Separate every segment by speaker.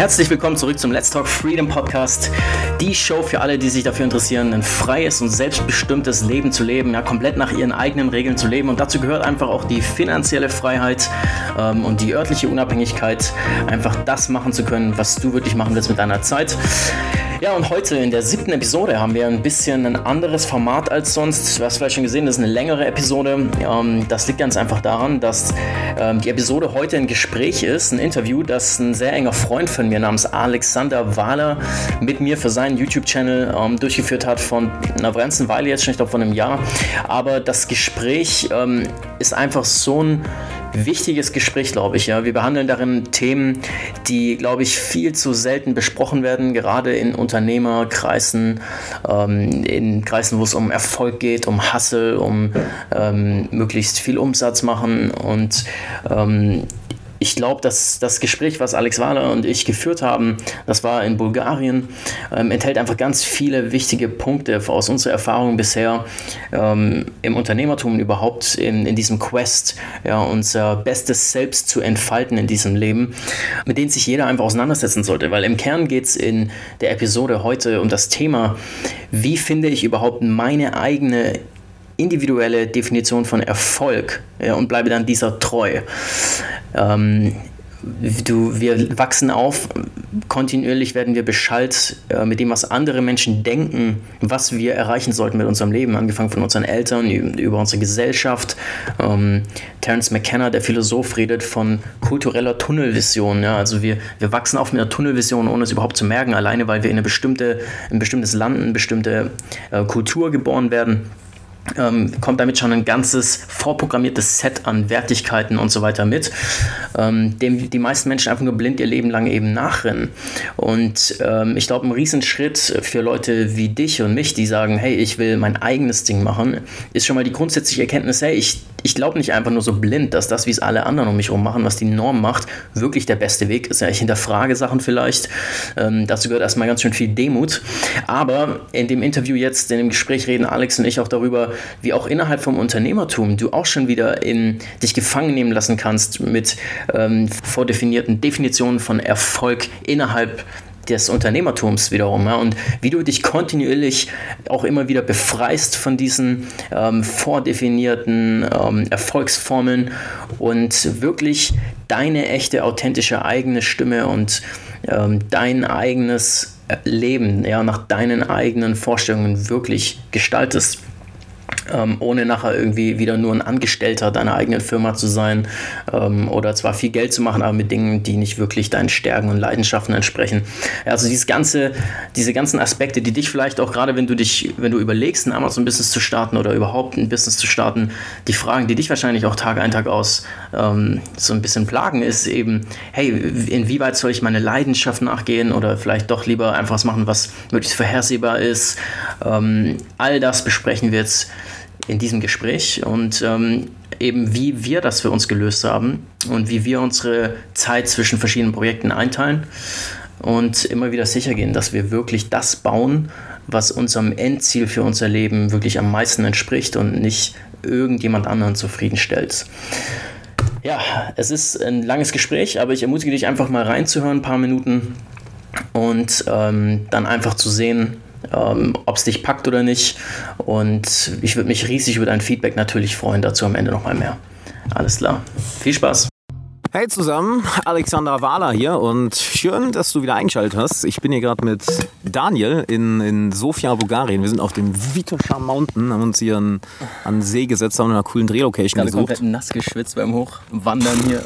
Speaker 1: Herzlich willkommen zurück zum Let's Talk Freedom Podcast. Die Show für alle, die sich dafür interessieren, ein freies und selbstbestimmtes Leben zu leben, ja, komplett nach ihren eigenen Regeln zu leben. Und dazu gehört einfach auch die finanzielle Freiheit ähm, und die örtliche Unabhängigkeit, einfach das machen zu können, was du wirklich machen willst mit deiner Zeit. Ja, und heute in der siebten Episode haben wir ein bisschen ein anderes Format als sonst. Du hast vielleicht schon gesehen, das ist eine längere Episode. Ähm, das liegt ganz einfach daran, dass ähm, die Episode heute ein Gespräch ist, ein Interview, das ein sehr enger Freund von mir namens Alexander Wahler mit mir für seinen YouTube-Channel ähm, durchgeführt hat von einer ganzen Weile jetzt schon, ich glaube von einem Jahr. Aber das Gespräch ist einfach so ein wichtiges Gespräch, glaube ich. Ja. Wir behandeln darin Themen, die, glaube ich, viel zu selten besprochen werden, gerade in Unternehmerkreisen, ähm, in Kreisen, wo es um Erfolg geht, um Hustle, um ähm, möglichst viel Umsatz machen und ähm, ich glaube, dass das Gespräch, was Alex Wahler und ich geführt haben, das war in Bulgarien, ähm, enthält einfach ganz viele wichtige Punkte aus unserer Erfahrung bisher ähm, im Unternehmertum überhaupt in, in diesem Quest, ja, unser bestes Selbst zu entfalten in diesem Leben, mit denen sich jeder einfach auseinandersetzen sollte. Weil im Kern geht es in der Episode heute um das Thema, wie finde ich überhaupt meine eigene individuelle Definition von Erfolg ja, und bleibe dann dieser treu. Ähm, du, wir wachsen auf, kontinuierlich werden wir beschallt äh, mit dem, was andere Menschen denken, was wir erreichen sollten mit unserem Leben, angefangen von unseren Eltern, über unsere Gesellschaft. Ähm, Terence McKenna, der Philosoph, redet von kultureller Tunnelvision. Ja? Also wir, wir wachsen auf mit einer Tunnelvision, ohne es überhaupt zu merken, alleine weil wir in eine bestimmte, ein bestimmtes Land, eine bestimmte äh, Kultur geboren werden ähm, kommt damit schon ein ganzes vorprogrammiertes Set an Wertigkeiten und so weiter mit, ähm, dem die meisten Menschen einfach nur blind ihr Leben lang eben nachrennen. Und ähm, ich glaube, ein Riesenschritt für Leute wie dich und mich, die sagen, hey, ich will mein eigenes Ding machen, ist schon mal die grundsätzliche Erkenntnis, hey, ich, ich glaube nicht einfach nur so blind, dass das, wie es alle anderen um mich herum machen, was die Norm macht, wirklich der beste Weg ist. Ja, ich hinterfrage Sachen vielleicht. Ähm, dazu gehört erstmal ganz schön viel Demut. Aber in dem Interview jetzt, in dem Gespräch reden Alex und ich auch darüber, wie auch innerhalb vom Unternehmertum du auch schon wieder in dich gefangen nehmen lassen kannst mit ähm, vordefinierten Definitionen von Erfolg innerhalb des Unternehmertums wiederum. Ja, und wie du dich kontinuierlich auch immer wieder befreist von diesen ähm, vordefinierten ähm, Erfolgsformeln und wirklich deine echte, authentische eigene Stimme und ähm, dein eigenes Leben ja, nach deinen eigenen Vorstellungen wirklich gestaltest ähm, ohne nachher irgendwie wieder nur ein Angestellter deiner eigenen Firma zu sein ähm, oder zwar viel Geld zu machen, aber mit Dingen, die nicht wirklich deinen Stärken und Leidenschaften entsprechen. Also dieses ganze, diese ganzen Aspekte, die dich vielleicht auch gerade, wenn du dich, wenn du überlegst, ein Amazon-Business zu starten oder überhaupt ein Business zu starten, die Fragen, die dich wahrscheinlich auch Tag ein, Tag aus ähm, so ein bisschen plagen, ist eben, hey, inwieweit soll ich meine Leidenschaft nachgehen oder vielleicht doch lieber einfach was machen, was möglichst vorhersehbar ist. Ähm, all das besprechen wir jetzt in diesem Gespräch und ähm, eben wie wir das für uns gelöst haben und wie wir unsere Zeit zwischen verschiedenen Projekten einteilen und immer wieder sicher gehen, dass wir wirklich das bauen, was unserem Endziel für unser Leben wirklich am meisten entspricht und nicht irgendjemand anderen zufriedenstellt. Ja, es ist ein langes Gespräch, aber ich ermutige dich einfach mal reinzuhören, ein paar Minuten und ähm, dann einfach zu sehen, ähm, ob es dich packt oder nicht. Und ich würde mich riesig über dein Feedback natürlich freuen. Dazu am Ende nochmal mehr. Alles klar. Viel Spaß.
Speaker 2: Hey zusammen, Alexander Wahler hier und schön, dass du wieder eingeschaltet hast. Ich bin hier gerade mit Daniel in, in Sofia, Bulgarien. Wir sind auf dem Vitosha Mountain, haben uns hier an, an See gesetzt, haben eine coole Drehlocation
Speaker 1: Gerade
Speaker 2: gesucht.
Speaker 1: komplett nass geschwitzt beim Hochwandern hier.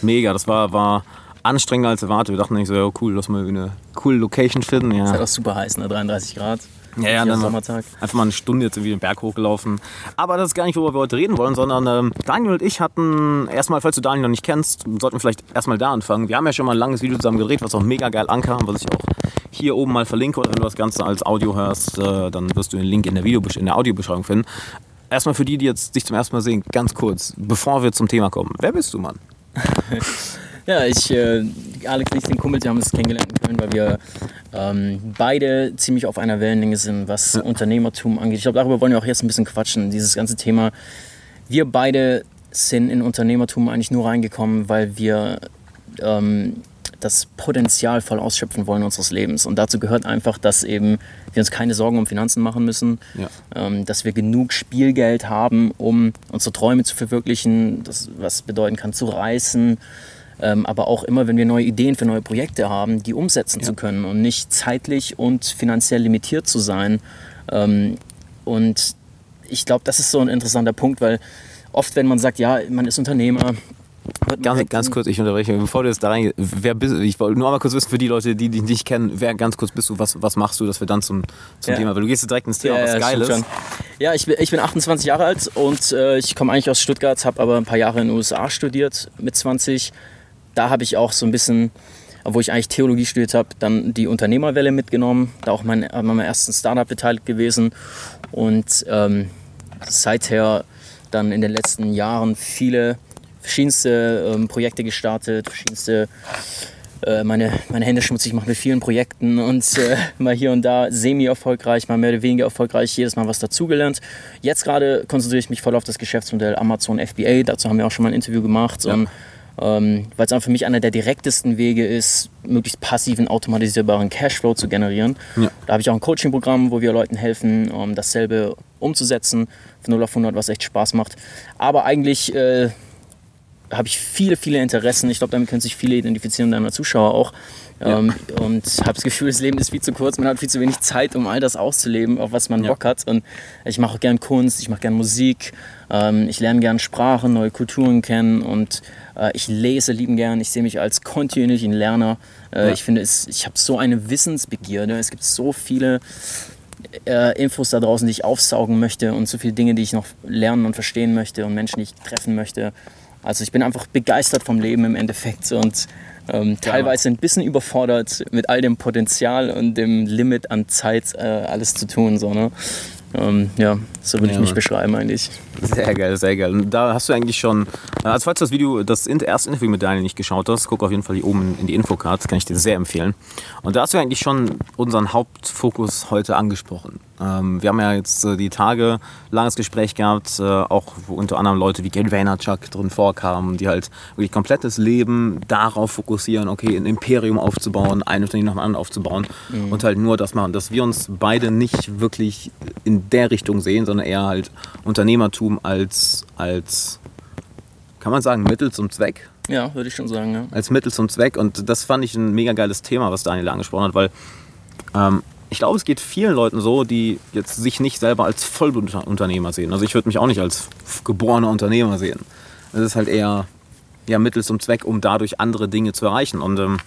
Speaker 2: Mega, das war, war anstrengender als erwartet. Wir dachten nicht so, ja cool, lass mal eine coole Location finden. Ja.
Speaker 1: Ist halt auch super heiß, ne? 33 Grad.
Speaker 2: Ja, ja, dann Sommertag. einfach mal eine Stunde jetzt irgendwie den Berg hochgelaufen. Aber das ist gar nicht, worüber wir heute reden wollen, sondern ähm, Daniel und ich hatten, erstmal, falls du Daniel noch nicht kennst, sollten wir vielleicht erstmal da anfangen. Wir haben ja schon mal ein langes Video zusammen gedreht, was auch mega geil ankam, was ich auch hier oben mal verlinke. Und wenn du das Ganze als Audio hörst, äh, dann wirst du den Link in der, Video in der Audiobeschreibung finden. Erstmal für die, die jetzt dich zum ersten Mal sehen, ganz kurz, bevor wir zum Thema kommen. Wer bist du, Mann?
Speaker 1: Ja, ich, äh, Alex und ich sind Kumpels, wir haben uns kennengelernt in Köln, weil wir ähm, beide ziemlich auf einer Wellenlänge sind, was ja. Unternehmertum angeht. Ich glaube, darüber wollen wir auch jetzt ein bisschen quatschen, dieses ganze Thema. Wir beide sind in Unternehmertum eigentlich nur reingekommen, weil wir ähm, das Potenzial voll ausschöpfen wollen unseres Lebens. Und dazu gehört einfach, dass eben wir uns keine Sorgen um Finanzen machen müssen, ja. ähm, dass wir genug Spielgeld haben, um unsere Träume zu verwirklichen, das, was bedeuten kann, zu reisen, ähm, aber auch immer, wenn wir neue Ideen für neue Projekte haben, die umsetzen ja. zu können und nicht zeitlich und finanziell limitiert zu sein. Ähm, und ich glaube, das ist so ein interessanter Punkt, weil oft, wenn man sagt, ja, man ist Unternehmer,
Speaker 2: Ganz, ganz kurz, ich unterbreche, bevor du jetzt da reingehst, wer bist Ich wollte nur mal kurz wissen für die Leute, die dich nicht kennen, wer ganz kurz bist du, was, was machst du, dass wir dann zum, zum ja. Thema, weil du gehst direkt ins Thema, ja, was ja, geil ist.
Speaker 1: Ja, ich bin, ich bin 28 Jahre alt und äh, ich komme eigentlich aus Stuttgart, habe aber ein paar Jahre in den USA studiert mit 20. Da habe ich auch so ein bisschen, obwohl ich eigentlich Theologie studiert habe, dann die Unternehmerwelle mitgenommen, da auch mein, an meinem ersten Startup beteiligt gewesen und ähm, seither dann in den letzten Jahren viele verschiedenste ähm, Projekte gestartet, verschiedenste äh, meine, meine Hände schmutzig machen mit vielen Projekten und äh, mal hier und da semi-erfolgreich, mal mehr oder weniger erfolgreich, jedes Mal was dazugelernt. Jetzt gerade konzentriere ich mich voll auf das Geschäftsmodell Amazon FBA, dazu haben wir auch schon mal ein Interview gemacht. Ja. Und, ähm, weil es für mich einer der direktesten Wege ist, möglichst passiven, automatisierbaren Cashflow zu generieren. Ja. Da habe ich auch ein Coaching-Programm, wo wir Leuten helfen, um dasselbe umzusetzen, von 0 auf 100, was echt Spaß macht. Aber eigentlich äh, habe ich viele, viele Interessen. Ich glaube, damit können sich viele identifizieren, deiner Zuschauer auch. Ja. Ähm, und habe das Gefühl, das Leben ist viel zu kurz. Man hat viel zu wenig Zeit, um all das auszuleben, auf was man ja. Bock hat. Und ich mache auch gern Kunst, ich mache gern Musik, ähm, ich lerne gern Sprachen, neue Kulturen kennen und äh, ich lese lieben gern. Ich sehe mich als kontinuierlichen Lerner. Äh, ja. Ich finde, es, ich habe so eine Wissensbegierde. Es gibt so viele äh, Infos da draußen, die ich aufsaugen möchte und so viele Dinge, die ich noch lernen und verstehen möchte und Menschen, die ich treffen möchte. Also ich bin einfach begeistert vom Leben im Endeffekt und ähm, teilweise ein bisschen überfordert mit all dem Potenzial und dem Limit an Zeit äh, alles zu tun. So, ne? Ähm, ja, so würde ja, ich mich beschreiben eigentlich.
Speaker 2: Sehr geil, sehr geil. Und da hast du eigentlich schon, also falls du das Video, das erste Interview mit Daniel nicht geschaut hast, guck auf jeden Fall hier oben in die Infocard, kann ich dir sehr empfehlen. Und da hast du eigentlich schon unseren Hauptfokus heute angesprochen. Ähm, wir haben ja jetzt äh, die Tage langes Gespräch gehabt, äh, auch wo unter anderem Leute wie Gary Vaynerchuk drin vorkamen, die halt wirklich komplettes Leben darauf fokussieren, okay, ein Imperium aufzubauen, ein Unternehmen nach dem anderen aufzubauen mhm. und halt nur das machen, dass wir uns beide nicht wirklich in der Richtung sehen, sondern eher halt Unternehmertum als, als kann man sagen, Mittel zum Zweck.
Speaker 1: Ja, würde ich schon sagen, ja.
Speaker 2: Als Mittel zum Zweck. Und das fand ich ein mega geiles Thema, was Daniel angesprochen hat, weil ähm, ich glaube, es geht vielen Leuten so, die jetzt sich nicht selber als Vollblutunternehmer sehen. Also ich würde mich auch nicht als geborener Unternehmer sehen. Es ist halt eher ja, Mittel zum Zweck, um dadurch andere Dinge zu erreichen. Und ähm,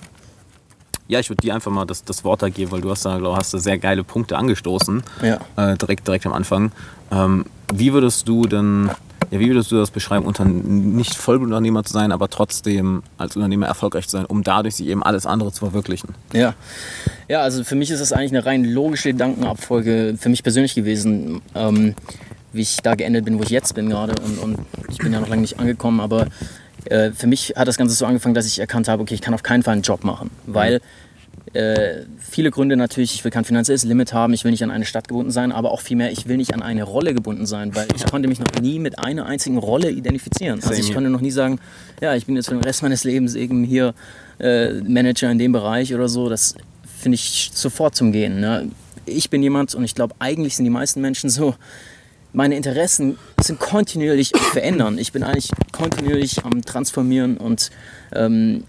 Speaker 2: ja, ich würde dir einfach mal das, das Wort da geben, weil du hast da, glaube hast da sehr geile Punkte angestoßen. Ja. Äh, direkt, direkt am Anfang. Ähm, wie würdest du denn ja, wie würdest du das beschreiben, unter, nicht Vollblutunternehmer zu sein, aber trotzdem als Unternehmer erfolgreich zu sein, um dadurch sich eben alles andere zu verwirklichen?
Speaker 1: Ja, ja also für mich ist das eigentlich eine rein logische Gedankenabfolge für mich persönlich gewesen, ähm, wie ich da geendet bin, wo ich jetzt bin gerade. Und, und ich bin ja noch lange nicht angekommen, aber äh, für mich hat das Ganze so angefangen, dass ich erkannt habe, okay, ich kann auf keinen Fall einen Job machen, weil mhm äh, viele Gründe natürlich, ich will kein finanzielles Limit haben, ich will nicht an eine Stadt gebunden sein, aber auch vielmehr, ich will nicht an eine Rolle gebunden sein, weil ich konnte mich noch nie mit einer einzigen Rolle identifizieren. Also ich konnte noch nie sagen, ja, ich bin jetzt für den Rest meines Lebens eben hier äh, Manager in dem Bereich oder so. Das finde ich sofort zum Gehen. Ne? Ich bin jemand und ich glaube, eigentlich sind die meisten Menschen so, meine Interessen sind kontinuierlich verändern. Ich bin eigentlich kontinuierlich am Transformieren und ähm,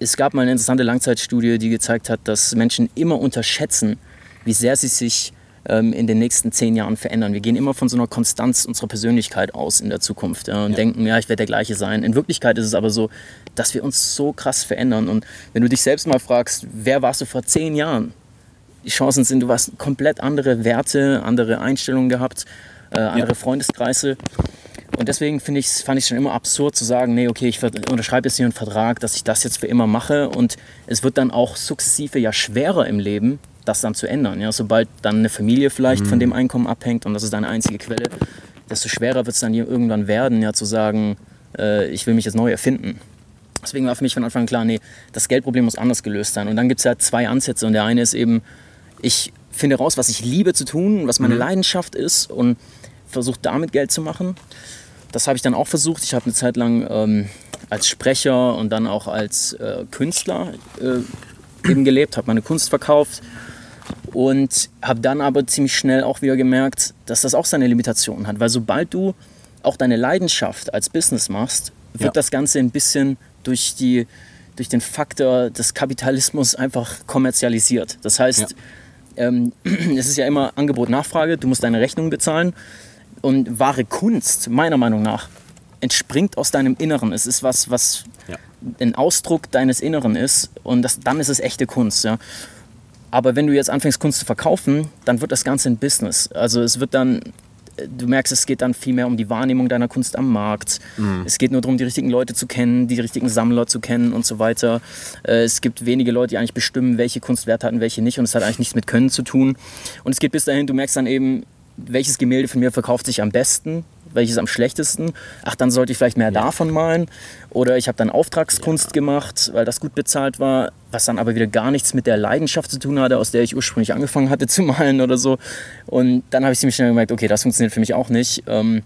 Speaker 1: es gab mal eine interessante Langzeitstudie, die gezeigt hat, dass Menschen immer unterschätzen, wie sehr sie sich ähm, in den nächsten zehn Jahren verändern. Wir gehen immer von so einer Konstanz unserer Persönlichkeit aus in der Zukunft ja, und ja. denken, ja, ich werde der gleiche sein. In Wirklichkeit ist es aber so, dass wir uns so krass verändern. Und wenn du dich selbst mal fragst, wer warst du vor zehn Jahren? Die Chancen sind, du hast komplett andere Werte, andere Einstellungen gehabt, äh, andere ja. Freundeskreise. Und deswegen ich, fand ich es schon immer absurd zu sagen, nee, okay, ich unterschreibe jetzt hier einen Vertrag, dass ich das jetzt für immer mache. Und es wird dann auch sukzessive ja schwerer im Leben, das dann zu ändern. Ja, sobald dann eine Familie vielleicht mhm. von dem Einkommen abhängt und das ist deine einzige Quelle, desto schwerer wird es dann irgendwann werden, ja, zu sagen, äh, ich will mich jetzt neu erfinden. Deswegen war für mich von Anfang an klar, nee, das Geldproblem muss anders gelöst sein. Und dann gibt es ja zwei Ansätze. Und der eine ist eben, ich finde raus, was ich liebe zu tun, was meine mhm. Leidenschaft ist und versuche damit Geld zu machen das habe ich dann auch versucht. Ich habe eine Zeit lang ähm, als Sprecher und dann auch als äh, Künstler äh, eben gelebt, habe meine Kunst verkauft und habe dann aber ziemlich schnell auch wieder gemerkt, dass das auch seine Limitationen hat, weil sobald du auch deine Leidenschaft als Business machst, wird ja. das Ganze ein bisschen durch, die, durch den Faktor des Kapitalismus einfach kommerzialisiert. Das heißt, ja. ähm, es ist ja immer Angebot-Nachfrage, du musst deine Rechnung bezahlen und wahre Kunst, meiner Meinung nach, entspringt aus deinem Inneren. Es ist was, was ja. ein Ausdruck deines Inneren ist und das, dann ist es echte Kunst. Ja. Aber wenn du jetzt anfängst, Kunst zu verkaufen, dann wird das Ganze ein Business. Also es wird dann, du merkst, es geht dann viel mehr um die Wahrnehmung deiner Kunst am Markt. Mhm. Es geht nur darum, die richtigen Leute zu kennen, die richtigen Sammler zu kennen und so weiter. Äh, es gibt wenige Leute, die eigentlich bestimmen, welche Kunst Wert hat und welche nicht. Und es hat eigentlich nichts mit Können zu tun. Und es geht bis dahin, du merkst dann eben, welches Gemälde von mir verkauft sich am besten, welches am schlechtesten. Ach, dann sollte ich vielleicht mehr ja. davon malen. Oder ich habe dann Auftragskunst ja. gemacht, weil das gut bezahlt war, was dann aber wieder gar nichts mit der Leidenschaft zu tun hatte, aus der ich ursprünglich angefangen hatte zu malen oder so. Und dann habe ich ziemlich schnell gemerkt, okay, das funktioniert für mich auch nicht. Ähm,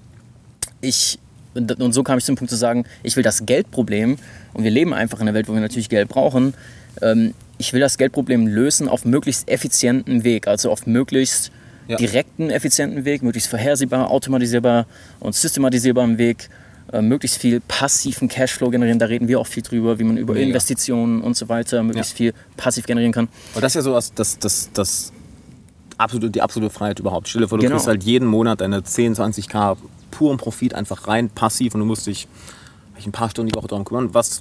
Speaker 1: ich und so kam ich zum Punkt zu sagen, ich will das Geldproblem, und wir leben einfach in einer Welt, wo wir natürlich Geld brauchen, ähm, ich will das Geldproblem lösen auf möglichst effizienten Weg, also auf möglichst ja. direkten, effizienten Weg, möglichst vorhersehbar, automatisierbar und systematisierbarem Weg, äh, möglichst viel passiven Cashflow generieren. Da reden wir auch viel drüber, wie man über Mega. Investitionen und so weiter möglichst ja. viel passiv generieren kann.
Speaker 2: Und das ist ja so das, das, das, das absolute, die absolute Freiheit überhaupt. Stell dir vor, du genau. kriegst halt jeden Monat deine 10, 20k puren Profit einfach rein, passiv und du musst dich ein paar Stunden die Woche darum kümmern, was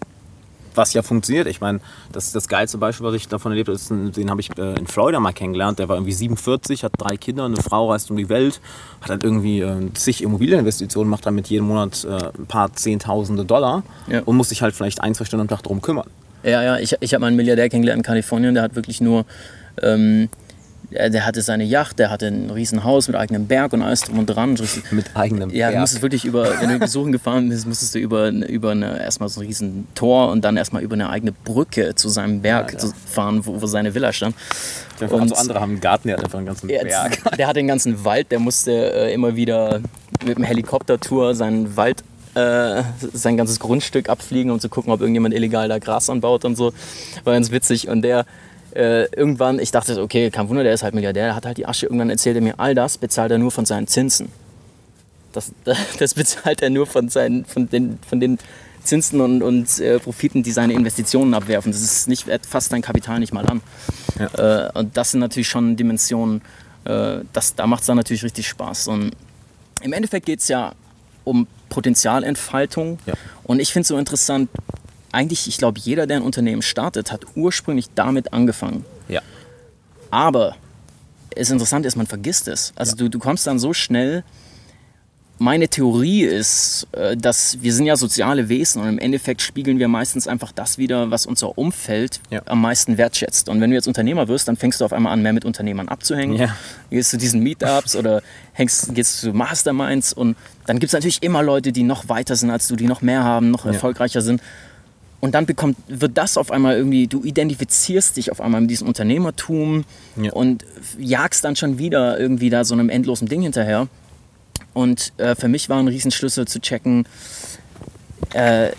Speaker 2: was ja funktioniert. Ich meine, das, das geilste Beispiel, was ich davon erlebt habe, ist, den habe ich äh, in Florida mal kennengelernt. Der war irgendwie 47, hat drei Kinder, eine Frau reist um die Welt, hat halt irgendwie äh, zig Immobilieninvestitionen, macht damit jeden Monat äh, ein paar Zehntausende Dollar ja. und muss sich halt vielleicht ein, zwei Stunden am Tag darum kümmern.
Speaker 1: Ja, ja, ich, ich habe mal einen Milliardär kennengelernt in Kalifornien, der hat wirklich nur ähm, der hatte seine Yacht, der hatte ein Riesenhaus mit eigenem Berg und alles drum und dran.
Speaker 2: Mit eigenem
Speaker 1: Berg? Ja, du musstest wirklich über, wenn du besuchen gefahren bist, musstest du über, über eine, erstmal so ein riesen Tor und dann erstmal über eine eigene Brücke zu seinem Berg ja, ja. fahren, wo, wo, seine Villa stand.
Speaker 2: Und also andere haben einen Garten, der hat einfach einen ganzen Berg.
Speaker 1: Der hatte den ganzen Wald, der musste äh, immer wieder mit dem Helikoptertour seinen Wald äh, sein ganzes Grundstück abfliegen, um zu gucken, ob irgendjemand illegal da Gras anbaut und so. War ganz witzig. Und der äh, irgendwann, ich dachte, okay, kein Wunder, der ist halt Milliardär, der hat halt die Asche. Irgendwann erzählt er mir, all das bezahlt er nur von seinen Zinsen. Das, das bezahlt er nur von, seinen, von, den, von den Zinsen und, und äh, Profiten, die seine Investitionen abwerfen. Das ist nicht, fasst sein Kapital nicht mal an. Ja. Äh, und das sind natürlich schon Dimensionen, äh, das, da macht es dann natürlich richtig Spaß. Und im Endeffekt geht es ja um Potenzialentfaltung. Ja. Und ich finde es so interessant, eigentlich, ich glaube, jeder, der ein Unternehmen startet, hat ursprünglich damit angefangen.
Speaker 2: Ja.
Speaker 1: Aber es interessant ist, man vergisst es. Also ja. du, du kommst dann so schnell. Meine Theorie ist, äh, dass wir sind ja soziale Wesen und im Endeffekt spiegeln wir meistens einfach das wieder, was unser Umfeld ja. am meisten wertschätzt. Und wenn du jetzt Unternehmer wirst, dann fängst du auf einmal an, mehr mit Unternehmern abzuhängen. Ja. Gehst zu diesen Meetups oder hängst, gehst zu Masterminds und dann gibt es natürlich immer Leute, die noch weiter sind als du, die noch mehr haben, noch erfolgreicher sind. Und dann bekommt, wird das auf einmal irgendwie, du identifizierst dich auf einmal mit diesem Unternehmertum ja. und jagst dann schon wieder irgendwie da so einem endlosen Ding hinterher. Und äh, für mich war ein Riesenschlüssel zu checken, äh,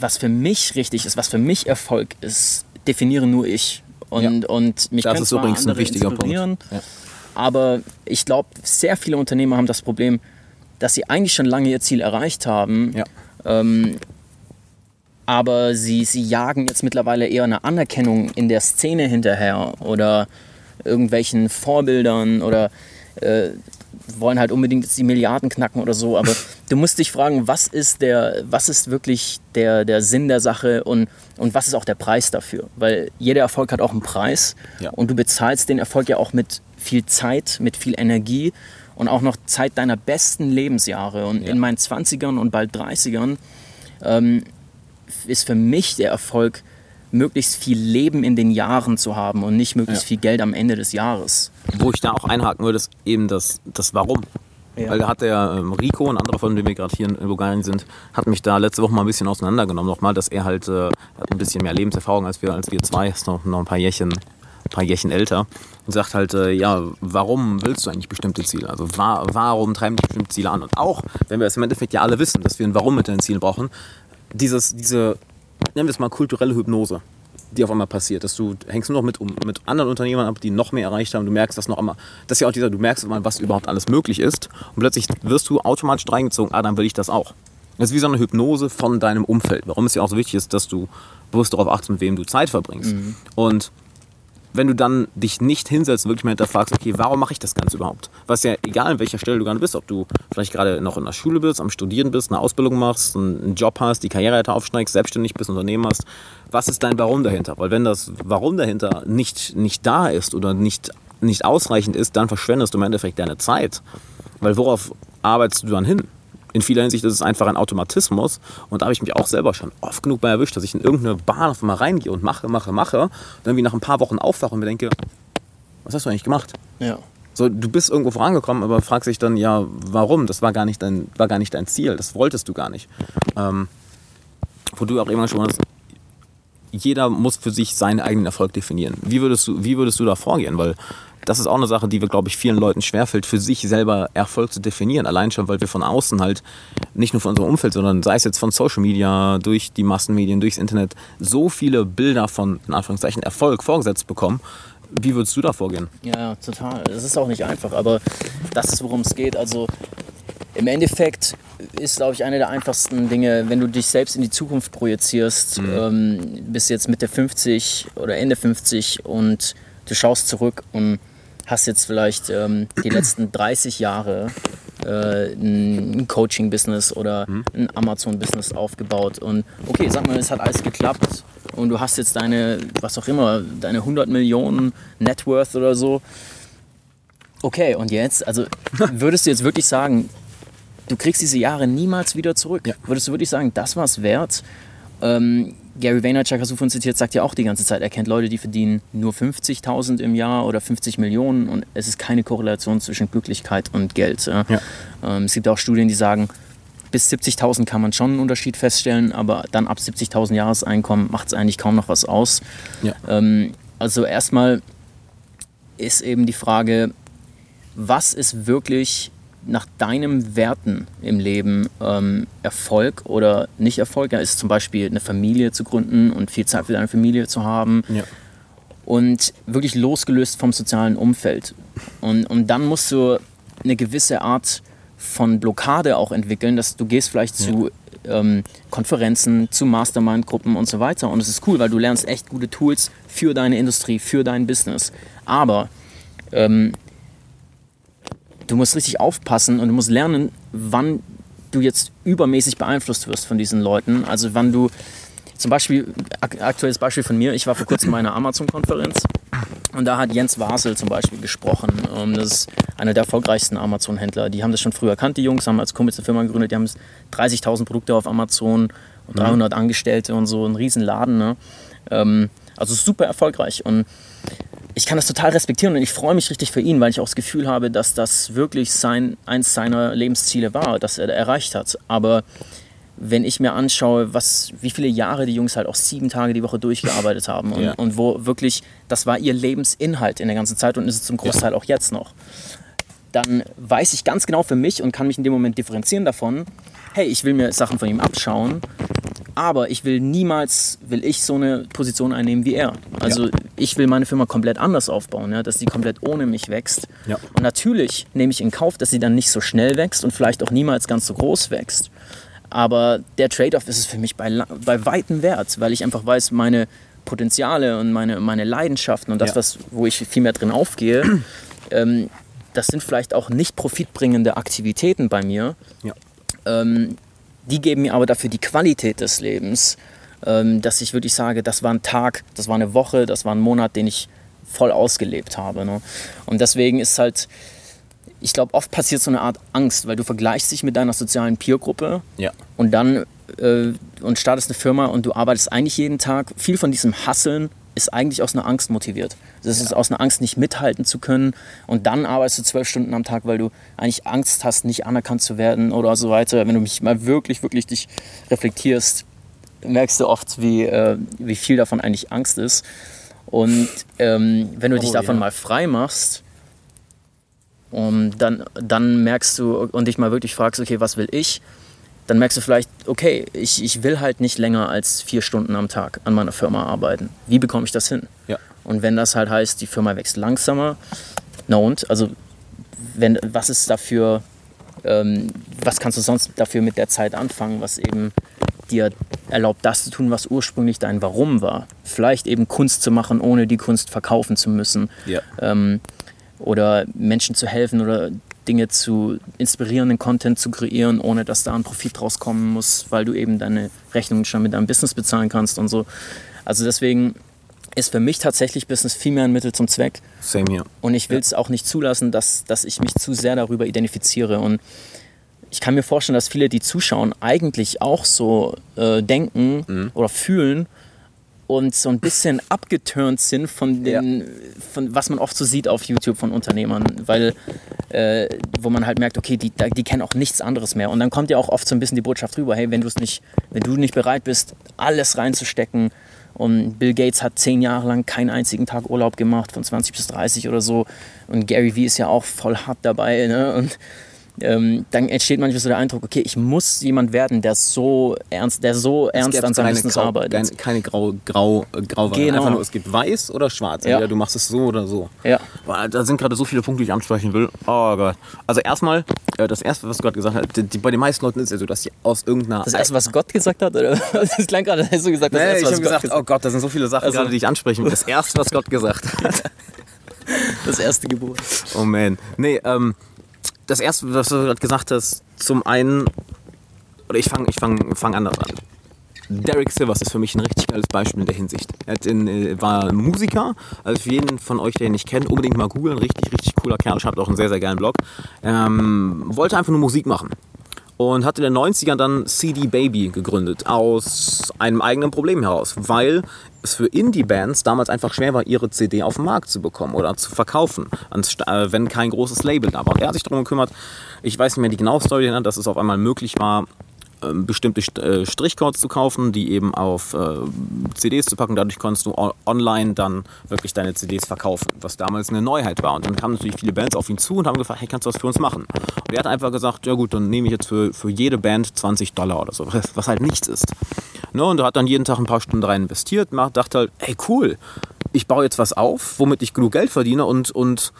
Speaker 1: was für mich richtig ist, was für mich Erfolg ist, definiere nur ich. Und, ja. und mich
Speaker 2: das ist übrigens ein wichtiger Punkt. Ja.
Speaker 1: Aber ich glaube, sehr viele Unternehmer haben das Problem, dass sie eigentlich schon lange ihr Ziel erreicht haben. Ja. Ähm, aber sie, sie jagen jetzt mittlerweile eher eine Anerkennung in der Szene hinterher oder irgendwelchen Vorbildern oder äh, wollen halt unbedingt jetzt die Milliarden knacken oder so. Aber du musst dich fragen, was ist, der, was ist wirklich der, der Sinn der Sache und, und was ist auch der Preis dafür? Weil jeder Erfolg hat auch einen Preis ja. und du bezahlst den Erfolg ja auch mit viel Zeit, mit viel Energie und auch noch Zeit deiner besten Lebensjahre. Und ja. in meinen 20ern und bald 30ern ähm, ist für mich der Erfolg, möglichst viel Leben in den Jahren zu haben und nicht möglichst ja. viel Geld am Ende des Jahres.
Speaker 2: Wo ich da auch einhaken würde, ist eben das, das Warum. Ja. Weil da hat der ähm, Rico, ein anderer von dem wir gerade hier in Bulgarien sind, hat mich da letzte Woche mal ein bisschen auseinandergenommen. Nochmal, dass er halt äh, hat ein bisschen mehr Lebenserfahrung als wir, als wir zwei, ist noch, noch ein paar Jährchen, ein paar Jährchen älter. Und sagt halt, äh, ja, warum willst du eigentlich bestimmte Ziele? Also wa warum treiben dich bestimmte Ziele an? Und auch, wenn wir es im Endeffekt ja alle wissen, dass wir ein Warum mit den Zielen brauchen, dieses, diese, nennen wir es mal kulturelle Hypnose, die auf einmal passiert, dass du hängst nur noch mit, mit anderen Unternehmern ab, die noch mehr erreicht haben, du merkst das noch einmal, das ist ja auch dieser, du merkst mal, was überhaupt alles möglich ist und plötzlich wirst du automatisch reingezogen, ah, dann will ich das auch. Das ist wie so eine Hypnose von deinem Umfeld, warum es ja auch so wichtig ist, dass du bewusst darauf achtest, mit wem du Zeit verbringst. Mhm. Und wenn du dann dich nicht hinsetzt und wirklich mal hinterfragst, okay, warum mache ich das Ganze überhaupt? Was ja egal, an welcher Stelle du gerade bist, ob du vielleicht gerade noch in der Schule bist, am Studieren bist, eine Ausbildung machst, einen Job hast, die Karrierereiter aufsteigst, selbstständig bist, Unternehmen hast, was ist dein Warum dahinter? Weil wenn das Warum dahinter nicht, nicht da ist oder nicht, nicht ausreichend ist, dann verschwendest du im Endeffekt deine Zeit. Weil worauf arbeitest du dann hin? In vieler Hinsicht ist es einfach ein Automatismus. Und da habe ich mich auch selber schon oft genug bei erwischt, dass ich in irgendeine Bahn auf einmal reingehe und mache, mache, mache. Und dann wie nach ein paar Wochen aufwache und mir denke, was hast du eigentlich gemacht?
Speaker 1: Ja.
Speaker 2: So, du bist irgendwo vorangekommen, aber fragst dich dann, ja, warum? Das war gar nicht dein, war gar nicht dein Ziel, das wolltest du gar nicht. Ähm, wo du auch immer schon hast, jeder muss für sich seinen eigenen Erfolg definieren. Wie würdest du, wie würdest du da vorgehen? Weil das ist auch eine Sache, die wir, glaube ich, vielen Leuten schwerfällt, für sich selber Erfolg zu definieren. Allein schon, weil wir von außen halt, nicht nur von unserem Umfeld, sondern sei es jetzt von Social Media, durch die Massenmedien, durchs Internet, so viele Bilder von, in Anführungszeichen, Erfolg vorgesetzt bekommen. Wie würdest du da vorgehen?
Speaker 1: Ja, total. Es ist auch nicht einfach, aber das ist, worum es geht. Also im Endeffekt ist, glaube ich, eine der einfachsten Dinge, wenn du dich selbst in die Zukunft projizierst, mhm. ähm, bist jetzt Mitte 50 oder Ende 50 und du schaust zurück und hast jetzt vielleicht ähm, die letzten 30 Jahre äh, ein Coaching-Business oder mhm. ein Amazon-Business aufgebaut und okay, sag mal, es hat alles geklappt und du hast jetzt deine, was auch immer, deine 100 Millionen Net Worth oder so. Okay, und jetzt, also würdest du jetzt wirklich sagen, du kriegst diese Jahre niemals wieder zurück? Ja. Würdest du wirklich sagen, das war es wert? Ähm, Gary Vaynerchuk, hast du von zitiert, sagt ja auch die ganze Zeit, er kennt Leute, die verdienen nur 50.000 im Jahr oder 50 Millionen und es ist keine Korrelation zwischen Glücklichkeit und Geld. Ja. Ähm, es gibt auch Studien, die sagen, bis 70.000 kann man schon einen Unterschied feststellen, aber dann ab 70.000 Jahreseinkommen macht es eigentlich kaum noch was aus. Ja. Ähm, also erstmal ist eben die Frage, was ist wirklich nach deinen Werten im Leben ähm, Erfolg oder nicht Erfolg? Ja, ist zum Beispiel eine Familie zu gründen und viel Zeit für deine Familie zu haben. Ja. Und wirklich losgelöst vom sozialen Umfeld. Und, und dann musst du eine gewisse Art von Blockade auch entwickeln, dass du gehst vielleicht ja. zu ähm, Konferenzen, zu Mastermind-Gruppen und so weiter. Und es ist cool, weil du lernst echt gute Tools für deine Industrie, für dein Business. Aber ähm, du musst richtig aufpassen und du musst lernen, wann du jetzt übermäßig beeinflusst wirst von diesen Leuten. Also wann du, zum Beispiel, aktuelles Beispiel von mir, ich war vor kurzem bei einer Amazon-Konferenz und da hat Jens Wasel zum Beispiel gesprochen. Ähm, das ist einer der erfolgreichsten Amazon-Händler. Die haben das schon früher erkannt, die Jungs, haben als Kumpels eine Firma gegründet, die haben 30.000 Produkte auf Amazon und 300 mhm. Angestellte und so, ein riesen Laden. Ne? Ähm, also super erfolgreich und ich kann das total respektieren und ich freue mich richtig für ihn, weil ich auch das Gefühl habe, dass das wirklich sein, eins seiner Lebensziele war, das er erreicht hat. Aber wenn ich mir anschaue, was, wie viele Jahre die Jungs halt auch sieben Tage die Woche durchgearbeitet haben und, ja. und wo wirklich, das war ihr Lebensinhalt in der ganzen Zeit und ist es zum Großteil ja. auch jetzt noch, dann weiß ich ganz genau für mich und kann mich in dem Moment differenzieren davon, hey, ich will mir Sachen von ihm abschauen aber ich will niemals, will ich so eine Position einnehmen wie er. Also ja. ich will meine Firma komplett anders aufbauen, ja, dass sie komplett ohne mich wächst. Ja. Und natürlich nehme ich in Kauf, dass sie dann nicht so schnell wächst und vielleicht auch niemals ganz so groß wächst. Aber der Trade-off ist es für mich bei, bei weitem wert, weil ich einfach weiß, meine Potenziale und meine, meine Leidenschaften und das, ja. was, wo ich viel mehr drin aufgehe, ähm, das sind vielleicht auch nicht profitbringende Aktivitäten bei mir. Ja. Ähm, die geben mir aber dafür die Qualität des Lebens, ähm, dass ich wirklich sage, das war ein Tag, das war eine Woche, das war ein Monat, den ich voll ausgelebt habe. Ne? Und deswegen ist halt, ich glaube, oft passiert so eine Art Angst, weil du vergleichst dich mit deiner sozialen Peergruppe ja. und dann äh, und startest eine Firma und du arbeitest eigentlich jeden Tag. Viel von diesem Hasseln ist eigentlich aus einer Angst motiviert. Das ist ja. aus einer Angst, nicht mithalten zu können. Und dann arbeitest du zwölf Stunden am Tag, weil du eigentlich Angst hast, nicht anerkannt zu werden oder so weiter. Wenn du mich mal wirklich, wirklich dich reflektierst, merkst du oft, wie, äh, wie viel davon eigentlich Angst ist. Und ähm, wenn du oh, dich davon ja. mal frei machst, um, dann, dann merkst du und dich mal wirklich fragst, okay, was will ich? Dann merkst du vielleicht, okay, ich, ich will halt nicht länger als vier Stunden am Tag an meiner Firma arbeiten. Wie bekomme ich das hin?
Speaker 2: Ja.
Speaker 1: Und wenn das halt heißt, die Firma wächst langsamer, na und? Also, wenn, was ist dafür, ähm, was kannst du sonst dafür mit der Zeit anfangen, was eben dir erlaubt, das zu tun, was ursprünglich dein Warum war? Vielleicht eben Kunst zu machen, ohne die Kunst verkaufen zu müssen.
Speaker 2: Ja.
Speaker 1: Ähm, oder Menschen zu helfen oder Dinge zu inspirierenden Content zu kreieren, ohne dass da ein Profit rauskommen muss, weil du eben deine Rechnungen schon mit deinem Business bezahlen kannst und so. Also deswegen ist für mich tatsächlich Business viel mehr ein Mittel zum Zweck.
Speaker 2: Same here.
Speaker 1: Und ich will es auch nicht zulassen, dass, dass ich mich zu sehr darüber identifiziere. Und ich kann mir vorstellen, dass viele, die zuschauen, eigentlich auch so äh, denken
Speaker 2: Mhm.
Speaker 1: oder fühlen und so ein bisschen abgeturnt sind von den, von was man oft so sieht auf YouTube von Unternehmern, weil äh, wo man halt merkt, okay, die, die kennen auch nichts anderes mehr. Und dann kommt ja auch oft so ein bisschen die Botschaft rüber, hey, wenn du es nicht, wenn du nicht bereit bist, alles reinzustecken. Und Bill Gates hat zehn Jahre lang keinen einzigen Tag Urlaub gemacht, von 20 bis 30 oder so. Und Gary Vee ist ja auch voll hart dabei. Ne? Und ähm, dann entsteht manchmal so der Eindruck, okay, ich muss jemand werden, der so ernst, der so ernst
Speaker 2: gäbe
Speaker 1: an seinem Business
Speaker 2: grau,
Speaker 1: arbeitet.
Speaker 2: Keine, keine grau, grau, äh, grau
Speaker 1: Genau.
Speaker 2: Einfach nur, es gibt weiß oder schwarz.
Speaker 1: Ja.
Speaker 2: Du machst es so oder so.
Speaker 1: Ja.
Speaker 2: Da sind gerade so viele Punkte, die ich ansprechen will. Oh Gott. Also erstmal, äh, das erste, was du gerade gesagt hast, die, die, bei den meisten Leuten ist ja so, dass die aus irgendeiner...
Speaker 1: Das erste, was Gott gesagt hat, oder? Das klang gerade, hast du gesagt, das
Speaker 2: Nee,
Speaker 1: erste,
Speaker 2: ich
Speaker 1: was
Speaker 2: habe
Speaker 1: Gott
Speaker 2: gesagt, oh Gott, da sind so viele Sachen
Speaker 1: Also-
Speaker 2: gerade, die ich ansprechen will. Das erste, was Gott gesagt hat.
Speaker 1: das erste Gebot.
Speaker 2: Oh man. Nee, ähm, das erste, was du gerade gesagt hast, zum einen, oder ich fange ich fang, fang anders an. Derek Silvers ist für mich ein richtig geiles Beispiel in der Hinsicht. Er in, äh, war Musiker, also für jeden von euch, der ihn nicht kennt, unbedingt mal googeln. Richtig, richtig cooler Kerl, schreibt auch einen sehr, sehr geilen Blog. Ähm, wollte einfach nur Musik machen. Und hatte in den 90ern dann CD Baby gegründet, aus einem eigenen Problem heraus, weil es für Indie-Bands damals einfach schwer war, ihre CD auf den Markt zu bekommen oder zu verkaufen, äh, wenn kein großes Label da war. Und er hat sich darum gekümmert, ich weiß nicht mehr die genaue Story, ne, dass es auf einmal möglich war, bestimmte St- äh, Strichcodes zu kaufen, die eben auf äh, CDs zu packen. Dadurch konntest du online dann wirklich deine CDs verkaufen, was damals eine Neuheit war. Und dann kamen natürlich viele Bands auf ihn zu und haben gefragt, hey, kannst du was für uns machen? Und er hat einfach gesagt, ja gut, dann nehme ich jetzt für, für jede Band 20 Dollar oder so, was, halt nichts ist. Ne, und er hat dann jeden Tag ein paar Stunden rein investiert, dachte halt, hey cool, ich baue jetzt was auf, womit ich genug Geld verdiene und, und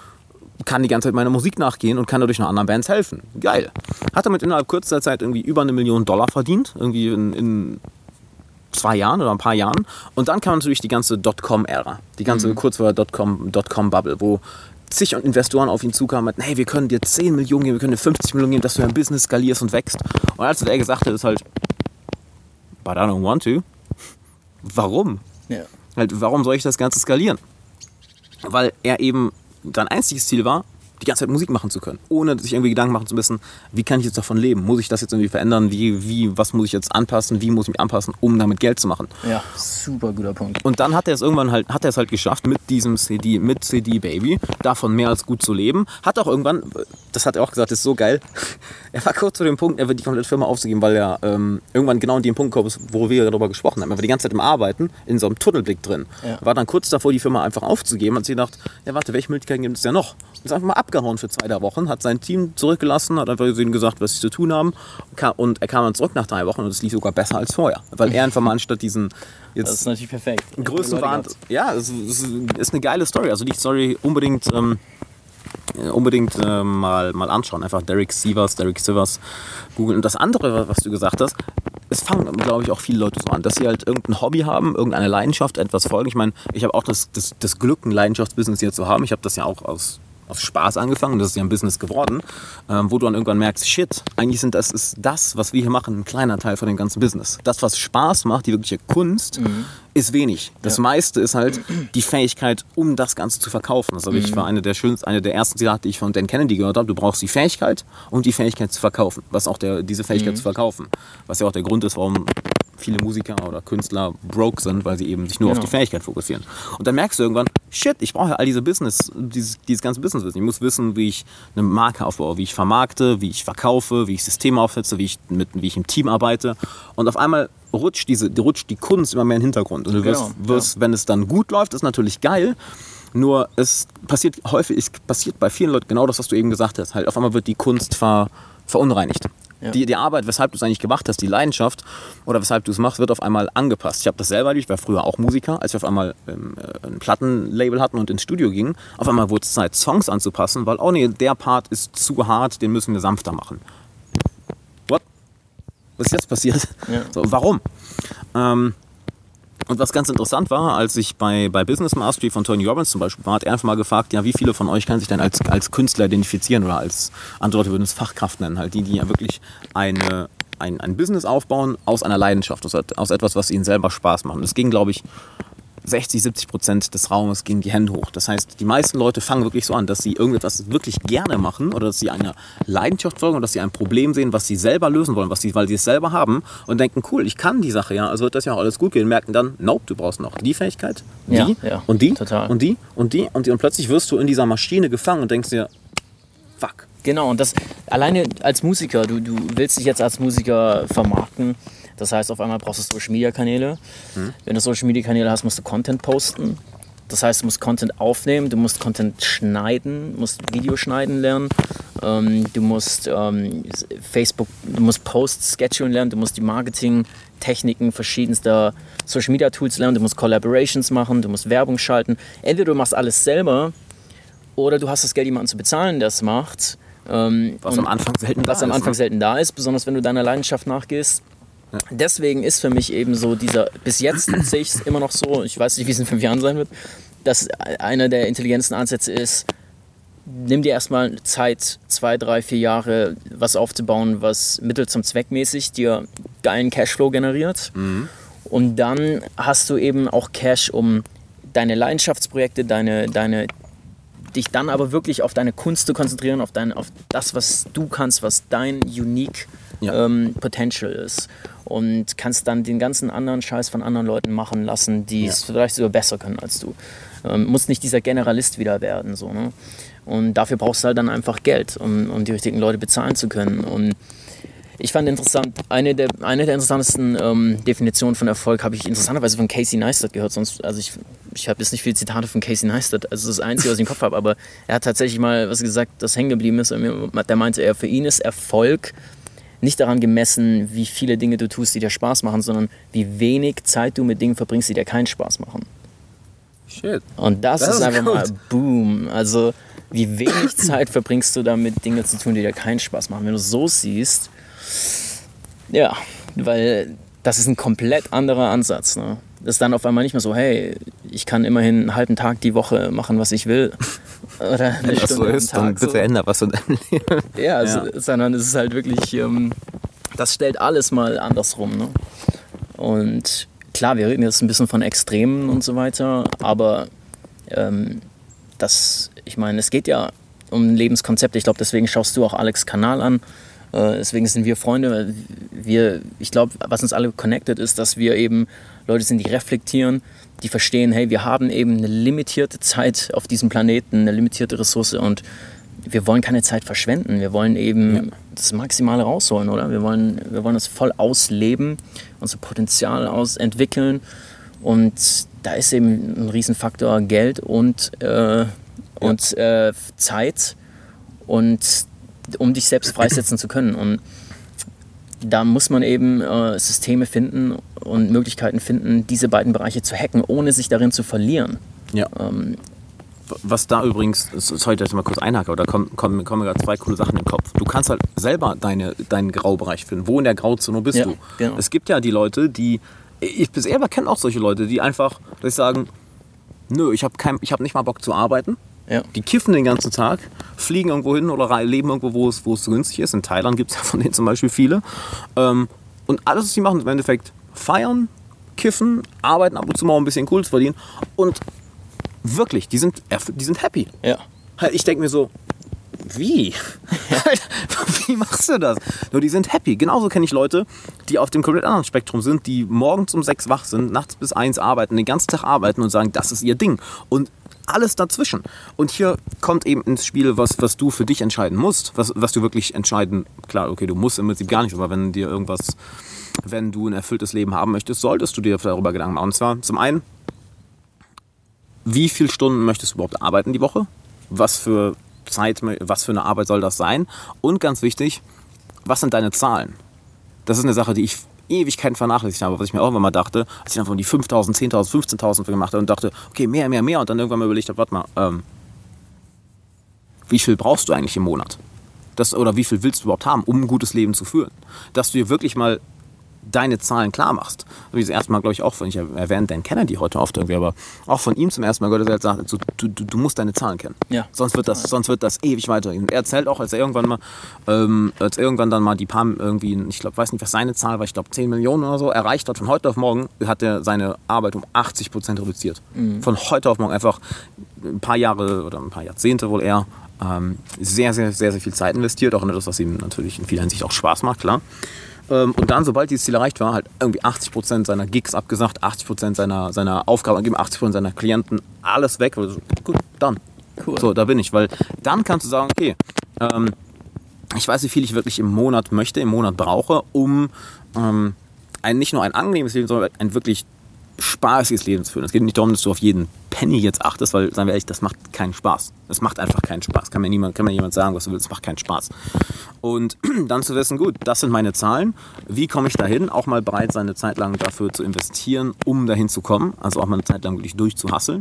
Speaker 2: kann die ganze Zeit meiner Musik nachgehen und kann dadurch noch anderen Bands helfen. Geil. Hat damit innerhalb kürzester Zeit irgendwie über eine Million Dollar verdient, irgendwie in, in zwei Jahren oder ein paar Jahren. Und dann kam natürlich die ganze Dotcom-Ära, die ganze kurz vor Dotcom-Bubble, wo zig Investoren auf ihn zukamen und hey, wir können dir 10 Millionen geben, wir können dir 50 Millionen geben, dass du dein Business skalierst und wächst. Und als er gesagt hat, ist halt, but I don't want to. Warum?
Speaker 1: Ja.
Speaker 2: Halt, warum soll ich das Ganze skalieren? Weil er eben sein einziges Ziel war, die ganze Zeit Musik machen zu können, ohne sich irgendwie Gedanken machen zu müssen, wie kann ich jetzt davon leben? Muss ich das jetzt irgendwie verändern? Wie, wie, was muss ich jetzt anpassen? Wie muss ich mich anpassen, um damit Geld zu machen?
Speaker 1: ja, super guter Punkt.
Speaker 2: Und dann hat er es irgendwann halt, hat er es halt geschafft, mit diesem CD, mit CD Baby, davon mehr als gut zu leben. Hat auch irgendwann, das hat er auch gesagt, ist so geil. Er war kurz zu dem Punkt, er wird die komplette Firma aufzugeben, weil er ähm, irgendwann genau in dem Punkt kommt, wo wir darüber gesprochen haben. Er war die ganze Zeit im Arbeiten, in so einem Tunnelblick drin.
Speaker 1: Ja.
Speaker 2: War dann kurz davor, die Firma einfach aufzugeben, hat sich gedacht, ja warte, welche Möglichkeiten gibt es ja noch? Und ist einfach mal abgehauen für zwei, drei Wochen, hat sein Team zurückgelassen, hat einfach ihnen gesagt, was sie zu tun haben. Und er kam dann zurück nach drei Wochen und es lief sogar besser als vorher. Weil er einfach mal anstatt diesen jetzt
Speaker 1: Das ist natürlich perfekt.
Speaker 2: Größenwahn. Ja, es ist, eine geile Story. Also die Story unbedingt, ähm, äh, unbedingt ähm, mal, mal anschauen. Einfach Derek Sievers, Derek Sivers googeln. Und das andere, was du gesagt hast, es fangen, glaube ich, auch viele Leute so an, dass sie halt irgendein Hobby haben, irgendeine Leidenschaft, etwas folgen. Ich meine, ich habe auch das, das, das Glück, ein Leidenschaftsbusiness hier zu haben. Ich habe das ja auch aus aus Spaß angefangen, das ist ja ein Business geworden, ähm, wo du dann irgendwann merkst, shit, eigentlich sind das ist das, was wir hier machen, ein kleiner Teil von dem ganzen Business. Das, was Spaß macht, die wirkliche Kunst, ist wenig. Das meiste ist halt die Fähigkeit, um das Ganze zu verkaufen. Das also ich war eine der schönsten, eine der ersten Zitate, die ich von Dan Kennedy gehört habe. Du brauchst die Fähigkeit und die Fähigkeit zu verkaufen. Was auch der, diese Fähigkeit zu verkaufen. Was ja auch der Grund ist, warum viele Musiker oder Künstler broke sind, weil sie eben sich nur auf
Speaker 1: Genau.
Speaker 2: die Fähigkeit fokussieren. Und dann merkst du irgendwann, shit, ich brauche ja all diese Business, dieses, dieses ganze Business wissen. Ich muss wissen, wie ich eine Marke aufbaue, wie ich vermarkte, wie ich verkaufe, wie ich Systeme aufsetze, wie ich, mit, wie ich im Team arbeite. Und auf einmal rutscht, diese, rutscht die Kunst immer mehr in den Hintergrund. Und du wirst,
Speaker 1: Genau,
Speaker 2: wirst wenn es dann gut läuft, ist natürlich geil. Nur es passiert häufig, es passiert bei vielen Leuten genau das, was du eben gesagt hast. Halt auf einmal wird die Kunst ver, verunreinigt. Ja. Die, die Arbeit, weshalb du es eigentlich gemacht hast, die Leidenschaft oder weshalb du es machst, wird auf einmal angepasst. Ich habe das selber, ich war früher auch Musiker, als wir auf einmal ähm, äh, ein Plattenlabel hatten und ins Studio gingen, auf einmal wurde es Zeit, Songs anzupassen, weil, oh nee, der Part ist zu hart, den müssen wir sanfter machen. Was ist jetzt passiert? Ja. So, warum? Ähm, und was ganz interessant war, als ich bei, bei Business Mastery von Tony Robbins zum Beispiel war, hat er einfach mal gefragt, ja, wie viele von euch können sich denn als, als Künstler identifizieren oder als, andere Leute würden es Fachkraft nennen, halt die, die ja wirklich eine, ein, ein Business aufbauen aus einer Leidenschaft, aus, aus etwas, was ihnen selber Spaß macht. Und das ging, glaube ich, 60, 70 Prozent des Raumes gingen die Hände hoch. Das heißt, die meisten Leute fangen wirklich so an, dass sie irgendetwas wirklich gerne machen oder dass sie einer Leidenschaft folgen und dass sie ein Problem sehen, was sie selber lösen wollen, was sie, weil sie es selber haben und denken, cool, ich kann die Sache ja, also wird das ja auch alles gut gehen. Merken dann, nope, du brauchst noch die Fähigkeit, die ja, ja, und die total. und die und die und die und plötzlich wirst du in dieser Maschine gefangen und denkst dir, fuck.
Speaker 1: Genau, und das alleine als Musiker, du, du willst dich jetzt als Musiker vermarkten das heißt, auf einmal brauchst du Social Media Kanäle. Mhm. Wenn du Social Media Kanäle hast, musst du Content posten. Das heißt, du musst Content aufnehmen, du musst Content schneiden, musst Video schneiden lernen, ähm, du musst ähm, Facebook, du musst Posts schedulen lernen, du musst die Marketing-Techniken verschiedenster Social Media Tools lernen, du musst Collaborations machen, du musst Werbung schalten. Entweder du machst alles selber oder du hast das Geld, jemanden zu bezahlen, der es macht.
Speaker 2: Ähm, was am Anfang selten
Speaker 1: was da am Anfang ne? selten da ist, besonders wenn du deiner Leidenschaft nachgehst. Deswegen ist für mich eben so dieser, bis jetzt sehe ich es immer noch so, ich weiß nicht, wie es in fünf Jahren sein wird, dass einer der intelligentesten Ansätze ist, nimm dir erstmal Zeit, zwei, drei, vier Jahre was aufzubauen, was mittel zum Zweck mäßig dir geilen Cashflow generiert. Mhm. Und dann hast du eben auch Cash, um deine Leidenschaftsprojekte, deine, deine, dich dann aber wirklich auf deine Kunst zu konzentrieren, auf, dein, auf das, was du kannst, was dein unique ja. ähm, Potential ist und kannst dann den ganzen anderen Scheiß von anderen Leuten machen lassen, die ja. es vielleicht sogar besser können als du. Ähm, musst nicht dieser Generalist wieder werden. So, ne? Und dafür brauchst du halt dann einfach Geld, um, um die richtigen Leute bezahlen zu können. Und ich fand interessant, eine der, eine der interessantesten ähm, Definitionen von Erfolg habe ich interessanterweise von Casey Neistat gehört. Sonst, also ich, ich habe jetzt nicht viele Zitate von Casey Neistat, also das Einzige, was ich im Kopf habe, aber er hat tatsächlich mal was gesagt, das hängen geblieben ist. Der meinte er, für ihn ist Erfolg nicht daran gemessen, wie viele Dinge du tust, die dir Spaß machen, sondern wie wenig Zeit du mit Dingen verbringst, die dir keinen Spaß machen. Shit. Und das, das ist, einfach gut. mal boom. Also, wie wenig Zeit verbringst du damit, Dinge zu tun, die dir keinen Spaß machen. Wenn du so siehst, ja, weil das ist ein komplett anderer Ansatz. Ne? Das ist dann auf einmal nicht mehr so, hey, ich kann immerhin einen halben Tag die Woche machen, was ich will.
Speaker 2: Oder eine Wenn das so ist, Tag, dann bitte so. ändere was in deinem
Speaker 1: Leben. Ja, also, ja. sondern es ist halt wirklich, ähm, das stellt alles mal andersrum. Ne? Und klar, wir reden jetzt ein bisschen von Extremen und so weiter, aber ähm, das, ich meine, es geht ja um ein Lebenskonzept. Ich glaube, deswegen schaust du auch Alex Kanal an. Äh, deswegen sind wir Freunde. Wir, ich glaube, was uns alle connected ist, dass wir eben Leute sind, die reflektieren, die verstehen, hey, wir haben eben eine limitierte Zeit auf diesem Planeten, eine limitierte Ressource und wir wollen keine Zeit verschwenden. Wir wollen eben ja. das Maximale rausholen, oder? Wir wollen, wir wollen das voll ausleben, unser Potenzial ausentwickeln. Und da ist eben ein Riesenfaktor Geld und, äh, und ja. äh, Zeit. Und um dich selbst freisetzen zu können. Und da muss man eben äh, Systeme finden und Möglichkeiten finden, diese beiden Bereiche zu hacken, ohne sich darin zu verlieren.
Speaker 2: Ja. Ähm, was da übrigens, sorry, dass ich mal kurz einhacke, aber da kommen, kommen, kommen gerade zwei coole Sachen in den Kopf. Du kannst halt selber deine, deinen Graubereich finden. Wo in der Grauzone bist ja, du? Genau. Es gibt ja die Leute, die, ich selber kenne auch solche Leute, die einfach, dass ich sagen, nö, ich habe hab nicht mal Bock zu arbeiten. Ja. Die kiffen den ganzen Tag, fliegen irgendwo hin oder leben irgendwo, wo es, wo es günstig ist. In Thailand gibt es ja von denen zum Beispiel viele. Ähm, und alles, was sie machen, ist im Endeffekt feiern, kiffen, arbeiten, ab und zu mal ein bisschen cool zu verdienen. Und wirklich, die sind, die sind happy. Ja. Halt, ich denke mir so, wie? wie machst du das? Nur die sind happy. Genauso kenne ich Leute, die auf dem komplett anderen Spektrum sind, die morgens um sechs wach sind, nachts bis eins arbeiten, den ganzen Tag arbeiten und sagen, das ist ihr Ding. Und alles dazwischen. Und hier kommt eben ins Spiel, was, was du für dich entscheiden musst, was, was du wirklich entscheiden, klar, okay, du musst im Prinzip gar nicht, aber wenn dir irgendwas, wenn du ein erfülltes Leben haben möchtest, solltest du dir darüber Gedanken machen. Und zwar zum einen, wie viele Stunden möchtest du überhaupt arbeiten die Woche? Was für Zeit, was für eine Arbeit soll das sein? Und ganz wichtig, was sind deine Zahlen? Das ist eine Sache, die ich Ewigkeiten vernachlässigt habe, was ich mir auch immer mal dachte, als ich einfach die 5.000, 10.000, 15.000 gemacht habe und dachte, okay, mehr, mehr, mehr und dann irgendwann mal überlegt habe, warte mal, ähm, wie viel brauchst du eigentlich im Monat? Das, oder wie viel willst du überhaupt haben, um ein gutes Leben zu führen? Dass du dir wirklich mal deine Zahlen klar machst. Habe ich das erste Mal, glaube ich, auch von, ich erwähne Dan Kennedy heute oft irgendwie, aber auch von ihm zum ersten Mal gehört, dass er halt sagt, du, du, du musst deine Zahlen kennen. Ja. Sonst wird das, sonst wird das ewig weitergehen. Er erzählt auch, als er irgendwann mal, ähm, als irgendwann dann mal die paar irgendwie, ich glaube, weiß nicht, was seine Zahl war, ich glaube 10 Millionen oder so, erreicht hat, von heute auf morgen hat er seine Arbeit um 80 Prozent reduziert. Mhm. Von heute auf morgen einfach ein paar Jahre oder ein paar Jahrzehnte wohl eher ähm, sehr, sehr, sehr, sehr viel Zeit investiert, auch in etwas, was ihm natürlich in vieler Hinsicht auch Spaß macht, klar. Ähm, und dann, sobald dieses Ziel erreicht war, halt irgendwie 80% seiner Gigs abgesagt, 80% seiner, seiner Aufgaben angegeben, 80% seiner Klienten, alles weg. Also, gut, dann. Cool. So, da bin ich. Weil dann kannst du sagen, okay, ähm, ich weiß, wie viel ich wirklich im Monat möchte, im Monat brauche, um ähm, ein, nicht nur ein angenehmes Leben, sondern ein wirklich spaßiges Leben zu führen. Es geht nicht darum, dass du auf jeden Penny jetzt achtest, weil, sagen wir ehrlich, das macht keinen Spaß. Das macht einfach keinen Spaß. Kann mir niemand, kann mir jemand sagen, was du willst, das macht keinen Spaß. Und dann zu wissen, gut, das sind meine Zahlen. Wie komme ich dahin? Auch mal bereit sein, eine Zeit lang dafür zu investieren, um dahin zu kommen. Also auch mal eine Zeit lang wirklich durchzuhasseln.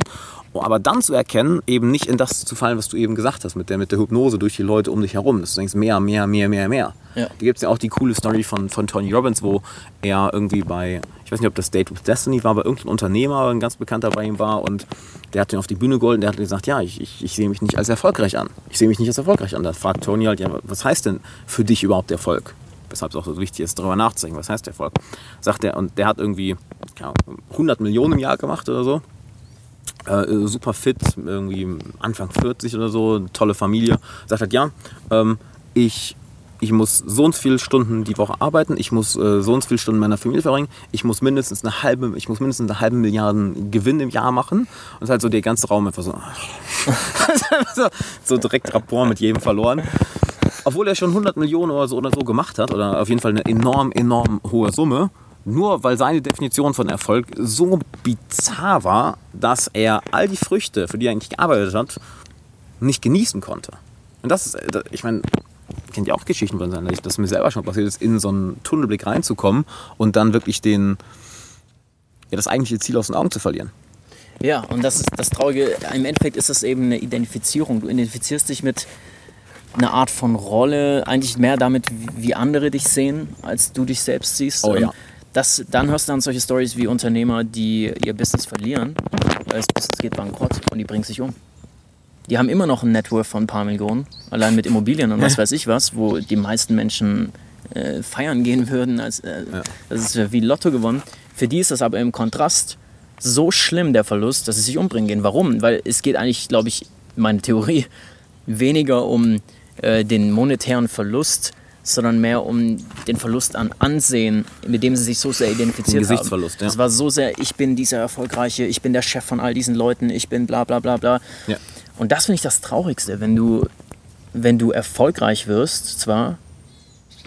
Speaker 2: Aber dann zu erkennen, eben nicht in das zu fallen, was du eben gesagt hast, mit der, mit der Hypnose durch die Leute um dich herum. Dass du denkst, mehr, mehr, mehr, mehr, mehr. Ja. Da gibt es ja auch die coole Story von, von Tony Robbins, wo er irgendwie bei, ich weiß nicht, ob das Date with Destiny war, aber irgendein Unternehmer, ein ganz bekannter bei ihm war und der hat ihn auf die Bühne geholt und der hat gesagt, ja, ich, ich, ich sehe mich nicht als erfolgreich an. Ich sehe mich nicht als erfolgreich an. Da fragt Tony halt, ja, was heißt denn für dich überhaupt Erfolg? Weshalb es auch so wichtig ist, darüber nachzudenken, was heißt Erfolg? Sagt er, und der hat irgendwie ja, 100 Millionen im Jahr gemacht oder so. Äh, super fit, irgendwie Anfang 40 oder so, tolle Familie. Sagt halt, ja, ähm, ich ich muss so und viele Stunden die Woche arbeiten, ich muss äh, so und viele Stunden meiner Familie verbringen, ich muss mindestens eine halbe, ich muss mindestens eine halbe Milliarden Gewinn im Jahr machen. Und es ist halt so der ganze Raum einfach so, so, so direkt Rapport mit jedem verloren. Obwohl er schon 100 Millionen oder so, oder so gemacht hat, oder auf jeden Fall eine enorm, enorm hohe Summe, nur weil seine Definition von Erfolg so bizarr war, dass er all die Früchte, für die er eigentlich gearbeitet hat, nicht genießen konnte. Und das ist, äh, ich meine, kennt ja auch Geschichten von sein, dass mir selber schon passiert ist, in so einen Tunnelblick reinzukommen und dann wirklich den, ja, das eigentliche Ziel aus den Augen zu verlieren.
Speaker 1: Ja, und das ist das Traurige. Im Endeffekt ist das eben eine Identifizierung. Du identifizierst dich mit einer Art von Rolle, eigentlich mehr damit, wie andere dich sehen, als du dich selbst siehst.
Speaker 2: Oh, ja.
Speaker 1: das, dann hörst du dann solche Stories wie Unternehmer, die ihr Business verlieren, weil das Business geht bankrott und die bringen sich um die haben immer noch ein Network von ein paar Millionen, allein mit Immobilien und was weiß ich was, wo die meisten Menschen äh, feiern gehen würden, als äh, ja. das ist wie Lotto gewonnen. Für die ist das aber im Kontrast so schlimm, der Verlust, dass sie sich umbringen gehen. Warum? Weil es geht eigentlich, glaube ich, meine Theorie, weniger um äh, den monetären Verlust, sondern mehr um den Verlust an Ansehen, mit dem sie sich so sehr identifiziert
Speaker 2: Gesichtsverlust,
Speaker 1: haben. Ja. Es war so sehr, ich bin dieser Erfolgreiche, ich bin der Chef von all diesen Leuten, ich bin bla bla bla bla. Ja. Und das finde ich das Traurigste, wenn du, wenn du erfolgreich wirst, zwar,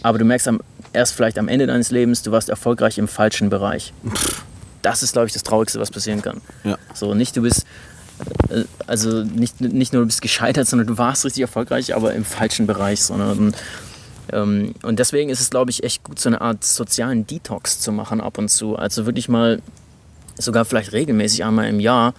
Speaker 1: aber du merkst am, erst vielleicht am Ende deines Lebens, du warst erfolgreich im falschen Bereich. Das ist, glaube ich, das Traurigste, was passieren kann. Ja. So, nicht du bist, äh, also nicht, nicht nur du bist gescheitert, sondern du warst richtig erfolgreich, aber im falschen Bereich. Sondern, ähm, und deswegen ist es, glaube ich, echt gut, so eine Art sozialen Detox zu machen ab und zu. Also wirklich mal, sogar vielleicht regelmäßig einmal im Jahr,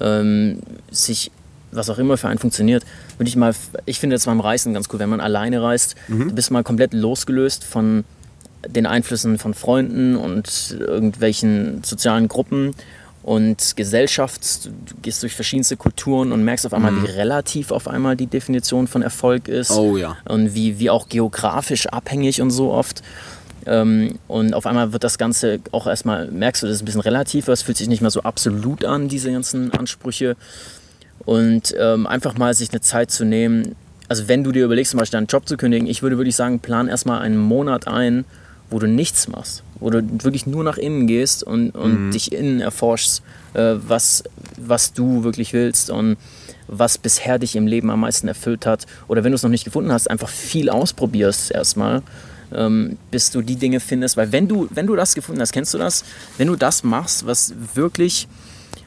Speaker 1: ähm, sich was auch immer für einen funktioniert, würde ich mal, ich finde das beim Reisen ganz cool, wenn man alleine reist, mhm. du bist mal komplett losgelöst von den Einflüssen von Freunden und irgendwelchen sozialen Gruppen und Gesellschaft. Du gehst durch verschiedenste Kulturen und merkst auf einmal, mhm. wie relativ auf einmal die Definition von Erfolg ist.
Speaker 2: Oh ja.
Speaker 1: Und wie, wie auch geografisch abhängig und so oft. Ähm, und auf einmal wird das Ganze auch erstmal, merkst du, das ist ein bisschen relativ, es fühlt sich nicht mehr so absolut an, diese ganzen Ansprüche. Und ähm, einfach mal sich eine Zeit zu nehmen. Also wenn du dir überlegst, zum Beispiel deinen Job zu kündigen, ich würde wirklich sagen, plan erstmal einen Monat ein, wo du nichts machst, wo du wirklich nur nach innen gehst und, und mhm. dich innen erforschst, äh, was, was du wirklich willst und was bisher dich im Leben am meisten erfüllt hat. Oder wenn du es noch nicht gefunden hast, einfach viel ausprobierst erstmal, ähm, bis du die Dinge findest. Weil wenn du, wenn du das gefunden hast, kennst du das? Wenn du das machst, was wirklich,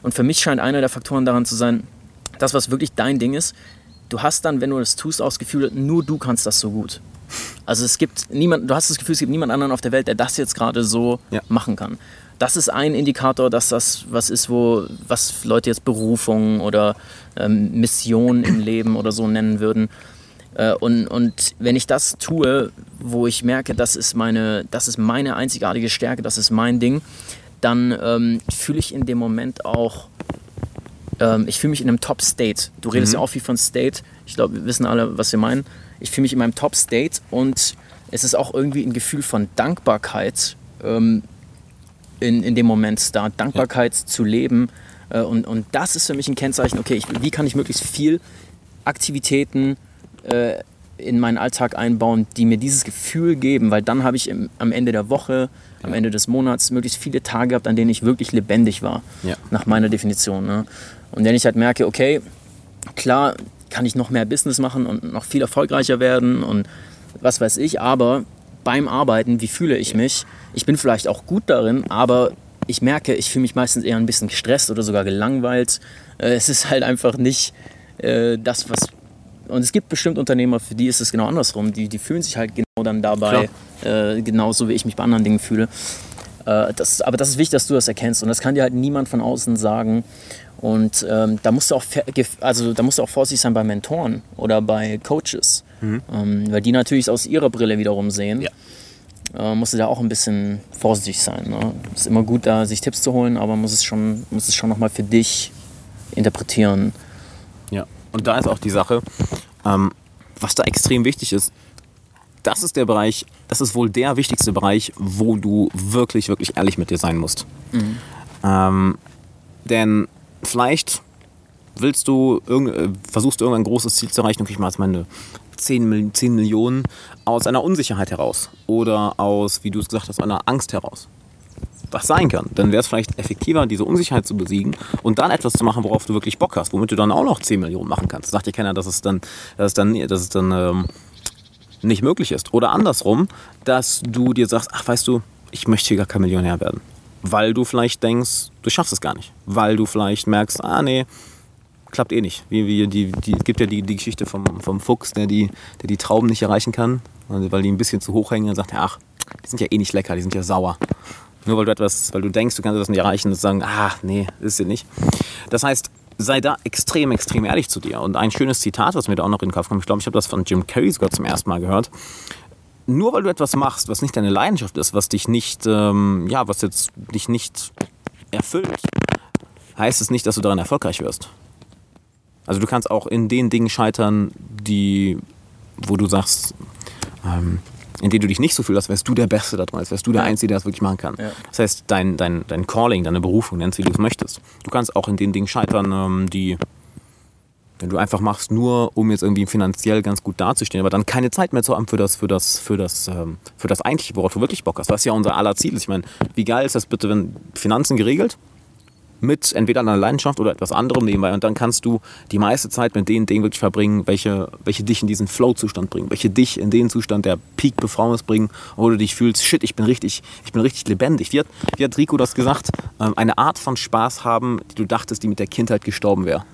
Speaker 1: und für mich scheint einer der Faktoren daran zu sein, das, was wirklich dein Ding ist, du hast dann, wenn du das tust, auch das Gefühl, nur du kannst das so gut. Also es gibt niemand, du hast das Gefühl, es gibt niemand anderen auf der Welt, der das jetzt gerade so ja. machen kann. Das ist ein Indikator, dass das was ist, wo was Leute jetzt Berufung oder ähm, Mission im Leben oder so nennen würden. Äh, und, und wenn ich das tue, wo ich merke, das ist meine, das ist meine einzigartige Stärke, das ist mein Ding, dann ähm, fühle ich in dem Moment auch, ähm, ich fühle mich in einem Top-State. Du redest mhm. ja auch viel von State. Ich glaube, wir wissen alle, was wir meinen. Ich fühle mich in meinem Top-State und es ist auch irgendwie ein Gefühl von Dankbarkeit ähm, in, in dem Moment da, Dankbarkeit ja. zu leben. Äh, und, und das ist für mich ein Kennzeichen, okay, ich, wie kann ich möglichst viel Aktivitäten äh, in meinen Alltag einbauen, die mir dieses Gefühl geben, weil dann habe ich im, am Ende der Woche. Am Ende des Monats möglichst viele Tage gehabt, an denen ich wirklich lebendig war, ja. nach meiner Definition. Ne? Und wenn ich halt merke, okay, klar kann ich noch mehr Business machen und noch viel erfolgreicher werden und was weiß ich, aber beim Arbeiten, wie fühle ich mich? Ich bin vielleicht auch gut darin, aber ich merke, ich fühle mich meistens eher ein bisschen gestresst oder sogar gelangweilt. Äh, es ist halt einfach nicht äh, das, was und es gibt bestimmt Unternehmer, für die ist es genau andersrum. Die, die fühlen sich halt genau dann dabei, äh, genauso wie ich mich bei anderen Dingen fühle. Äh, das, aber das ist wichtig, dass du das erkennst. Und das kann dir halt niemand von außen sagen. Und ähm, da, musst du auch, also, da musst du auch vorsichtig sein bei Mentoren oder bei Coaches. Mhm. Ähm, weil die natürlich aus ihrer Brille wiederum sehen. Ja. Äh, musst du da auch ein bisschen vorsichtig sein. Ne? Ist immer gut, da sich Tipps zu holen, aber muss es schon, muss es schon nochmal für dich interpretieren.
Speaker 2: Ja, und da ist auch die Sache, ähm, was da extrem wichtig ist, das ist der Bereich, das ist wohl der wichtigste Bereich, wo du wirklich, wirklich ehrlich mit dir sein musst. Mhm. Ähm, denn vielleicht willst du, äh, versuchst du irgendein großes Ziel zu erreichen, okay, ich mache jetzt meine 10, 10 Millionen aus einer Unsicherheit heraus oder aus, wie du es gesagt hast, einer Angst heraus was sein kann. Dann wäre es vielleicht effektiver, diese Unsicherheit zu besiegen und dann etwas zu machen, worauf du wirklich Bock hast, womit du dann auch noch 10 Millionen machen kannst. Sagt dir keiner, dass es dann, dass es dann, dass es dann ähm, nicht möglich ist. Oder andersrum, dass du dir sagst, ach weißt du, ich möchte hier gar kein Millionär werden. Weil du vielleicht denkst, du schaffst es gar nicht. Weil du vielleicht merkst, ah nee, klappt eh nicht. Wie, wie die, die, es gibt ja die, die Geschichte vom, vom Fuchs, der die, der die Trauben nicht erreichen kann, weil die ein bisschen zu hoch hängen. Dann sagt er, ach, die sind ja eh nicht lecker, die sind ja sauer. Nur weil du etwas, weil du denkst, du kannst das nicht erreichen und sagen, ah, nee, ist sie nicht. Das heißt, sei da extrem, extrem ehrlich zu dir. Und ein schönes Zitat, was mir da auch noch in den Kopf kommt, ich glaube, ich habe das von Jim Carrey sogar zum ersten Mal gehört. Nur weil du etwas machst, was nicht deine Leidenschaft ist, was dich nicht, ähm, ja, was jetzt dich nicht erfüllt, heißt es nicht, dass du daran erfolgreich wirst. Also du kannst auch in den Dingen scheitern, die, wo du sagst, ähm, in denen du dich nicht so fühlst, als wärst du der Beste da drin, als wärst du der Einzige, der das wirklich machen kann. Ja. Das heißt, dein, dein, dein Calling, deine Berufung, nennst wie du es möchtest. Du kannst auch in den Dingen scheitern, ähm, die, wenn du einfach machst, nur um jetzt irgendwie finanziell ganz gut dazustehen, aber dann keine Zeit mehr zu haben für das, für das, für das, ähm, für das eigentliche, worauf du wirklich Bock hast. Was ja unser aller Ziel ist. Ich meine, wie geil ist das bitte, wenn Finanzen geregelt? Mit entweder einer Leidenschaft oder etwas anderem nebenbei. Und dann kannst du die meiste Zeit mit den Dingen wirklich verbringen, welche, welche dich in diesen Flow-Zustand bringen, welche dich in den Zustand der Peak-Befrauens bringen, wo du dich fühlst, shit, ich bin richtig, ich bin richtig lebendig. Wie hat, wie hat Rico das gesagt? Ähm, eine Art von Spaß haben, die du dachtest, die mit der Kindheit gestorben wäre.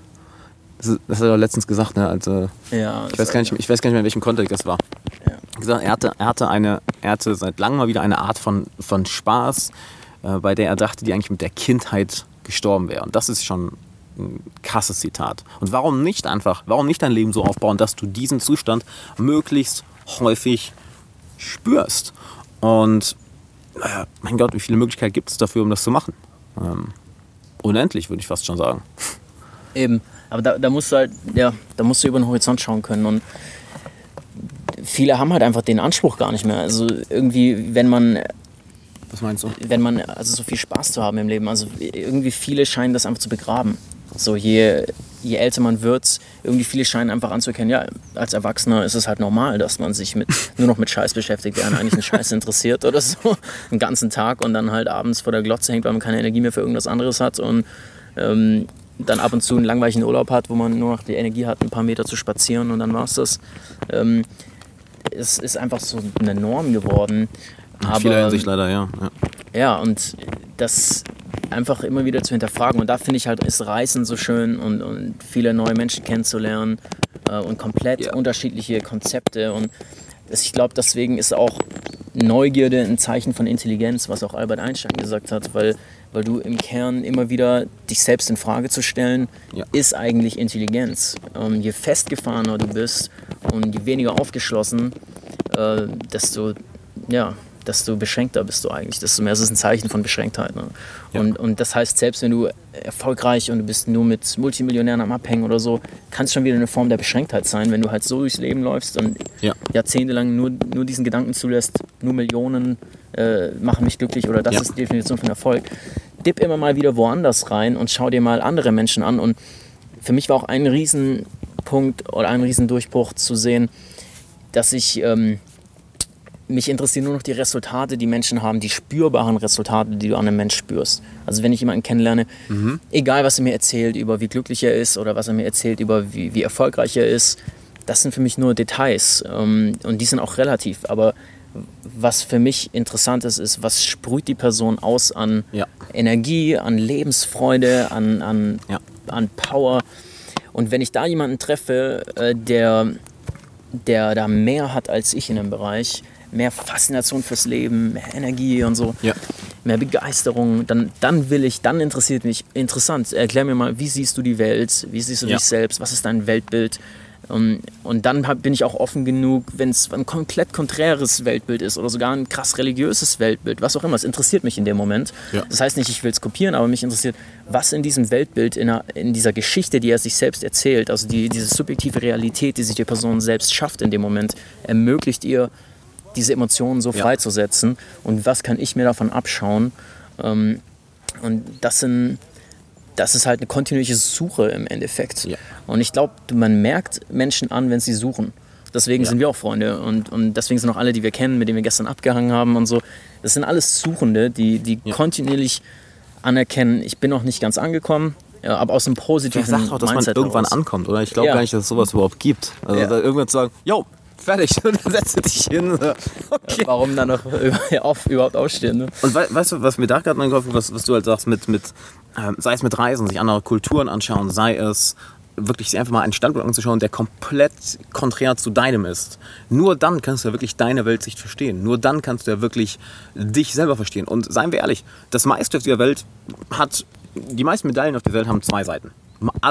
Speaker 2: Das, das, hat er letztens gesagt, ne? Also, ja, ich, weiß gar nicht, ich weiß gar nicht mehr, in welchem Kontext das war. Ja. Er, hatte, er, hatte eine, er hatte seit langem mal wieder eine Art von, von Spaß, äh, bei der er dachte, die eigentlich mit der Kindheit gestorben wäre. Und das ist schon ein krasses Zitat. Und warum nicht einfach, warum nicht dein Leben so aufbauen, dass du diesen Zustand möglichst häufig spürst? Und äh, mein Gott, wie viele Möglichkeiten gibt es dafür, um das zu machen? Ähm, unendlich, würde ich fast schon sagen.
Speaker 1: Eben, aber da, da musst du halt, ja, da musst du über den Horizont schauen können. Und viele haben halt einfach den Anspruch gar nicht mehr. Also irgendwie, wenn man
Speaker 2: was meinst du?
Speaker 1: Wenn man, also so viel Spaß zu haben im Leben. Also irgendwie viele scheinen das einfach zu begraben. So je, je älter man wird, irgendwie viele scheinen einfach anzuerkennen, ja, als Erwachsener ist es halt normal, dass man sich mit, nur noch mit Scheiß beschäftigt, der einen eigentlich einen Scheiß interessiert oder so, einen ganzen Tag und dann halt abends vor der Glotze hängt, weil man keine Energie mehr für irgendwas anderes hat und ähm, dann ab und zu einen langweiligen Urlaub hat, wo man nur noch die Energie hat, ein paar Meter zu spazieren und dann war es das. Ähm, es ist einfach so eine Norm geworden.
Speaker 2: Aber, vieler Hinsicht leider, ja.
Speaker 1: ja. Ja, und das einfach immer wieder zu hinterfragen. Und da finde ich halt, ist Reisen so schön und, und viele neue Menschen kennenzulernen äh, und komplett ja. unterschiedliche Konzepte. Und ich glaube, deswegen ist auch Neugierde ein Zeichen von Intelligenz, was auch Albert Einstein gesagt hat, weil, weil du im Kern immer wieder dich selbst in Frage zu stellen, ja. ist eigentlich Intelligenz. Ähm, je festgefahrener du bist und je weniger aufgeschlossen, äh, desto ja, desto beschränkter bist du eigentlich, desto mehr ist es ein Zeichen von Beschränktheit. Ne? Ja. Und, und das heißt, selbst wenn du erfolgreich und du bist nur mit Multimillionären am Abhängen oder so, kann es schon wieder eine Form der Beschränktheit sein, wenn du halt so durchs Leben läufst und ja. jahrzehntelang nur, nur diesen Gedanken zulässt, nur Millionen äh, machen mich glücklich oder das ja. ist die Definition von Erfolg. Dipp immer mal wieder woanders rein und schau dir mal andere Menschen an. Und für mich war auch ein Riesenpunkt oder ein Riesendurchbruch zu sehen, dass ich... Ähm, mich interessieren nur noch die Resultate, die Menschen haben, die spürbaren Resultate, die du an einem Mensch spürst. Also wenn ich jemanden kennenlerne, mhm. egal was er mir erzählt über wie glücklich er ist oder was er mir erzählt über wie, wie erfolgreich er ist, das sind für mich nur Details ähm, und die sind auch relativ. Aber was für mich interessant ist, ist, was sprüht die Person aus an ja. Energie, an Lebensfreude, an, an, ja. an Power. Und wenn ich da jemanden treffe, äh, der, der da mehr hat als ich in dem Bereich, mehr Faszination fürs Leben, mehr Energie und so, ja. mehr Begeisterung, dann, dann will ich, dann interessiert mich, interessant, erklär mir mal, wie siehst du die Welt, wie siehst du ja. dich selbst, was ist dein Weltbild? Um, und dann bin ich auch offen genug, wenn es ein komplett konträres Weltbild ist oder sogar ein krass religiöses Weltbild, was auch immer. Es interessiert mich in dem Moment. Ja. Das heißt nicht, ich will es kopieren, aber mich interessiert, was in diesem Weltbild, in, einer, in, dieser Geschichte, die er sich selbst erzählt, also die, diese subjektive Realität, die sich die Person selbst schafft in dem Moment, ermöglicht ihr diese Emotionen so freizusetzen und was kann ich mir davon abschauen. Ähm, und das sind das ist halt eine kontinuierliche Suche im Endeffekt. Ja. Und ich glaube, man merkt Menschen an, wenn sie suchen. Deswegen ja. sind wir auch Freunde und, und deswegen sind auch alle, die wir kennen, mit denen wir gestern abgehangen haben und so. Das sind alles Suchende, die, die ja. kontinuierlich anerkennen, ich bin noch nicht ganz angekommen, aber aus einem positiven
Speaker 2: Wer sagt auch, dass Mindset man irgendwann heraus. ankommt, oder? Ich glaube gar nicht, dass es sowas überhaupt gibt. Also irgendwann zu sagen, yo, fertig und dann setzt du dich hin.
Speaker 1: Okay. Warum dann noch auf, überhaupt aufstehen? Ne?
Speaker 2: Und we weißt du, was mir da gerade mein Kopf, was, was du halt sagst, mit, mit, äh, sei es mit Reisen, sich andere Kulturen anschauen, sei es wirklich einfach mal einen Standpunkt anzuschauen, der komplett konträr zu deinem ist. Nur dann kannst du ja wirklich deine Weltsicht verstehen. Nur dann kannst du ja wirklich dich selber verstehen. Und seien wir ehrlich, das meiste auf dieser Welt hat, die meisten Medaillen auf der Welt haben zwei Seiten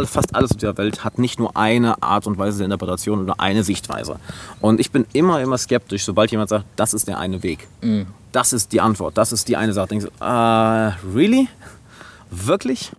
Speaker 2: fast alles auf der Welt hat nicht nur eine Art und Weise der Interpretation oder eine Sichtweise. Und ich bin immer, immer skeptisch, sobald jemand sagt, das ist der eine Weg. Mhm. Das ist die Antwort, das ist die eine Sache. Denkst du, uh, really? Wirklich?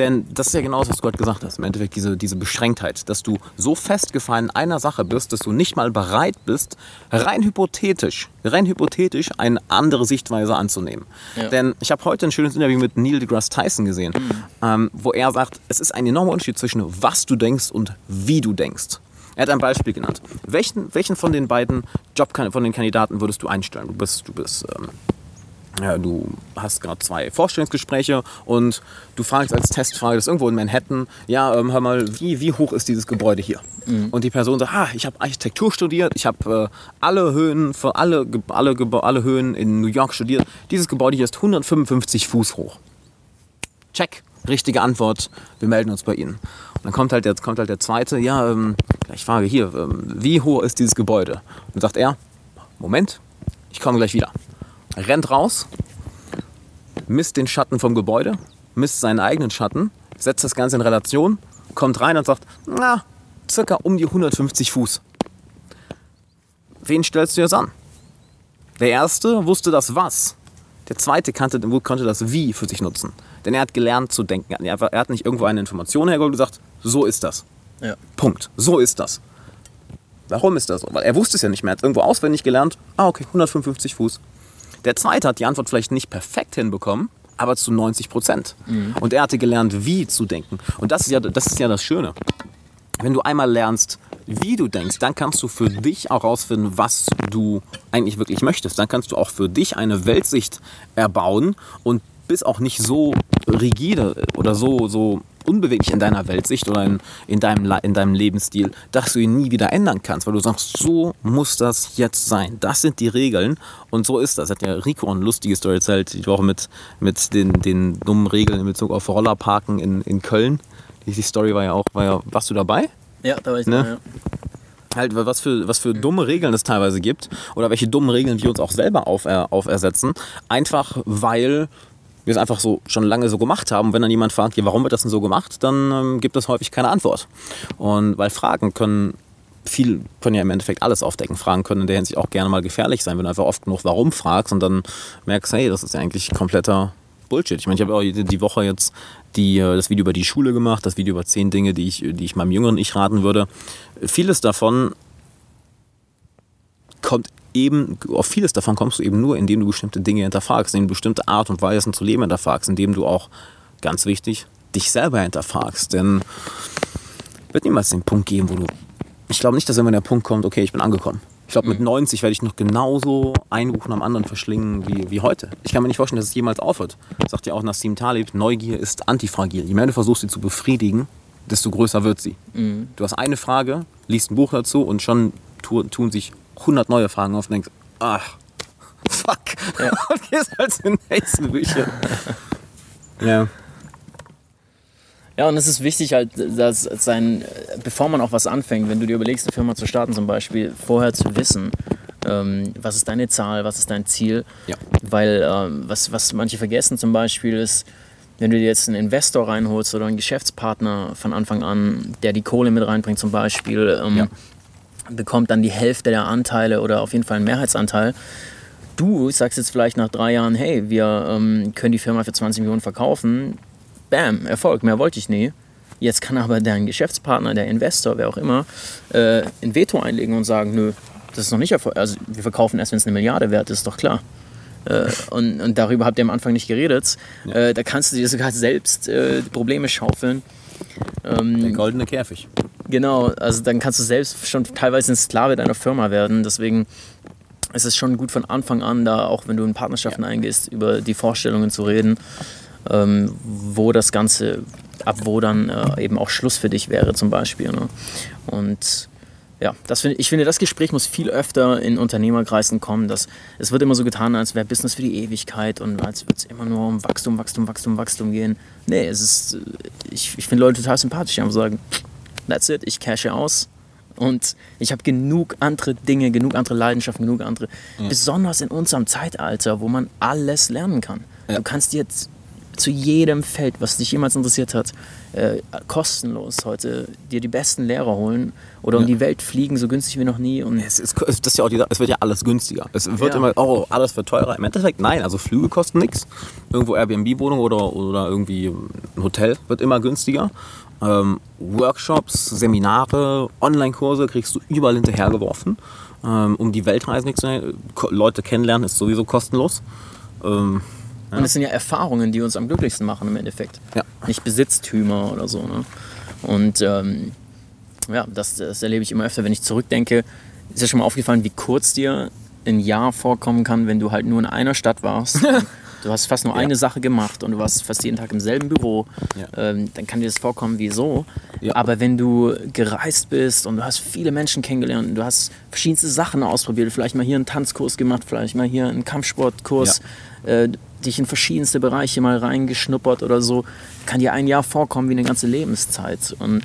Speaker 2: Denn das ist ja genau das, was du gerade gesagt hast. Im Endeffekt diese, diese Beschränktheit, dass du so festgefahren in einer Sache bist, dass du nicht mal bereit bist, rein hypothetisch, rein hypothetisch eine andere Sichtweise anzunehmen. Ja. Denn ich habe heute ein schönes Interview mit Neil deGrasse Tyson gesehen, mhm. ähm, wo er sagt, es ist ein enormer Unterschied zwischen was du denkst und wie du denkst. Er hat ein Beispiel genannt. Welchen, welchen von den beiden Job von den Kandidaten würdest du einstellen? Du bist, du bist ähm, ja, du hast gerade zwei Vorstellungsgespräche und du fragst als Testfrage, das ist irgendwo in Manhattan, ja, ähm, hör mal, wie, wie hoch ist dieses Gebäude hier? Mhm. Und die Person sagt, ah, ich habe Architektur studiert, ich habe äh, alle Höhen für alle, alle, alle Höhen in New York studiert. Dieses Gebäude hier ist 155 Fuß hoch. Check, richtige Antwort, wir melden uns bei Ihnen. Und dann kommt halt der, kommt halt der zweite, ja, ähm, ich frage hier, ähm, wie hoch ist dieses Gebäude? Und dann sagt er, Moment, ich komme gleich wieder rennt raus, misst den Schatten vom Gebäude, misst seinen eigenen Schatten, setzt das Ganze in Relation, kommt rein und sagt, na, circa um die 150 Fuß. Wen stellst du jetzt an? Der erste wusste das Was. Der zweite kannte, konnte das Wie für sich nutzen. Denn er hat gelernt zu denken. Er hat nicht irgendwo eine Information hergeholt und gesagt, so ist das. Ja. Punkt. So ist das. Warum ist das so? Weil er wusste es ja nicht mehr. Er hat irgendwo auswendig gelernt, ah okay, 155 Fuß. Der zweite hat die Antwort vielleicht nicht perfekt hinbekommen, aber zu 90 Prozent. Mhm. Und er hatte gelernt, wie zu denken. Und das ist, ja, das ist ja das Schöne. Wenn du einmal lernst, wie du denkst, dann kannst du für dich auch herausfinden, was du eigentlich wirklich möchtest. Dann kannst du auch für dich eine Weltsicht erbauen und bist auch nicht so rigide oder so, so unbeweglich in deiner Weltsicht oder in, in, deinem, in deinem Lebensstil, dass du ihn nie wieder ändern kannst, weil du sagst, so muss das jetzt sein. Das sind die Regeln und so ist das. Hat ja Rico eine lustige Story erzählt, die Woche mit, mit den, den dummen Regeln in Bezug auf Rollerparken in, in Köln. Die, die Story war ja auch, war ja, warst du dabei?
Speaker 1: Ja, da war ich ne? dabei, ja.
Speaker 2: halt was für, was für dumme Regeln es teilweise gibt oder welche dummen Regeln wir uns auch selber auf, äh, aufersetzen, einfach weil wir es einfach so schon lange so gemacht haben. Wenn dann jemand fragt, ja, warum wird das denn so gemacht, dann ähm, gibt es häufig keine Antwort. Und weil Fragen können viel können ja im Endeffekt alles aufdecken. Fragen können in der Hinsicht auch gerne mal gefährlich sein, wenn du einfach oft genug warum fragst und dann merkst, hey, das ist ja eigentlich kompletter Bullshit. Ich meine, ich habe auch die Woche jetzt die, äh, das Video über die Schule gemacht, das Video über zehn Dinge, die ich, die ich meinem jüngeren Ich raten würde. Vieles davon kommt eben, auf vieles davon kommst du eben nur, indem du bestimmte Dinge hinterfragst, indem du bestimmte Art und Weisen zu leben hinterfragst, indem du auch, ganz wichtig, dich selber hinterfragst. Denn wird niemals den Punkt geben, wo du. Ich glaube nicht, dass wenn der Punkt kommt, okay, ich bin angekommen. Ich glaube, mit 90 mhm. werde ich noch genauso ein Buch nach dem anderen verschlingen wie, wie heute. Ich kann mir nicht vorstellen, dass es jemals aufhört. Sagt ja auch Nassim Taleb, Neugier ist antifragil. Je mehr du versuchst, sie zu befriedigen, desto größer wird sie. Mhm. Du hast eine Frage, liest ein Buch dazu und schon tun sich 100 neue Fragen auf und denkst, ach, fuck. Ja. und gehst halt zu den nächsten Büchern.
Speaker 1: ja. Ja, und es ist wichtig halt, dass sein, bevor man auch was anfängt, wenn du dir überlegst, eine Firma zu starten zum Beispiel, vorher zu wissen, ähm, was ist deine Zahl, was ist dein Ziel. Ja. Weil ähm, was, was manche vergessen zum Beispiel ist, wenn du dir jetzt einen Investor reinholst oder einen Geschäftspartner von Anfang an, der die Kohle mit reinbringt zum Beispiel, ähm, ja. Bekommt dann die Hälfte der Anteile oder auf jeden Fall einen Mehrheitsanteil. Du sagst jetzt vielleicht nach drei Jahren, hey, wir ähm, können die Firma für 20 Millionen verkaufen bam, Erfolg, mehr wollte ich nie. Jetzt kann aber dein Geschäftspartner, der Investor, wer auch immer, äh, ein Veto einlegen und sagen, nö, das ist noch nicht Erfolg. Also wir verkaufen erst, wenn es eine Milliarde wert ist, ist doch klar. Äh, und, und, darüber habt ihr am Anfang nicht geredet. Äh, da kannst du dir sogar selbst äh, Probleme schaufeln.
Speaker 2: Ähm, Der goldene Käfig.
Speaker 1: Genau, also dann kannst du selbst schon teilweise ein Sklave deiner Firma werden. Deswegen ist es schon gut von Anfang an, da auch wenn du in Partnerschaften ja. eingehst, über die Vorstellungen zu reden ähm, wo das Ganze, ab wo dann äh, eben auch Schluss für dich wäre zum Beispiel. Ne? Und ja, das find, ich finde, das Gespräch muss viel öfter in Unternehmerkreisen kommen. Dass, es wird immer so getan, als wäre Business für die Ewigkeit und als würde es immer nur um Wachstum, Wachstum, Wachstum, Wachstum gehen. Nee, es ist, ich, ich finde Leute total sympathisch, die einfach sagen, that's it, ich cashe aus. Und ich habe genug andere Dinge, genug andere Leidenschaften, genug andere, ja. besonders in unserem Zeitalter, wo man alles lernen kann. Ja. Du kannst jetzt zu jedem Feld, was dich jemals interessiert hat, äh, kostenlos heute dir die besten Lehrer holen oder um die Welt fliegen, so günstig wie noch nie. Und
Speaker 2: es, ist, das ist ja auch die, es wird ja alles günstiger. Es wird ja. immer, oh, alles wird teurer. Im Endeffekt nein, also Flüge kosten nichts. Irgendwo Airbnb-Wohnung oder, oder irgendwie ein Hotel wird immer günstiger. Ähm, Workshops, Seminare, Online-Kurse kriegst du überall hinterhergeworfen. Ähm, um die Weltreise nichts zu Leute kennenlernen ist sowieso kostenlos. Ähm,
Speaker 1: ja. Und es sind ja Erfahrungen, die uns am glücklichsten machen im Endeffekt. Ja. Nicht Besitztümer oder so. Ne? Und ähm, ja, das, das erlebe ich immer öfter, wenn ich zurückdenke. Ist ja schon mal aufgefallen, wie kurz dir ein Jahr vorkommen kann, wenn du halt nur in einer Stadt warst. du hast fast nur ja. eine Sache gemacht und du warst fast jeden Tag im selben Büro. Ja. Ähm, dann kann dir das vorkommen wie so. Ja. Aber wenn du gereist bist und du hast viele Menschen kennengelernt und du hast verschiedenste Sachen ausprobiert, vielleicht mal hier einen Tanzkurs gemacht, vielleicht mal hier einen Kampfsportkurs, äh, dich in verschiedenste Bereiche mal reingeschnuppert oder so, kann dir ein Jahr vorkommen wie eine ganze Lebenszeit. Und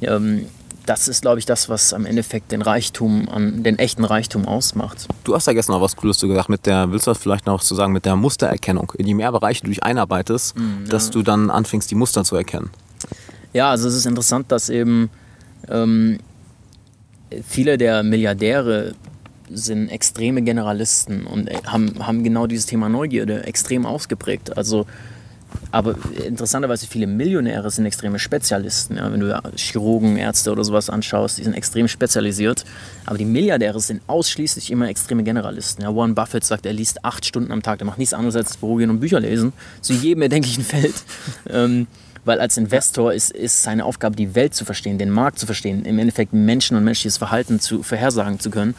Speaker 1: ähm, das ist, glaube ich, das, was am Endeffekt den Reichtum, an, den echten Reichtum ausmacht.
Speaker 2: Du hast ja gestern noch was Cooles gesagt, mit der, willst du das vielleicht noch zu sagen, mit der Mustererkennung. In je mehr Bereiche du dich einarbeitest, mm, ja. dass du dann anfängst, die Muster zu erkennen.
Speaker 1: Ja, also es ist interessant, dass eben ähm, viele der Milliardäre sind extreme Generalisten und äh, haben, haben genau dieses Thema Neugierde extrem ausgeprägt. Also, aber interessanterweise viele Millionäre sind extreme Spezialisten. Ja? Wenn du Chirurgen, Ärzte oder sowas anschaust, die sind extrem spezialisiert. Aber die Milliardäre sind ausschließlich immer extreme Generalisten. Ja? Warren Buffett sagt, er liest acht Stunden am Tag, der macht nichts anderes als das Büro gehen und Bücher lesen. Zu jedem erdenklichen Feld. ähm, weil als Investor ist, ist seine Aufgabe, die Welt zu verstehen, den Markt zu verstehen, im Endeffekt Menschen und menschliches Verhalten zu vorhersagen zu können.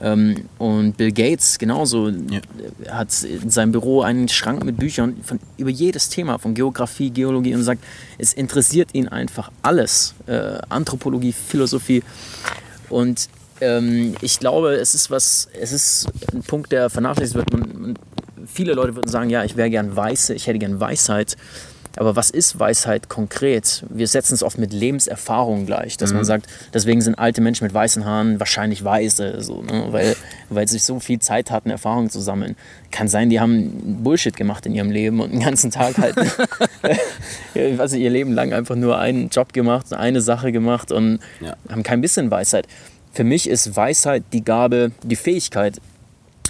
Speaker 1: Ähm, und Bill Gates genauso ja. hat in seinem Büro einen Schrank mit Büchern von, über jedes Thema, von Geografie, Geologie und sagt, es interessiert ihn einfach alles. Äh, Anthropologie, Philosophie. Und ähm, ich glaube, es ist was, es ist ein Punkt, der vernachlässigt wird. Man, man, viele Leute würden sagen, ja, ich wäre gern Weiße, ich hätte gern Weisheit. Aber was ist Weisheit konkret? Wir setzen es oft mit Lebenserfahrung gleich, dass mhm. man sagt, deswegen sind alte Menschen mit weißen Haaren wahrscheinlich weise, so, ne? weil, weil sie so viel Zeit hatten, Erfahrungen zu sammeln. Kann sein, die haben Bullshit gemacht in ihrem Leben und den ganzen Tag halt, ich weiß nicht, ihr Leben lang einfach nur einen Job gemacht, eine Sache gemacht und ja. haben kein bisschen Weisheit. Für mich ist Weisheit die Gabe, die Fähigkeit,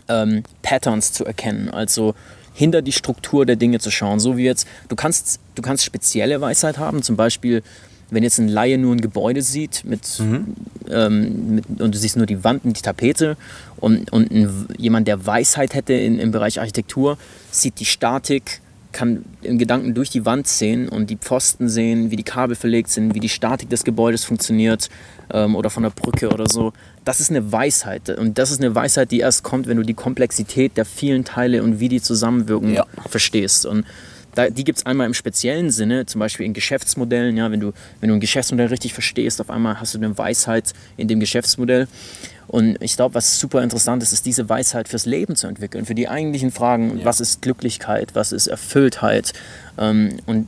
Speaker 1: ähm, Patterns zu erkennen. Also hinter die Struktur der Dinge zu schauen. So wie jetzt, du kannst, du kannst spezielle Weisheit haben, zum Beispiel, wenn jetzt ein Laie nur ein Gebäude sieht mit, mhm. ähm, mit, und du siehst nur die Wand und die Tapete und, und ein, jemand, der Weisheit hätte in, im Bereich Architektur, sieht die Statik, kann in Gedanken durch die Wand sehen und die Pfosten sehen, wie die Kabel verlegt sind, wie die Statik des Gebäudes funktioniert ähm, oder von der Brücke oder so. Das ist eine Weisheit. Und das ist eine Weisheit, die erst kommt, wenn du die Komplexität der vielen Teile und wie die zusammenwirken ja. verstehst. Und da, die gibt es einmal im speziellen Sinne, zum Beispiel in Geschäftsmodellen. Ja, wenn, du, wenn du ein Geschäftsmodell richtig verstehst, auf einmal hast du eine Weisheit in dem Geschäftsmodell. Und ich glaube, was super interessant ist, ist diese Weisheit fürs Leben zu entwickeln, für die eigentlichen Fragen, ja. was ist Glücklichkeit, was ist Erfülltheit. Ähm, und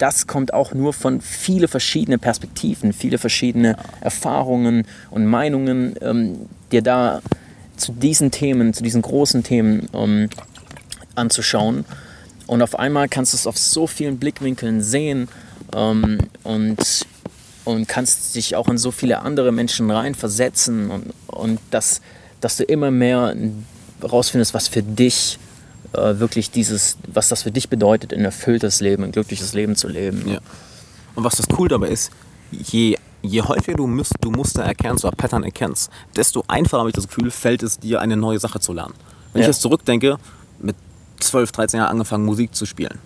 Speaker 1: das kommt auch nur von viele verschiedene Perspektiven, viele verschiedene Erfahrungen und Meinungen, ähm, dir da zu diesen Themen, zu diesen großen Themen ähm, anzuschauen. Und auf einmal kannst du es auf so vielen Blickwinkeln sehen ähm, und, und kannst dich auch in so viele andere Menschen reinversetzen und, und das, dass du immer mehr rausfindest, was für dich äh, wirklich dieses, was das für dich bedeutet, ein erfülltes Leben, ein glückliches Leben zu leben.
Speaker 2: Ja. Und was das cool dabei ist, je, je häufiger du, müsst, du Muster erkennst oder Pattern erkennst, desto einfacher habe ich das Gefühl, fällt es dir, eine neue Sache zu lernen. Wenn ja. ich jetzt zurückdenke, mit 12, 13 Jahren angefangen, Musik zu spielen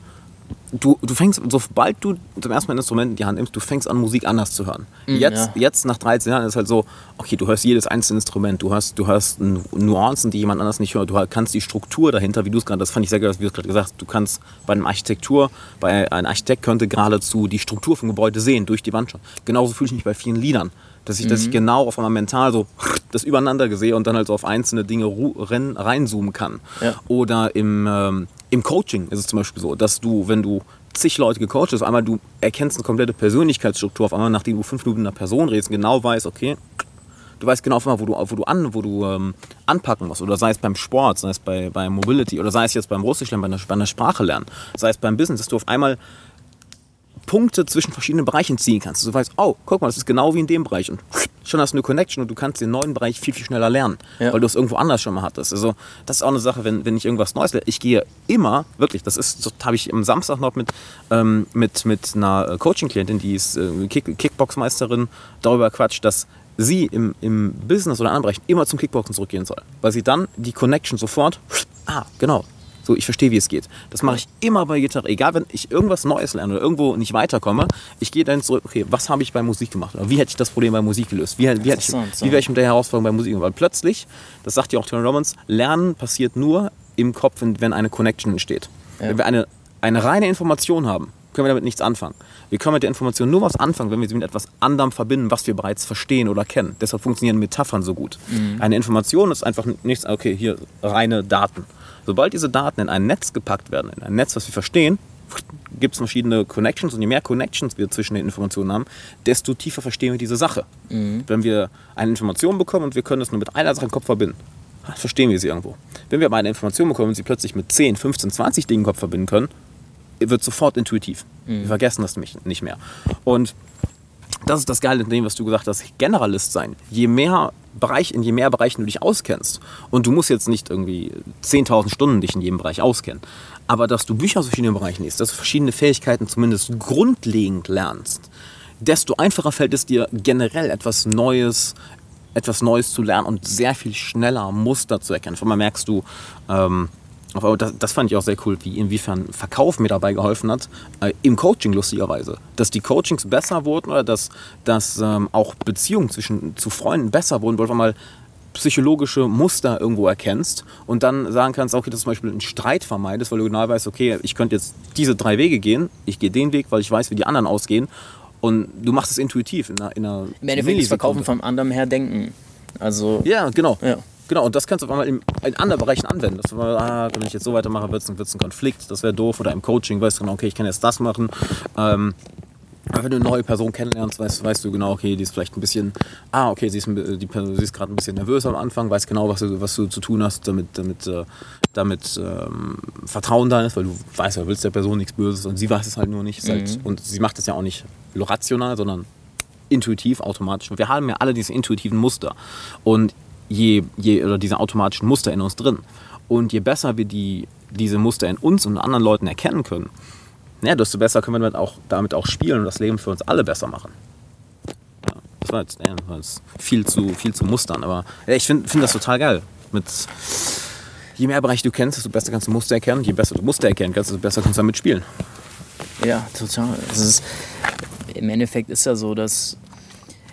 Speaker 2: du, du fängst, sobald du zum ersten Mal ein Instrument in die Hand nimmst, du fängst an, Musik anders zu hören. Mhm, jetzt, ja. jetzt, nach 13 Jahren, ist es halt so, okay, du hörst jedes einzelne Instrument, du hörst, du hörst Nuancen, die jemand anders nicht hört, du kannst die Struktur dahinter, wie du es gerade, das fand ich sehr geil, wie du es gerade gesagt hast, du kannst bei einem Architektur, bei einem Architekt könnte geradezu die Struktur vom Gebäude sehen, durch die Wand schon. Genauso fühle ich mich bei vielen Liedern. Dass ich, mhm. dass ich genau auf einmal mental so das übereinander sehe und dann halt so auf einzelne Dinge reinzoomen kann. Ja. Oder im, ähm, im Coaching ist es zum Beispiel so, dass du, wenn du zig Leute gecoacht hast, auf einmal du erkennst eine komplette Persönlichkeitsstruktur, auf einmal nachdem du fünf Minuten mit einer Person redest, genau weißt, okay, du weißt genau auf einmal, wo du, wo du, an, wo du ähm, anpacken musst. Oder sei es beim Sport, sei es bei, bei Mobility, oder sei es jetzt beim Russisch lernen, bei einer, bei einer Sprache lernen, sei es beim Business, dass du auf einmal Punkte zwischen verschiedenen Bereichen ziehen kannst. Du weißt, oh, guck mal, das ist genau wie in dem Bereich. Und schon hast du eine Connection und du kannst den neuen Bereich viel, viel schneller lernen, ja. weil du es irgendwo anders schon mal hattest. Also, das ist auch eine Sache, wenn, wenn ich irgendwas Neues lerne. Ich gehe immer, wirklich, das ist, habe ich am Samstag noch mit, ähm, mit, mit einer Coaching-Klientin, die ist äh, Kick Kickbox-Meisterin, darüber quatscht, dass sie im, im Business oder anderen Bereich immer zum Kickboxen zurückgehen soll. Weil sie dann die Connection sofort, ah, genau, so, ich verstehe, wie es geht. Das mache ich immer bei Gitarre. Egal, wenn ich irgendwas Neues lerne oder irgendwo nicht weiterkomme, ich gehe dann zurück, okay, was habe ich bei Musik gemacht? Oder wie hätte ich das Problem bei Musik gelöst? Wie, wie, ich, wie wäre ich mit der Herausforderung bei Musik? Weil plötzlich, das sagt ja auch Tony Robbins, Lernen passiert nur im Kopf, wenn eine Connection entsteht. Ja. Wenn wir eine, eine reine Information haben, können wir damit nichts anfangen. Wir können mit der Information nur was anfangen, wenn wir sie mit etwas anderem verbinden, was wir bereits verstehen oder kennen. Deshalb funktionieren Metaphern so gut. Mhm. Eine Information ist einfach nichts, okay, hier reine Daten. Sobald diese Daten in ein Netz gepackt werden, in ein Netz, was wir verstehen, gibt es verschiedene Connections und je mehr Connections wir zwischen den Informationen haben, desto tiefer verstehen wir diese Sache. Mhm. Wenn wir eine Information bekommen und wir können es nur mit einer Sache im Kopf verbinden, verstehen wir sie irgendwo. Wenn wir aber eine Information bekommen und sie plötzlich mit 10, 15, 20 Dingen im Kopf verbinden können, wird sofort intuitiv. Mhm. Wir vergessen das nicht mehr. Und das ist das Geile in dem, was du gesagt hast, Generalist sein. Je mehr Bereich, in je mehr Bereichen du dich auskennst, und du musst jetzt nicht irgendwie 10.000 Stunden dich in jedem Bereich auskennen, aber dass du Bücher aus verschiedenen Bereichen liest, dass du verschiedene Fähigkeiten zumindest grundlegend lernst, desto einfacher fällt es dir generell etwas Neues, etwas Neues zu lernen und sehr viel schneller Muster zu erkennen. Von mal merkst du, ähm, aber das, das, fand ich auch sehr cool, wie inwiefern Verkauf mir dabei geholfen hat, äh, im Coaching lustigerweise. Dass die Coachings besser wurden oder dass, dass ähm, auch Beziehungen zwischen, zu Freunden besser wurden, weil du mal psychologische Muster irgendwo erkennst und dann sagen kannst, okay, dass du zum Beispiel einen Streit vermeidest, weil du genau weißt, okay, ich könnte jetzt diese drei Wege gehen, ich gehe den Weg, weil ich weiß, wie die anderen ausgehen und du machst es intuitiv in einer, in einer
Speaker 1: Im Endeffekt ist Verkaufen vom anderen her denken. Also,
Speaker 2: ja, genau. Ja. Genau, und das kannst du auf einmal in, in anderen Bereichen anwenden. Dass du mal, ah, wenn ich jetzt so weitermache, wird es ein, ein Konflikt, das wäre doof. Oder im Coaching weißt du genau, okay, ich kann jetzt das machen. Ähm, aber wenn du eine neue Person kennenlernst, weißt, weißt, du genau, okay, die ist vielleicht ein bisschen, ah, okay, sie ist, die, sie ist gerade ein bisschen nervös am Anfang, weiß genau, was du, was du zu tun hast, damit, damit, äh, damit ähm, Vertrauen da ist, weil du weißt, du willst der Person nichts Böses und sie weiß es halt nur nicht. Mhm. Halt, und sie macht das ja auch nicht rational, sondern intuitiv, automatisch. Und wir haben ja alle diese intuitiven Muster. Und je, je, oder diese automatischen Muster in uns drin. Und je besser wir die, diese Muster in uns und anderen Leuten erkennen können, ja, desto besser können wir damit auch, damit auch spielen und das Leben für uns alle besser machen. Ja, das war jetzt, das jetzt viel, zu, viel zu mustern, aber ja, ich finde find das total geil. Mit, je mehr Bereiche du kennst, desto besser kannst du Muster erkennen. Je besser du Muster erkennen kannst, desto besser kannst du damit spielen.
Speaker 1: Ja, total. Ist, Im Endeffekt ist ja so, dass.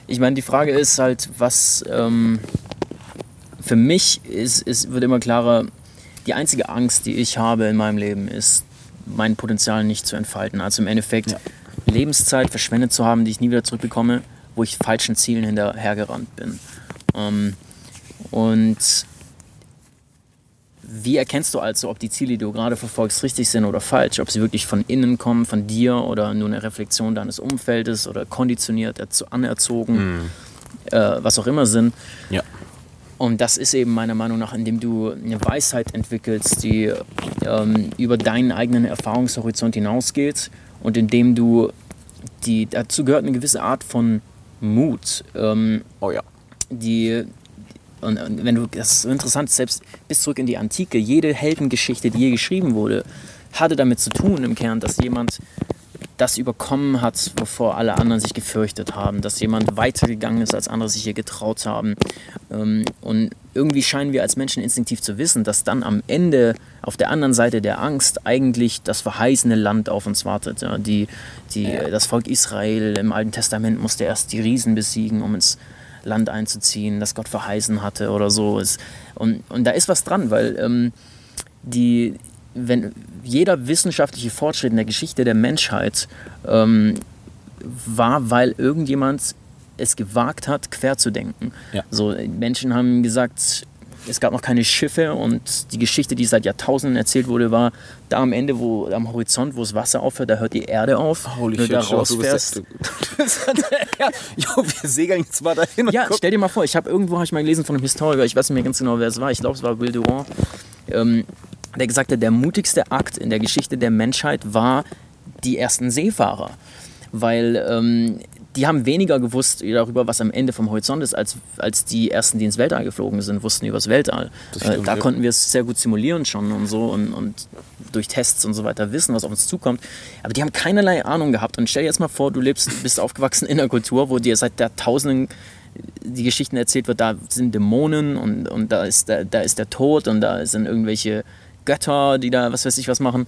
Speaker 1: Ich meine, die Frage ist halt, was. Ähm, für mich ist, ist, wird immer klarer, die einzige Angst, die ich habe in meinem Leben, ist, mein Potenzial nicht zu entfalten. Also im Endeffekt ja. Lebenszeit verschwendet zu haben, die ich nie wieder zurückbekomme, wo ich falschen Zielen hinterhergerannt bin. Ähm, und wie erkennst du also, ob die Ziele, die du gerade verfolgst, richtig sind oder falsch? Ob sie wirklich von innen kommen, von dir oder nur eine Reflexion deines Umfeldes oder konditioniert, anerzogen, mm. äh, was auch immer sind. Ja. Und das ist eben meiner Meinung nach, indem du eine Weisheit entwickelst, die ähm, über deinen eigenen Erfahrungshorizont hinausgeht und indem du die, dazu gehört eine gewisse Art von Mut. Ähm,
Speaker 2: oh ja.
Speaker 1: Die, und, und, wenn du, das ist so interessant, selbst bis zurück in die Antike, jede Heldengeschichte, die je geschrieben wurde, hatte damit zu tun im Kern, dass jemand das überkommen hat, wovor alle anderen sich gefürchtet haben, dass jemand weitergegangen ist, als andere sich hier getraut haben. Ähm, und irgendwie scheinen wir als Menschen instinktiv zu wissen, dass dann am Ende auf der anderen Seite der Angst eigentlich das verheißene Land auf uns wartet. Die, die, ja. Das Volk Israel im Alten Testament musste erst die Riesen besiegen, um ins Land einzuziehen, das Gott verheißen hatte oder so. Und, und da ist was dran, weil ähm, die, wenn jeder wissenschaftliche Fortschritt in der Geschichte der Menschheit ähm, war, weil irgendjemand es gewagt hat, quer zu denken. Ja. So, Menschen haben gesagt, es gab noch keine Schiffe und die Geschichte, die seit Jahrtausenden erzählt wurde, war da am Ende, wo am Horizont, wo das Wasser aufhört, da hört die Erde auf.
Speaker 2: Holy wenn du da rausfährst. ja, jo, wir segeln jetzt mal dahin.
Speaker 1: Ja, stell dir mal vor, ich habe irgendwo hab ich mal gelesen von einem Historiker, ich weiß nicht mehr ganz genau, wer es war. Ich glaube, es war Will Durand. Ähm, der gesagt hat, der mutigste Akt in der Geschichte der Menschheit war die ersten Seefahrer. Weil ähm, die haben weniger gewusst darüber, was am Ende vom Horizont ist, als, als die ersten, die ins Weltall geflogen sind, wussten über das Weltall. Stimmt, äh, da ja. konnten wir es sehr gut simulieren schon und so und, und durch Tests und so weiter wissen, was auf uns zukommt. Aber die haben keinerlei Ahnung gehabt. Und stell dir jetzt mal vor, du lebst, bist aufgewachsen in einer Kultur, wo dir seit Jahrtausenden die Geschichten erzählt wird, da sind Dämonen und, und da, ist der, da ist der Tod und da sind irgendwelche Götter, die da was weiß ich was machen.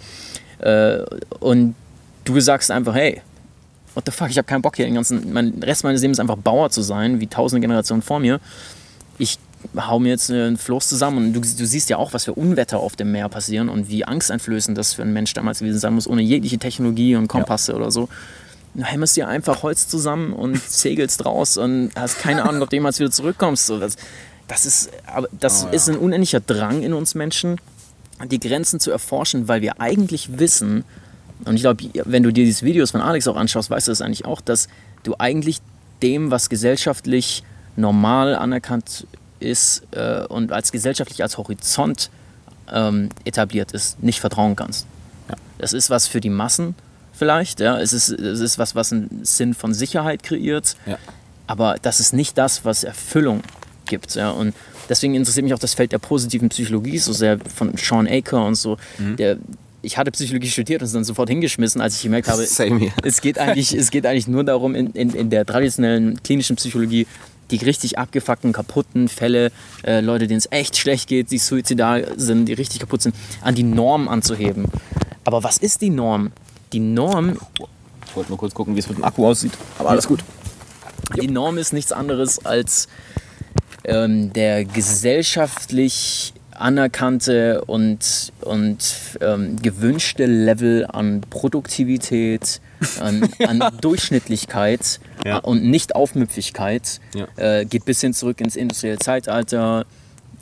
Speaker 1: Äh, und du sagst einfach, hey, what the fuck, ich habe keinen Bock hier den ganzen, mein Rest meines Lebens einfach Bauer zu sein, wie tausende Generationen vor mir. Ich hau mir jetzt einen Floß zusammen und du, du, siehst ja auch, was für Unwetter auf dem Meer passieren und wie angsteinflößend das für einen Mensch damals gewesen sein muss, ohne jegliche Technologie und Kompasse ja. oder so. Du hämmerst dir einfach Holz zusammen und segelst raus und hast keine Ahnung, ob du jemals wieder zurückkommst. So, das, das ist, aber das oh, ja. ist ein unendlicher Drang in uns Menschen, die Grenzen zu erforschen, weil wir eigentlich wissen, und ich glaube, wenn du dir diese Videos von Alex auch anschaust, weißt du das eigentlich auch, dass du eigentlich dem, was gesellschaftlich normal anerkannt ist äh, und als gesellschaftlich als Horizont ähm, etabliert ist, nicht vertrauen kannst. Ja. Das ist was für die Massen vielleicht, ja. es, ist, es ist was, was einen Sinn von Sicherheit kreiert, ja. aber das ist nicht das, was Erfüllung gibt. Ja. Und deswegen interessiert mich auch das Feld der positiven Psychologie so sehr von Sean Aker und so. Mhm. Der, ich hatte Psychologie studiert und es dann sofort hingeschmissen, als ich gemerkt habe, es geht, eigentlich, es geht eigentlich nur darum, in, in, in der traditionellen klinischen Psychologie die richtig abgefuckten, kaputten Fälle, äh, Leute, denen es echt schlecht geht, die suizidal sind, die richtig kaputt sind, an die Norm anzuheben. Aber was ist die Norm? Die Norm.
Speaker 2: Ich wollte nur kurz gucken, wie es mit dem Akku aussieht. Aber alles gut.
Speaker 1: Die Norm ist nichts anderes als ähm, der gesellschaftlich anerkannte und, und ähm, gewünschte Level an Produktivität, an, an Durchschnittlichkeit ja. und Nicht-Aufmüpfigkeit ja. äh, geht bis hin zurück ins industrielle Zeitalter.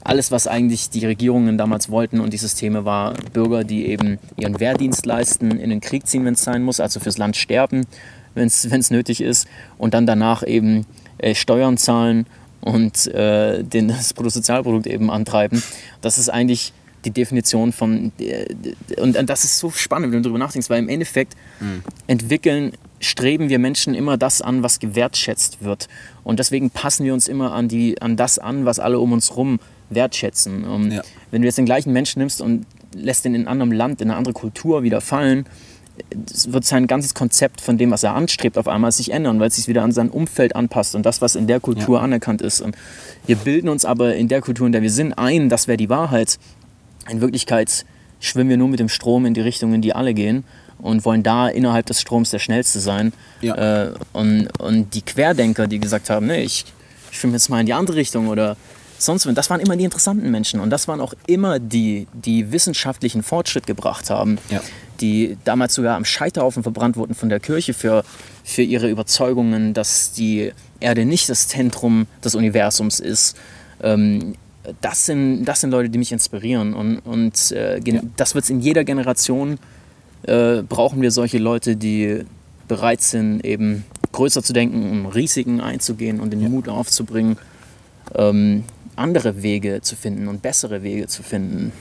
Speaker 1: alles, was eigentlich die Regierungen damals wollten und die Systeme war Bürger, die eben ihren Wehrdienst leisten, in den Krieg ziehen, wenn es sein muss, also fürs Land sterben, wenn es nötig ist und dann danach eben äh, Steuern zahlen und äh, den, das Bruttosozialprodukt eben antreiben. Das ist eigentlich die Definition von. Äh, und, und das ist so spannend, wenn du darüber nachdenkst, weil im Endeffekt mhm. entwickeln, streben wir Menschen immer das an, was gewertschätzt wird. Und deswegen passen wir uns immer an, die, an das an, was alle um uns herum wertschätzen. Ja. Wenn du jetzt den gleichen Menschen nimmst und lässt ihn in einem anderen Land, in eine andere Kultur wieder fallen, wird sein ganzes Konzept von dem, was er anstrebt, auf einmal sich ändern, weil es sich wieder an sein Umfeld anpasst und das, was in der Kultur ja. anerkannt ist. Und wir bilden uns aber in der Kultur, in der wir sind, ein, das wäre die Wahrheit. In Wirklichkeit schwimmen wir nur mit dem Strom in die Richtung, in die alle gehen und wollen da innerhalb des Stroms der Schnellste sein. Ja. Äh, und, und die Querdenker, die gesagt haben, nee, ich schwimme jetzt mal in die andere Richtung oder sonst was, das waren immer die interessanten Menschen und das waren auch immer die, die wissenschaftlichen Fortschritt gebracht haben, ja. Die damals sogar am Scheiterhaufen verbrannt wurden von der Kirche für, für ihre Überzeugungen, dass die Erde nicht das Zentrum des Universums ist. Ähm, das sind, das sind Leute, die mich inspirieren. Und, und äh, ja. das wird es in jeder Generation, äh, brauchen wir solche Leute, die bereit sind, eben größer zu denken, um Risiken einzugehen und den ja. Mut aufzubringen, ähm, andere Wege zu finden und bessere Wege zu finden.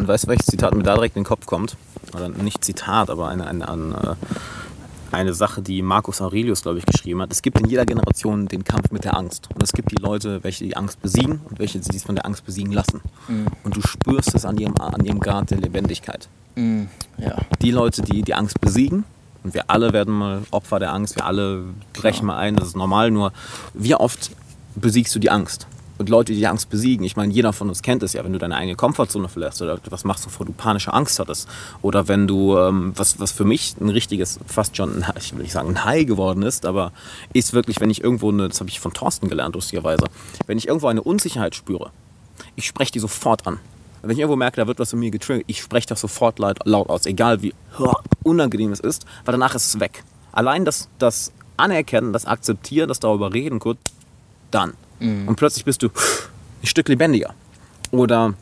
Speaker 2: Und weißt du, welches Zitat mir da direkt in den Kopf kommt? Oder nicht Zitat, aber eine, eine, eine, eine Sache, die Marcus Aurelius, glaube ich, geschrieben hat. Es gibt in jeder Generation den Kampf mit der Angst. Und es gibt die Leute, welche die Angst besiegen und welche sich von der Angst besiegen lassen. Mhm. Und du spürst es an ihrem, an ihrem Grad der Lebendigkeit. Mhm. Ja. Die Leute, die die Angst besiegen, und wir alle werden mal Opfer der Angst, wir alle brechen Klar. mal ein, das ist normal, nur wie oft besiegst du die Angst? Und Leute, die Angst besiegen. Ich meine, jeder von uns kennt es ja, wenn du deine eigene Komfortzone verlässt oder was machst, bevor du panische Angst hattest. Oder wenn du, ähm, was, was für mich ein richtiges, fast schon, ich will nicht sagen ein High geworden ist, aber ist wirklich, wenn ich irgendwo, eine, das habe ich von Thorsten gelernt, lustigerweise, wenn ich irgendwo eine Unsicherheit spüre, ich spreche die sofort an. Wenn ich irgendwo merke, da wird was in mir getriggert, ich spreche das sofort laut, laut aus, egal wie unangenehm es ist, weil danach ist es weg. Allein das, das Anerkennen, das Akzeptieren, das darüber reden, gut, dann. Mhm. Und plötzlich bist du ein Stück lebendiger. Oder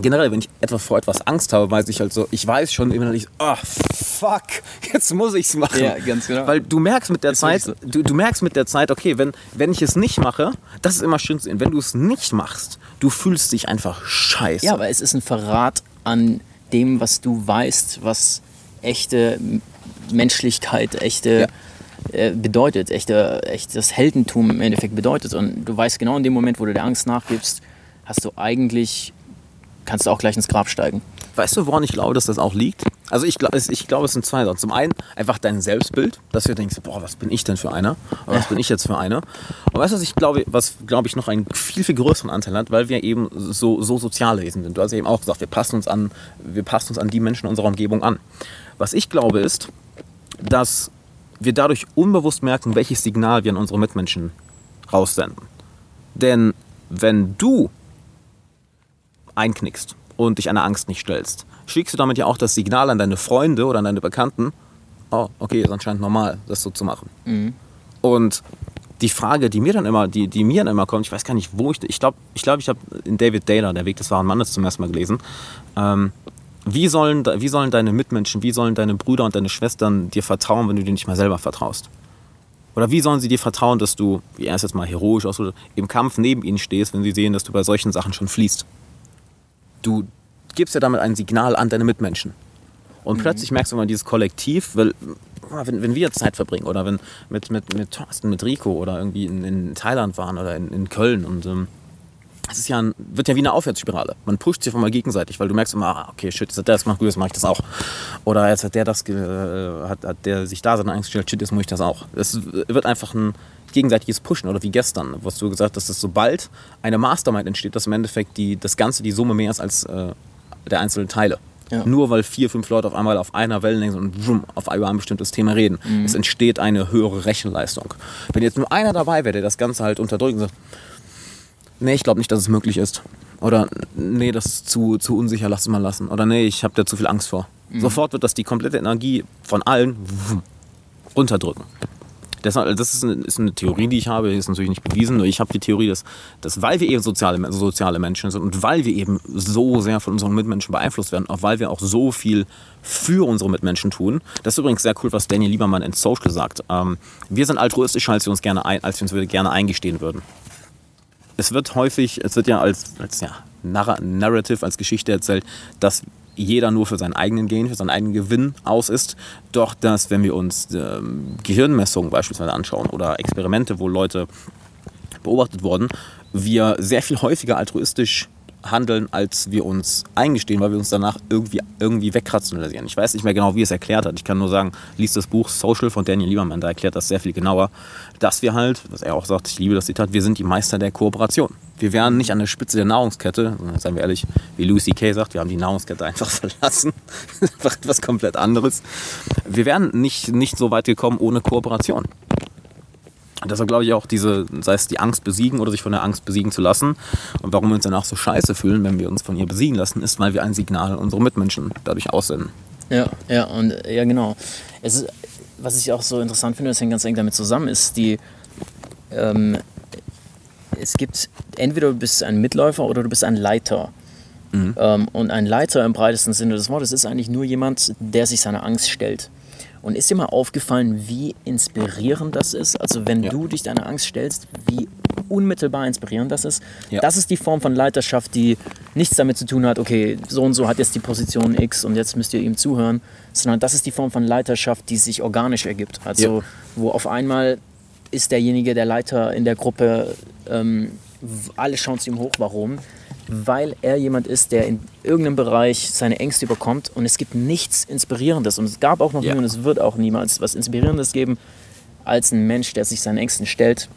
Speaker 2: generell, wenn ich etwas vor etwas Angst habe, weiß ich halt so, ich weiß schon innerlich, oh fuck, jetzt muss ich es machen. Ja, ganz genau. Weil du merkst mit der ist Zeit, so. du, du, merkst mit der Zeit, okay, wenn, wenn ich es nicht mache, das ist immer schön zu sehen, wenn du es nicht machst, du fühlst dich einfach scheiße.
Speaker 1: Ja, aber es ist ein Verrat an dem, was du weißt, was echte Menschlichkeit, echte ja. Äh, bedeutet, echte, echtes Heldentum im Endeffekt bedeutet. Und du weißt genau in dem Moment, wo du der Angst nachgibst, hast du eigentlich, kannst du auch gleich ins Grab steigen.
Speaker 2: Weißt du, woran ich glaube, dass das auch liegt? Also ich, ich glaube, es sind zwei Sachen. Zum einen einfach dein Selbstbild, dass du denkst, boah, was bin ich denn für einer? Oder was bin ich jetzt für einer? Und weißt du, was ich glaube, was glaube ich noch einen viel, viel größeren Anteil hat, weil wir eben so, so soziale Wesen sind. Du hast eben auch gesagt, wir passen uns an, wir passen uns an die Menschen unserer Umgebung an. Was ich glaube ist, dass wir dadurch unbewusst merken, welches Signal wir an unsere Mitmenschen raussenden. Denn wenn du einknickst und dich einer Angst nicht stellst, schickst du damit ja auch das Signal an deine Freunde oder an deine Bekannten, oh, okay, ist anscheinend normal, das so zu machen. Mhm. Und die Frage, die mir dann immer, die, die mir dann immer kommt, ich weiß gar nicht, wo ich, ich glaube, ich, glaub, ich habe in David Taylor, Der Weg des wahren Mannes, zum ersten Mal gelesen, ähm, wie sollen, wie sollen deine Mitmenschen, wie sollen deine Brüder und deine Schwestern dir vertrauen, wenn du dir nicht mal selber vertraust? Oder wie sollen sie dir vertrauen, dass du, wie er es jetzt mal heroisch ausdrückt, im Kampf neben ihnen stehst, wenn sie sehen, dass du bei solchen Sachen schon fließt? Du gibst ja damit ein Signal an deine Mitmenschen. Und mhm. plötzlich merkst du mal dieses Kollektiv, weil wenn, wenn wir Zeit verbringen oder wenn mit, mit, mit Thorsten, mit Rico oder irgendwie in, in Thailand waren oder in, in Köln und ähm, es ist ja ein, wird ja wie eine Aufwärtsspirale. Man pusht sich mal gegenseitig, weil du merkst immer, ah, okay, shit, jetzt hat der das gemacht, gut, jetzt mache ich das auch. Oder jetzt hat der das, äh, hat, hat der sich da seine Angst gestellt, shit, jetzt muss ich das auch. Es wird einfach ein gegenseitiges Pushen oder wie gestern, was du gesagt hast, dass sobald eine Mastermind entsteht, dass im Endeffekt die, das Ganze die Summe mehr ist als äh, der einzelnen Teile. Ja. Nur weil vier, fünf Leute auf einmal auf einer Wellenlänge und wumm, auf über ein bestimmtes Thema reden. Mhm. Es entsteht eine höhere Rechenleistung. Wenn jetzt nur einer dabei wäre, der das Ganze halt unterdrückt und sagt, nee, ich glaube nicht, dass es möglich ist. Oder nee, das ist zu, zu unsicher, lass es mal lassen. Oder nee, ich habe da zu viel Angst vor. Mhm. Sofort wird das die komplette Energie von allen runterdrücken. Das, das ist, eine, ist, eine, Theorie, die ich habe, ist natürlich nicht bewiesen. Nur ich habe die Theorie, dass, dass weil wir eben soziale, soziale Menschen sind und weil wir eben so sehr von unseren Mitmenschen beeinflusst werden, auch weil wir auch so viel für unsere Mitmenschen tun. Das ist übrigens sehr cool, was Daniel Liebermann in Social sagt. Ähm, wir sind altruistischer, als wir uns gerne, ein, als wir uns gerne eingestehen würden. Es wird häufig, es wird ja als, als ja, Narrative, als Geschichte erzählt, dass jeder nur für seinen eigenen Gain, für seinen eigenen Gewinn aus ist. Doch dass, wenn wir uns ähm, Gehirnmessungen beispielsweise anschauen oder Experimente, wo Leute beobachtet wurden, wir sehr viel häufiger altruistisch handeln, als wir uns eingestehen, weil wir uns danach irgendwie, irgendwie wegrationalisieren. Ich weiß nicht mehr genau, wie es erklärt hat. Ich kann nur sagen, liest das Buch Social von Daniel Lieberman, da erklärt das sehr viel genauer, dass wir halt, was er auch sagt, ich liebe das Zitat, wir sind die Meister der Kooperation. Wir wären nicht an der Spitze der Nahrungskette, seien wir ehrlich, wie Lucy Kay sagt, wir haben die Nahrungskette einfach verlassen. einfach etwas komplett anderes. Wir wären nicht, nicht so weit gekommen ohne Kooperation. Deshalb glaube ich auch, diese, sei es die Angst besiegen oder sich von der Angst besiegen zu lassen. Und warum wir uns danach so scheiße fühlen, wenn wir uns von ihr besiegen lassen, ist, weil wir ein Signal unserer Mitmenschen dadurch aussenden.
Speaker 1: Ja, ja, und ja, genau. Es was ich auch so interessant finde, das hängt ganz eng damit zusammen, ist die, ähm, es gibt, entweder du bist ein Mitläufer oder du bist ein Leiter. Mhm. Ähm, und ein Leiter im breitesten Sinne des Wortes ist eigentlich nur jemand, der sich seiner Angst stellt. Und ist dir mal aufgefallen, wie inspirierend das ist? Also wenn ja. du dich deiner Angst stellst, wie unmittelbar inspirierend das ist. Ja. Das ist die Form von Leiterschaft, die nichts damit zu tun hat, okay, so und so hat jetzt die Position X und jetzt müsst ihr ihm zuhören, sondern das ist die Form von Leiterschaft, die sich organisch ergibt. Also ja. wo auf einmal ist derjenige, der Leiter in der Gruppe, ähm, alle schauen zu ihm hoch, warum? Weil er jemand ist, der in irgendeinem Bereich seine Ängste überkommt und es gibt nichts Inspirierendes und es gab auch noch ja. nie und es wird auch niemals was Inspirierendes geben als ein Mensch, der sich seinen Ängsten stellt.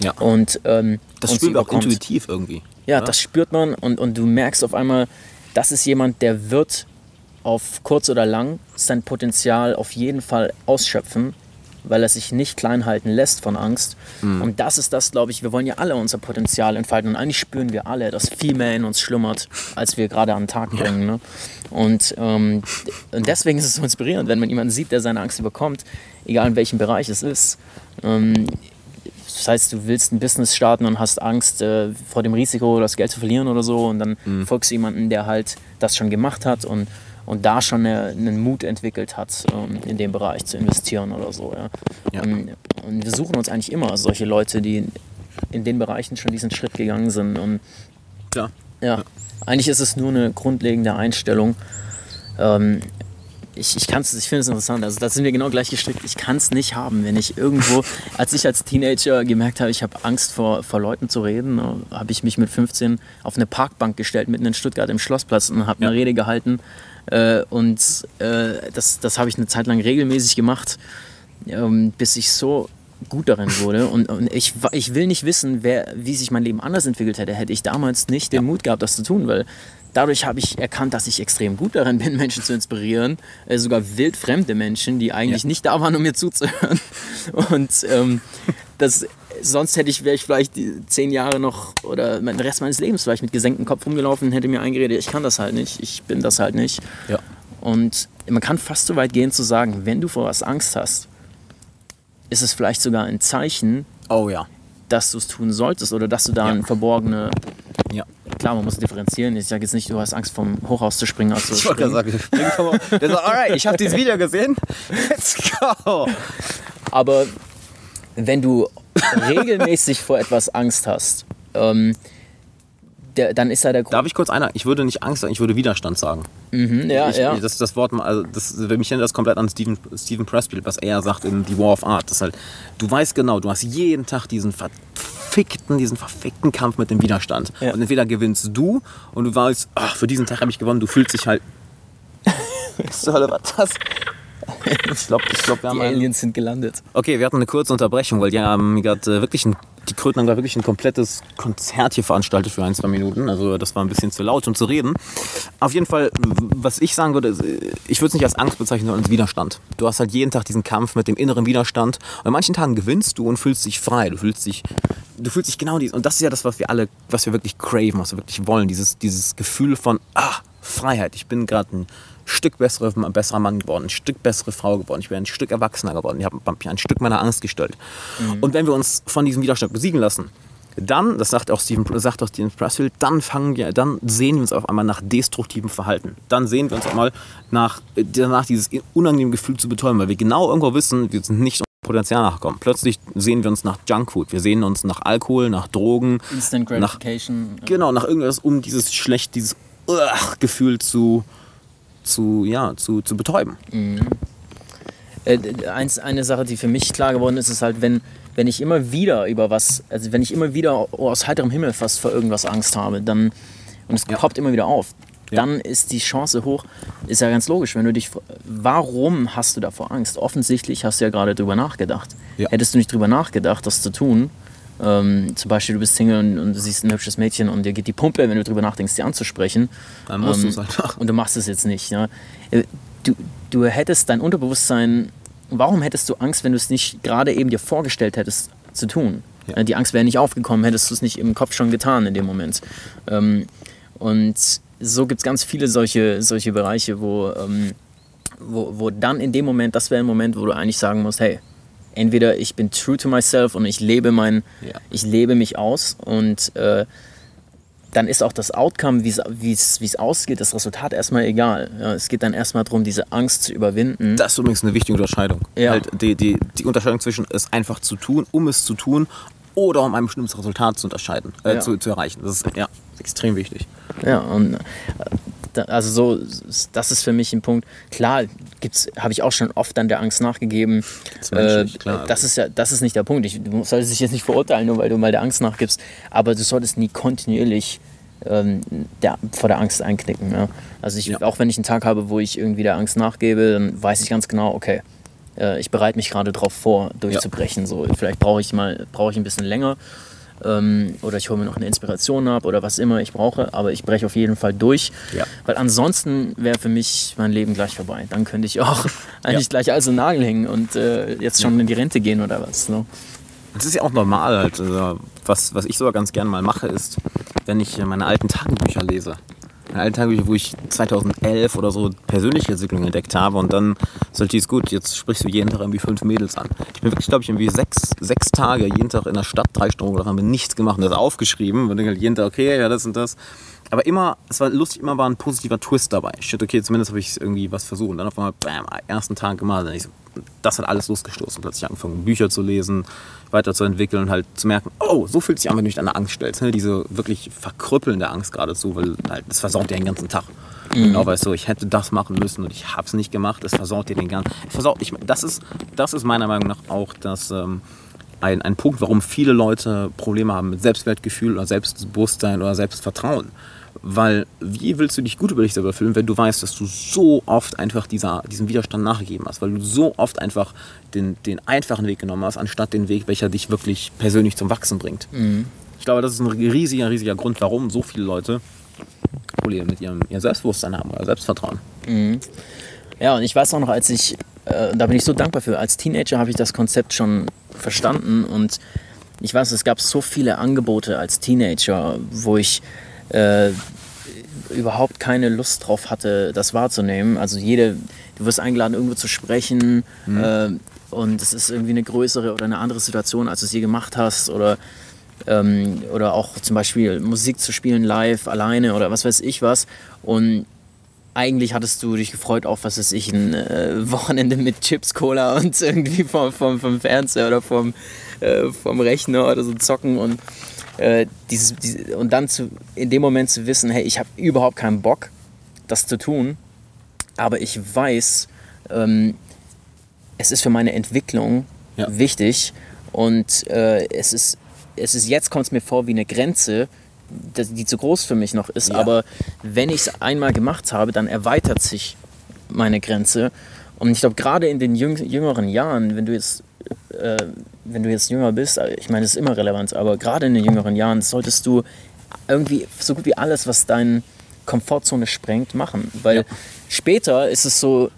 Speaker 2: Ja.
Speaker 1: Und ähm,
Speaker 2: das spürt man auch intuitiv irgendwie.
Speaker 1: Ja, oder? das spürt man und, und du merkst auf einmal, das ist jemand, der wird auf kurz oder lang sein Potenzial auf jeden Fall ausschöpfen weil er sich nicht klein halten lässt von Angst. Mhm. Und das ist das, glaube ich, wir wollen ja alle unser Potenzial entfalten. Und eigentlich spüren wir alle, dass viel mehr in uns schlummert, als wir gerade an den Tag bringen. Ja. Ne? Und, ähm, und deswegen ist es so inspirierend, wenn man jemanden sieht, der seine Angst überkommt, egal in welchem Bereich es ist. Ähm, das heißt, du willst ein Business starten und hast Angst äh, vor dem Risiko, das Geld zu verlieren oder so. Und dann mhm. folgst du jemandem, der halt das schon gemacht hat und und da schon eine, einen Mut entwickelt hat, ähm, in dem Bereich zu investieren oder so. Ja. Und, und, wir suchen uns eigentlich immer solche Leute, die in den Bereichen schon diesen Schritt gegangen sind. Und
Speaker 2: ja.
Speaker 1: ja. Eigentlich ist es nur eine grundlegende Einstellung. Ähm, ich, ich, ich finde es interessant, also da sind wir genau gleich gestrickt. Ich kann es nicht haben, wenn ich irgendwo, als ich als Teenager gemerkt habe, ich habe Angst vor, vor Leuten zu reden, habe ich mich mit 15 auf eine Parkbank gestellt, mitten in Stuttgart im Schlossplatz und habe ja. eine Rede gehalten äh, und äh, das, das habe ich eine Zeit lang regelmäßig gemacht, ähm, bis ich so gut darin wurde. Und, und, ich, ich will nicht wissen, wer, wie sich mein Leben anders entwickelt hätte, hätte ich damals nicht den Mut gehabt, das zu tun, weil dadurch habe ich erkannt, dass ich extrem gut darin bin, Menschen zu inspirieren, äh, sogar wildfremde Menschen, die eigentlich ja. nicht da waren, um mir zuzuhören. Und ähm, das, sonst hätte ich, wäre ich vielleicht zehn Jahre noch oder den Rest meines Lebens vielleicht mit gesenktem Kopf rumgelaufen und hätte mir eingeredet, ich kann das halt nicht, ich bin das halt nicht.
Speaker 2: Ja.
Speaker 1: Und man kann fast so weit gehen zu sagen, wenn du vor was Angst hast, ist es vielleicht sogar ein Zeichen,
Speaker 2: oh, ja.
Speaker 1: dass du es tun solltest oder dass du da ja. eine verborgene.
Speaker 2: Ja.
Speaker 1: Klar, man muss differenzieren. Ich sage jetzt nicht, du hast Angst vom Hochhaus zu springen. Also
Speaker 2: ich wollte gerade sagen, ich springe vom Der sagt, alright, ich habe dieses Video gesehen. Let's go.
Speaker 1: Aber wenn du regelmäßig vor etwas Angst hast, ähm, der, dann ist da der
Speaker 2: Grund. Darf ich kurz einer? Ich würde nicht Angst sagen, ich würde Widerstand sagen.
Speaker 1: Mhm, ja,
Speaker 2: ich,
Speaker 1: ja.
Speaker 2: Das, das Wort, also das, mich erinnert das komplett an Stephen, Stephen Pressfield, was er sagt in The War of Art. Das halt, du weißt genau, du hast jeden Tag diesen verfickten, diesen verfickten Kampf mit dem Widerstand. Ja. Und entweder gewinnst du und du weißt, ach, für diesen Tag habe ich gewonnen, du fühlst dich halt.
Speaker 1: Was war das?
Speaker 2: ich glaube, ich glaub, wir
Speaker 1: haben. Die Aliens sind gelandet.
Speaker 2: Okay, wir hatten eine kurze Unterbrechung, weil die haben gerade wirklich ein, die Kröten haben gerade wirklich ein komplettes Konzert hier veranstaltet für ein, zwei Minuten. Also das war ein bisschen zu laut, um zu reden. Auf jeden Fall, was ich sagen würde, ich würde es nicht als Angst bezeichnen, sondern als Widerstand. Du hast halt jeden Tag diesen Kampf mit dem inneren Widerstand. Und an manchen Tagen gewinnst du und fühlst dich frei. Du fühlst dich, du fühlst dich genau dies. Und das ist ja das, was wir alle, was wir wirklich craven, was wir wirklich wollen. Dieses, dieses Gefühl von, ah, Freiheit. Ich bin gerade ein Stück bessere, besserer Mann geworden, ein Stück bessere Frau geworden, ich bin ein Stück erwachsener geworden, ich habe ein Stück meiner Angst gestellt. Mhm. Und wenn wir uns von diesem Widerstand besiegen lassen, dann, das sagt auch Stephen, sagt auch Stephen Pressfield, dann fangen wir, dann sehen wir uns auf einmal nach destruktivem Verhalten. Dann sehen wir uns einmal nach, danach dieses unangenehme Gefühl zu betäuben, weil wir genau irgendwo wissen, wir sind nicht Potenzial nachkommen. Plötzlich sehen wir uns nach Junkfood, wir sehen uns nach Alkohol, nach Drogen,
Speaker 1: Instant Gratification.
Speaker 2: Nach, genau, nach irgendwas, um dieses schlecht, dieses Gefühl zu, zu, ja, zu, zu betäuben. Mhm.
Speaker 1: Äh, eins, eine Sache, die für mich klar geworden ist, ist halt, wenn, wenn ich immer wieder über was, also wenn ich immer wieder aus heiterem Himmel fast vor irgendwas Angst habe, dann, und es ja. poppt immer wieder auf, ja. dann ist die Chance hoch, ist ja ganz logisch, wenn du dich, warum hast du davor Angst? Offensichtlich hast du ja gerade drüber nachgedacht. Ja. Hättest du nicht drüber nachgedacht, das zu tun, ähm, zum Beispiel, du bist Single und, und, du siehst ein hübsches Mädchen und dir geht die Pumpe, wenn du drüber nachdenkst, sie anzusprechen.
Speaker 2: Dann musst ähm, du es halt
Speaker 1: machen. Und du machst es jetzt nicht. Ja? Äh, du, du hättest dein Unterbewusstsein, warum hättest du Angst, wenn du es nicht gerade eben dir vorgestellt hättest zu tun? Ja. Äh, die Angst wäre nicht aufgekommen, hättest du es nicht im Kopf schon getan in dem Moment. Ähm, und so gibt es ganz viele solche, solche Bereiche, wo, ähm, wo, wo dann in dem Moment, das wäre ein Moment, wo du eigentlich sagen musst, hey, entweder ich bin true to myself und ich lebe mein, ja. ich lebe mich aus und äh, dann ist auch das Outcome, wie es ausgeht, das Resultat erstmal egal. Ja, es geht dann erstmal darum, diese Angst zu überwinden.
Speaker 2: Das ist übrigens eine wichtige Unterscheidung. Ja. Halt die, die, die Unterscheidung zwischen es einfach zu tun, um es zu tun oder um ein bestimmtes Resultat zu unterscheiden, äh, ja. zu, zu erreichen. Das ist ja extrem wichtig.
Speaker 1: Ja, und äh, also so, das ist für mich ein Punkt. Klar, habe ich auch schon oft dann der Angst nachgegeben. Das, äh, das, ist ja, das ist nicht der Punkt. Ich, du solltest dich jetzt nicht verurteilen, nur weil du mal der Angst nachgibst. Aber du solltest nie kontinuierlich ähm, der, vor der Angst einknicken. Ja? Also ich, ja. auch wenn ich einen Tag habe, wo ich irgendwie der Angst nachgebe, dann weiß ich ganz genau, okay, äh, ich bereite mich gerade darauf vor, durchzubrechen. Ja. So, vielleicht brauche ich mal, brauche ich ein bisschen länger ähm, oder ich hole mir noch eine Inspiration ab oder was immer ich brauche, aber ich breche auf jeden Fall durch, ja. weil ansonsten wäre für mich mein Leben gleich vorbei. Dann könnte ich auch eigentlich ja. gleich alles in Nagel hängen und äh, jetzt schon in die Rente gehen oder was. Ne?
Speaker 2: Das ist ja auch normal. Halt. Also, was, was ich sogar ganz gerne mal mache, ist, wenn ich meine alten Tagebücher lese alten Tagen, wo ich 2011 oder so persönliche Entwicklung entdeckt habe und dann sollte ich es gut, jetzt sprichst du jeden Tag irgendwie fünf Mädels an. Ich bin wirklich, glaube ich, irgendwie sechs, sechs Tage jeden Tag in der Stadt, drei Stunden haben nichts gemacht und das aufgeschrieben und dann halt jeden Tag, okay, ja, das und das. Aber immer, es war lustig, immer war ein positiver Twist dabei. Shit, okay, zumindest habe ich irgendwie was versucht. Und dann auf einmal, bam, ersten Tag gemacht. Und ich so, das hat alles losgestoßen. Plötzlich angefangen, Bücher zu lesen, weiterzuentwickeln und halt zu merken, oh, so fühlt sich an, wenn du dich an eine Angst stellst. Ne? Diese wirklich verkrüppelnde Angst geradezu, weil halt, das versaut dir den ganzen Tag. Mhm. Genau, weißt du, ich hätte das machen müssen und ich habe es nicht gemacht. Es versaut dir den ganzen. Versaut, ich, das, ist, das ist meiner Meinung nach auch das. Ähm, ein, ein Punkt, warum viele Leute Probleme haben mit Selbstwertgefühl oder Selbstbewusstsein oder Selbstvertrauen. Weil wie willst du dich gut über dich selber fühlen, wenn du weißt, dass du so oft einfach dieser, diesem Widerstand nachgegeben hast? Weil du so oft einfach den, den einfachen Weg genommen hast, anstatt den Weg, welcher dich wirklich persönlich zum Wachsen bringt. Mhm. Ich glaube, das ist ein riesiger, riesiger Grund, warum so viele Leute Probleme mit ihrem, ihrem Selbstbewusstsein haben oder Selbstvertrauen.
Speaker 1: Mhm. Ja, und ich weiß auch noch, als ich, äh, da bin ich so dankbar für, als Teenager habe ich das Konzept schon verstanden und ich weiß, es gab so viele Angebote als Teenager, wo ich äh, überhaupt keine Lust drauf hatte, das wahrzunehmen. Also jede, du wirst eingeladen, irgendwo zu sprechen mhm. äh, und es ist irgendwie eine größere oder eine andere Situation, als du es je gemacht hast oder ähm, oder auch zum Beispiel Musik zu spielen live, alleine oder was weiß ich was. Und eigentlich hattest du dich gefreut auf, was weiß ich, ein äh, Wochenende mit Chips, Cola und irgendwie vom, vom, vom Fernseher oder vom, äh, vom Rechner oder so zocken und äh, dieses, dieses, und dann zu, in dem Moment zu wissen, hey, ich habe überhaupt keinen Bock, das zu tun, aber ich weiß, ähm, es ist für meine Entwicklung ja. wichtig und äh, es ist, es ist jetzt kommt es mir vor wie eine Grenze, die zu groß für mich noch ist, ja. aber wenn ich es einmal gemacht habe, dann erweitert sich meine Grenze und ich glaube, gerade in den jüngeren Jahren, wenn du jetzt äh, wenn du jetzt jünger bist, äh, ich meine, es ist immer relevant, aber gerade in den jüngeren Jahren solltest du irgendwie so gut wie alles, was deine Komfortzone sprengt, machen. Weil ja. später ist es so,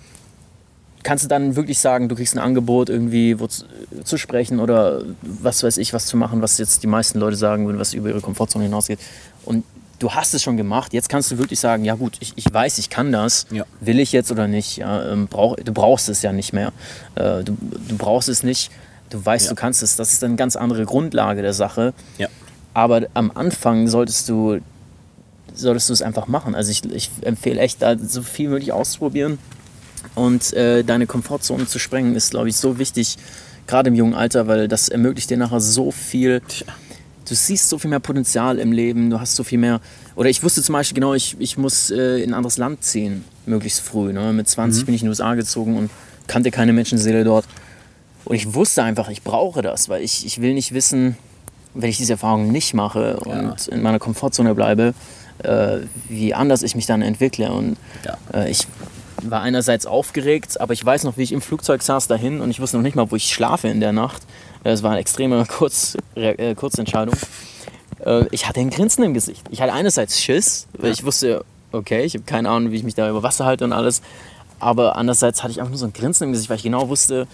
Speaker 1: kannst du dann wirklich sagen, du kriegst ein Angebot, irgendwie wo zu, zu, sprechen oder was weiß ich, was zu machen, was jetzt die meisten Leute sagen würden, was über ihre Komfortzone hinausgeht. Und du hast es schon gemacht, jetzt kannst du wirklich sagen, ja gut, ich, ich weiß, ich kann das, ja. will ich jetzt oder nicht, ja, ähm, brauch, du brauchst es ja nicht mehr, äh, du, du brauchst es nicht, du weißt, ja. du kannst es, das ist eine ganz andere Grundlage der Sache. Aber am Anfang solltest du, solltest du es einfach machen. Also ich, ich empfehle echt, da so viel möglich auszuprobieren und äh, deine Komfortzone zu sprengen, ist, glaube ich, so wichtig, gerade im jungen Alter, weil das ermöglicht dir nachher so viel. Tja du siehst so viel mehr Potenzial im Leben, du hast so viel mehr. Oder ich wusste zum Beispiel genau, ich, ich muss äh, in ein anderes Land ziehen, möglichst früh. Ne? Mit 20 mhm. bin ich in die USA gezogen und kannte keine Menschenseele dort. Und ich wusste einfach, ich brauche das, weil ich, ich will nicht wissen, wenn ich diese Erfahrung nicht mache und ja. in meiner Komfortzone bleibe, äh, wie anders ich mich dann entwickle. Und ja. äh, ich war einerseits aufgeregt, aber ich weiß noch, wie ich im Flugzeug saß dahin und ich wusste noch nicht mal, wo ich schlafe in der Nacht. Es war eine extreme Kurz, äh, Kurzentscheidung. Äh, ich hatte ein Grinsen im Gesicht. Ich hatte einerseits Schiss, weil ja. ich wusste, okay, ich habe keine Ahnung, wie ich mich da über Wasser halte und alles. Aber andererseits hatte ich einfach nur so ein Grinsen im Gesicht, weil ich genau wusste,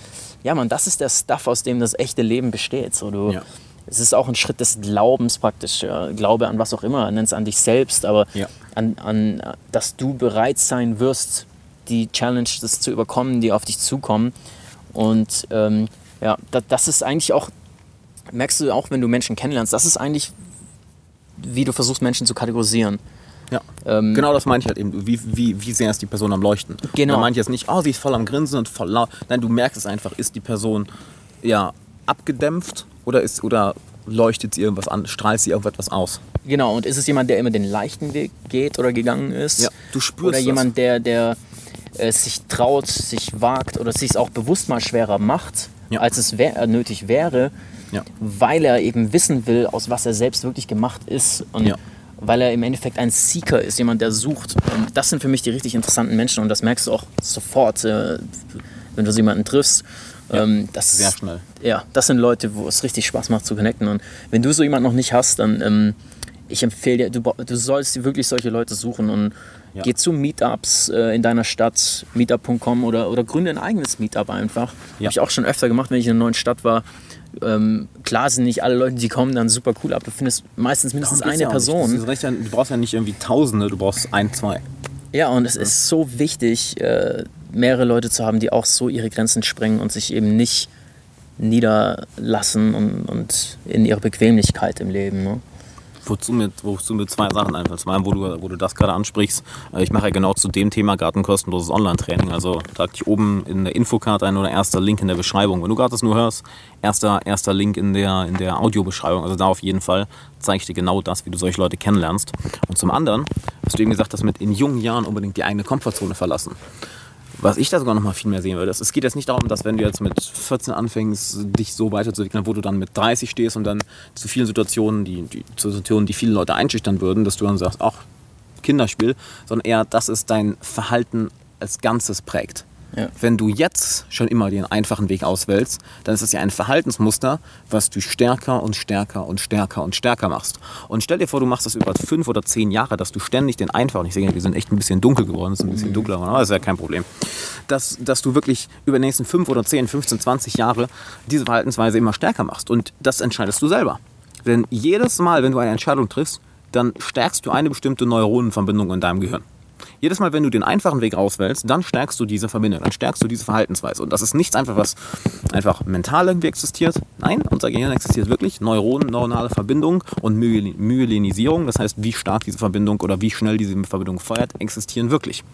Speaker 1: ja man, das ist der Stuff, aus dem das echte Leben besteht. So, du, ja. Es ist auch ein Schritt des Glaubens praktisch. Ja. Glaube an was auch immer, nenn es an dich selbst, aber ja. an, an, dass du bereit sein wirst, die Challenges zu überkommen, die auf dich zukommen. Und ähm, ja, das, das ist eigentlich auch, merkst du auch, wenn du Menschen kennenlernst, das ist eigentlich, wie du versuchst, Menschen zu kategorisieren.
Speaker 2: Ja. Ähm, genau das meine ich halt eben. Wie, wie, wie sehr ist die Person am Leuchten? Genau. Da meine ich jetzt nicht, oh, sie ist voll am Grinsen und voll laut. Nein, du merkst es einfach, ist die Person ja abgedämpft oder, ist, oder leuchtet sie irgendwas an, strahlt sie irgendwas aus?
Speaker 1: Genau, und ist es jemand, der immer den leichten Weg geht oder gegangen ist?
Speaker 2: Ja, du spürst
Speaker 1: Oder jemand, der, der äh, sich traut, sich wagt oder sich es auch bewusst mal schwerer macht, ja. als es wär, äh, nötig wäre, ja. weil er eben wissen will, aus was er selbst wirklich gemacht ist und ja. weil er im Endeffekt ein Seeker ist, jemand, der sucht. Und das sind für mich die richtig interessanten Menschen und das merkst du auch sofort, äh, wenn du so jemanden triffst. Ähm, das,
Speaker 2: Sehr schnell.
Speaker 1: Ja, das sind Leute, wo es richtig Spaß macht zu connecten. Und wenn du so jemanden noch nicht hast, dann ähm, ich empfehle dir, du, du sollst wirklich solche Leute suchen und ja. Geh zu Meetups äh, in deiner Stadt, meetup.com oder, oder gründe ein eigenes Meetup einfach. Ja. Habe ich auch schon öfter gemacht, wenn ich in einer neuen Stadt war. Ähm, klar sind nicht alle Leute, die kommen, dann super cool, aber du findest meistens mindestens eine ja Person.
Speaker 2: Du, du brauchst ja nicht irgendwie Tausende, du brauchst ein, zwei.
Speaker 1: Ja, und es ist so wichtig, äh, mehrere Leute zu haben, die auch so ihre Grenzen sprengen und sich eben nicht niederlassen und, und in ihrer Bequemlichkeit im Leben. Ne?
Speaker 2: Wozu mir, wozu mir zwei Sachen einfallen. Zum einen, wo du, wo du das gerade ansprichst. Äh, ich mache ja genau zu dem Thema ein kostenloses Online-Training. Also trag dich oben in der Infokarte ein oder erster Link in der Beschreibung. Wenn du gerade das nur hörst, erster, erster Link in der, in der Audiobeschreibung. Also da auf jeden Fall zeige ich dir genau das, wie du solche Leute kennenlernst. Und zum anderen hast du eben gesagt, dass mit in jungen Jahren unbedingt die eigene Komfortzone verlassen. Was ich da sogar noch mal viel mehr sehen würde, es geht jetzt nicht darum, dass wenn du jetzt mit 14 anfängst, dich so weiterzuentwickeln, wo du dann mit 30 stehst und dann zu vielen Situationen, die, die, zu Situationen, die viele Leute einschüchtern würden, dass du dann sagst, ach, Kinderspiel, sondern eher, dass es dein Verhalten als Ganzes prägt. Ja. Wenn du jetzt schon immer den einfachen Weg auswählst, dann ist es ja ein Verhaltensmuster, was du stärker und stärker und stärker und stärker machst. Und stell dir vor, du machst das über fünf oder zehn Jahre, dass du ständig den einfachen, ich sehe, wir sind echt ein bisschen dunkel geworden, das ist ein bisschen mhm. dunkler, aber das ist ja kein Problem, dass, dass du wirklich über die nächsten fünf oder zehn, 15, 20 Jahre diese Verhaltensweise immer stärker machst. Und das entscheidest du selber. Denn jedes Mal, wenn du eine Entscheidung triffst, dann stärkst du eine bestimmte Neuronenverbindung in deinem Gehirn. Jedes Mal, wenn du den einfachen Weg auswählst, dann stärkst du diese Verbindung, dann stärkst du diese Verhaltensweise. Und das ist nichts einfach, was einfach mental irgendwie existiert. Nein, unser Gehirn existiert wirklich. Neuronen, neuronale Verbindung und Myelinisierung, das heißt, wie stark diese Verbindung oder wie schnell diese Verbindung feuert, existieren wirklich.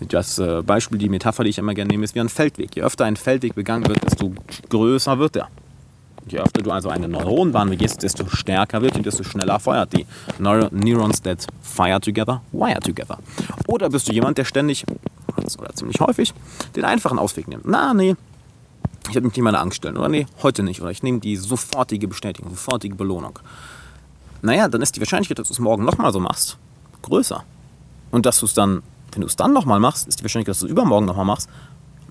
Speaker 2: Das äh, Beispiel, die Metapher, die ich immer gerne nehme, ist wie ein Feldweg. Je öfter ein Feldweg begangen wird, desto größer wird er. Je öfter du also eine Neuronbahn begehst, desto stärker wird die, desto schneller feuert die. Neurons that fire together, wire together. Oder bist du jemand, der ständig, oder ziemlich häufig, den einfachen Ausweg nimmt? Na, nee, ich werde mich nicht meine Angst stellen. Oder nee, heute nicht. Oder ich nehme die sofortige Bestätigung, sofortige Belohnung. Naja, dann ist die Wahrscheinlichkeit, dass du es morgen nochmal so machst, größer. Und dass du es dann, wenn du es dann nochmal machst, ist die Wahrscheinlichkeit, dass du es übermorgen nochmal machst,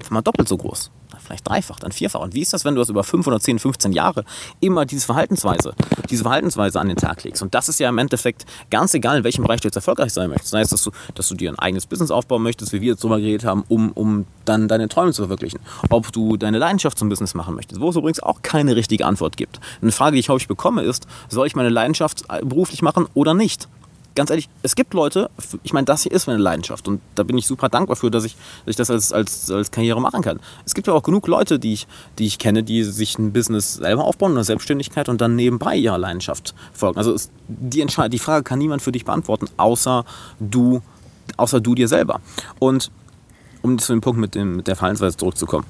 Speaker 2: mal doppelt so groß vielleicht dreifach, dann vierfach. Und wie ist das, wenn du das über fünf oder zehn, 15 Jahre immer diese Verhaltensweise, diese Verhaltensweise an den Tag legst? Und das ist ja im Endeffekt ganz egal, in welchem Bereich du jetzt erfolgreich sein möchtest. Das heißt, dass du, dass du dir ein eigenes Business aufbauen möchtest, wie wir jetzt drüber geredet haben, um, um dann deine Träume zu verwirklichen. Ob du deine Leidenschaft zum Business machen möchtest, wo es übrigens auch keine richtige Antwort gibt. Eine Frage, die ich häufig bekomme, ist, soll ich meine Leidenschaft beruflich machen oder nicht? Ganz ehrlich, es gibt Leute, ich meine, das hier ist meine Leidenschaft und da bin ich super dankbar für, dass ich, dass ich das als, als, als Karriere machen kann. Es gibt ja auch genug Leute, die ich, die ich kenne, die sich ein Business selber aufbauen, eine Selbstständigkeit und dann nebenbei ihrer Leidenschaft folgen. Also es, die, die Frage kann niemand für dich beantworten, außer du, außer du dir selber. Und um zu dem Punkt mit, dem, mit der Verhaltensweise zurückzukommen.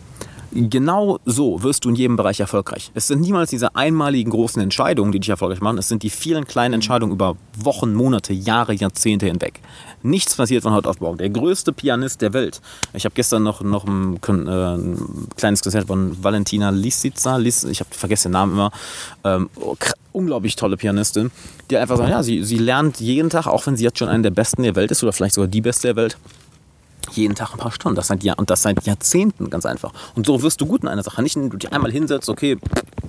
Speaker 2: Genau so wirst du in jedem Bereich erfolgreich. Es sind niemals diese einmaligen großen Entscheidungen, die dich erfolgreich machen. Es sind die vielen kleinen Entscheidungen über Wochen, Monate, Jahre, Jahrzehnte hinweg. Nichts passiert von heute auf morgen. Der größte Pianist der Welt. Ich habe gestern noch, noch ein, äh, ein, kleines Konzert von Valentina Lisica, Lis, ich habe vergessen den Namen immer, ähm, oh, unglaublich tolle Pianistin, die einfach sagt, ja, sie, sie lernt jeden Tag, auch wenn sie jetzt schon eine der Besten der Welt ist oder vielleicht sogar die Beste der Welt, jeden Tag ein paar Stunden. Das seit und das seit Jahrzehnten ganz einfach. Und so wirst du gut in einer Sache. Nicht, wenn du dich einmal hinsetzt, okay,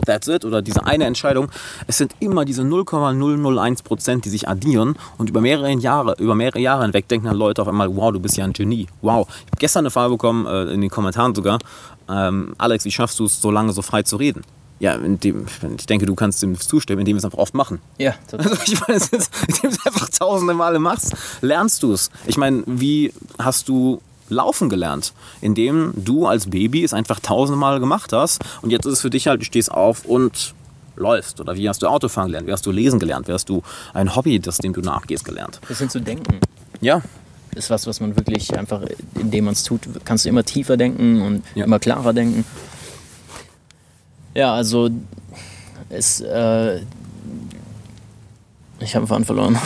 Speaker 2: that's it, oder diese eine Entscheidung. Es sind immer diese 0,001 Prozent, die sich addieren und über mehrere Jahre, über mehrere Jahre hinweg denken dann Leute auf einmal, wow, du bist ja ein Genie. Wow. Ich habe gestern eine Frage bekommen, äh, in den Kommentaren sogar, ähm, Alex, wie schaffst du es, so lange so frei zu reden? Ja, indem, ich denke, du kannst dem zustimmen, indem wir es einfach oft machen.
Speaker 1: Ja,
Speaker 2: total. Also ich meine, indem du es einfach tausende Male machst, lernst du es. Ich meine, wie hast du laufen gelernt, indem du als Baby es einfach tausende Mal gemacht hast und jetzt ist es für dich halt, du stehst auf und läufst oder wie hast du Autofahren gelernt, wie hast du lesen gelernt, wie hast du ein Hobby, das dem du nachgehst, gelernt.
Speaker 1: Das sind zu denken.
Speaker 2: Ja.
Speaker 1: Ist was, was man wirklich einfach, indem man es tut, kannst du immer tiefer denken und ja. immer klarer denken. Ja, also es, äh, ich habe Faden verloren.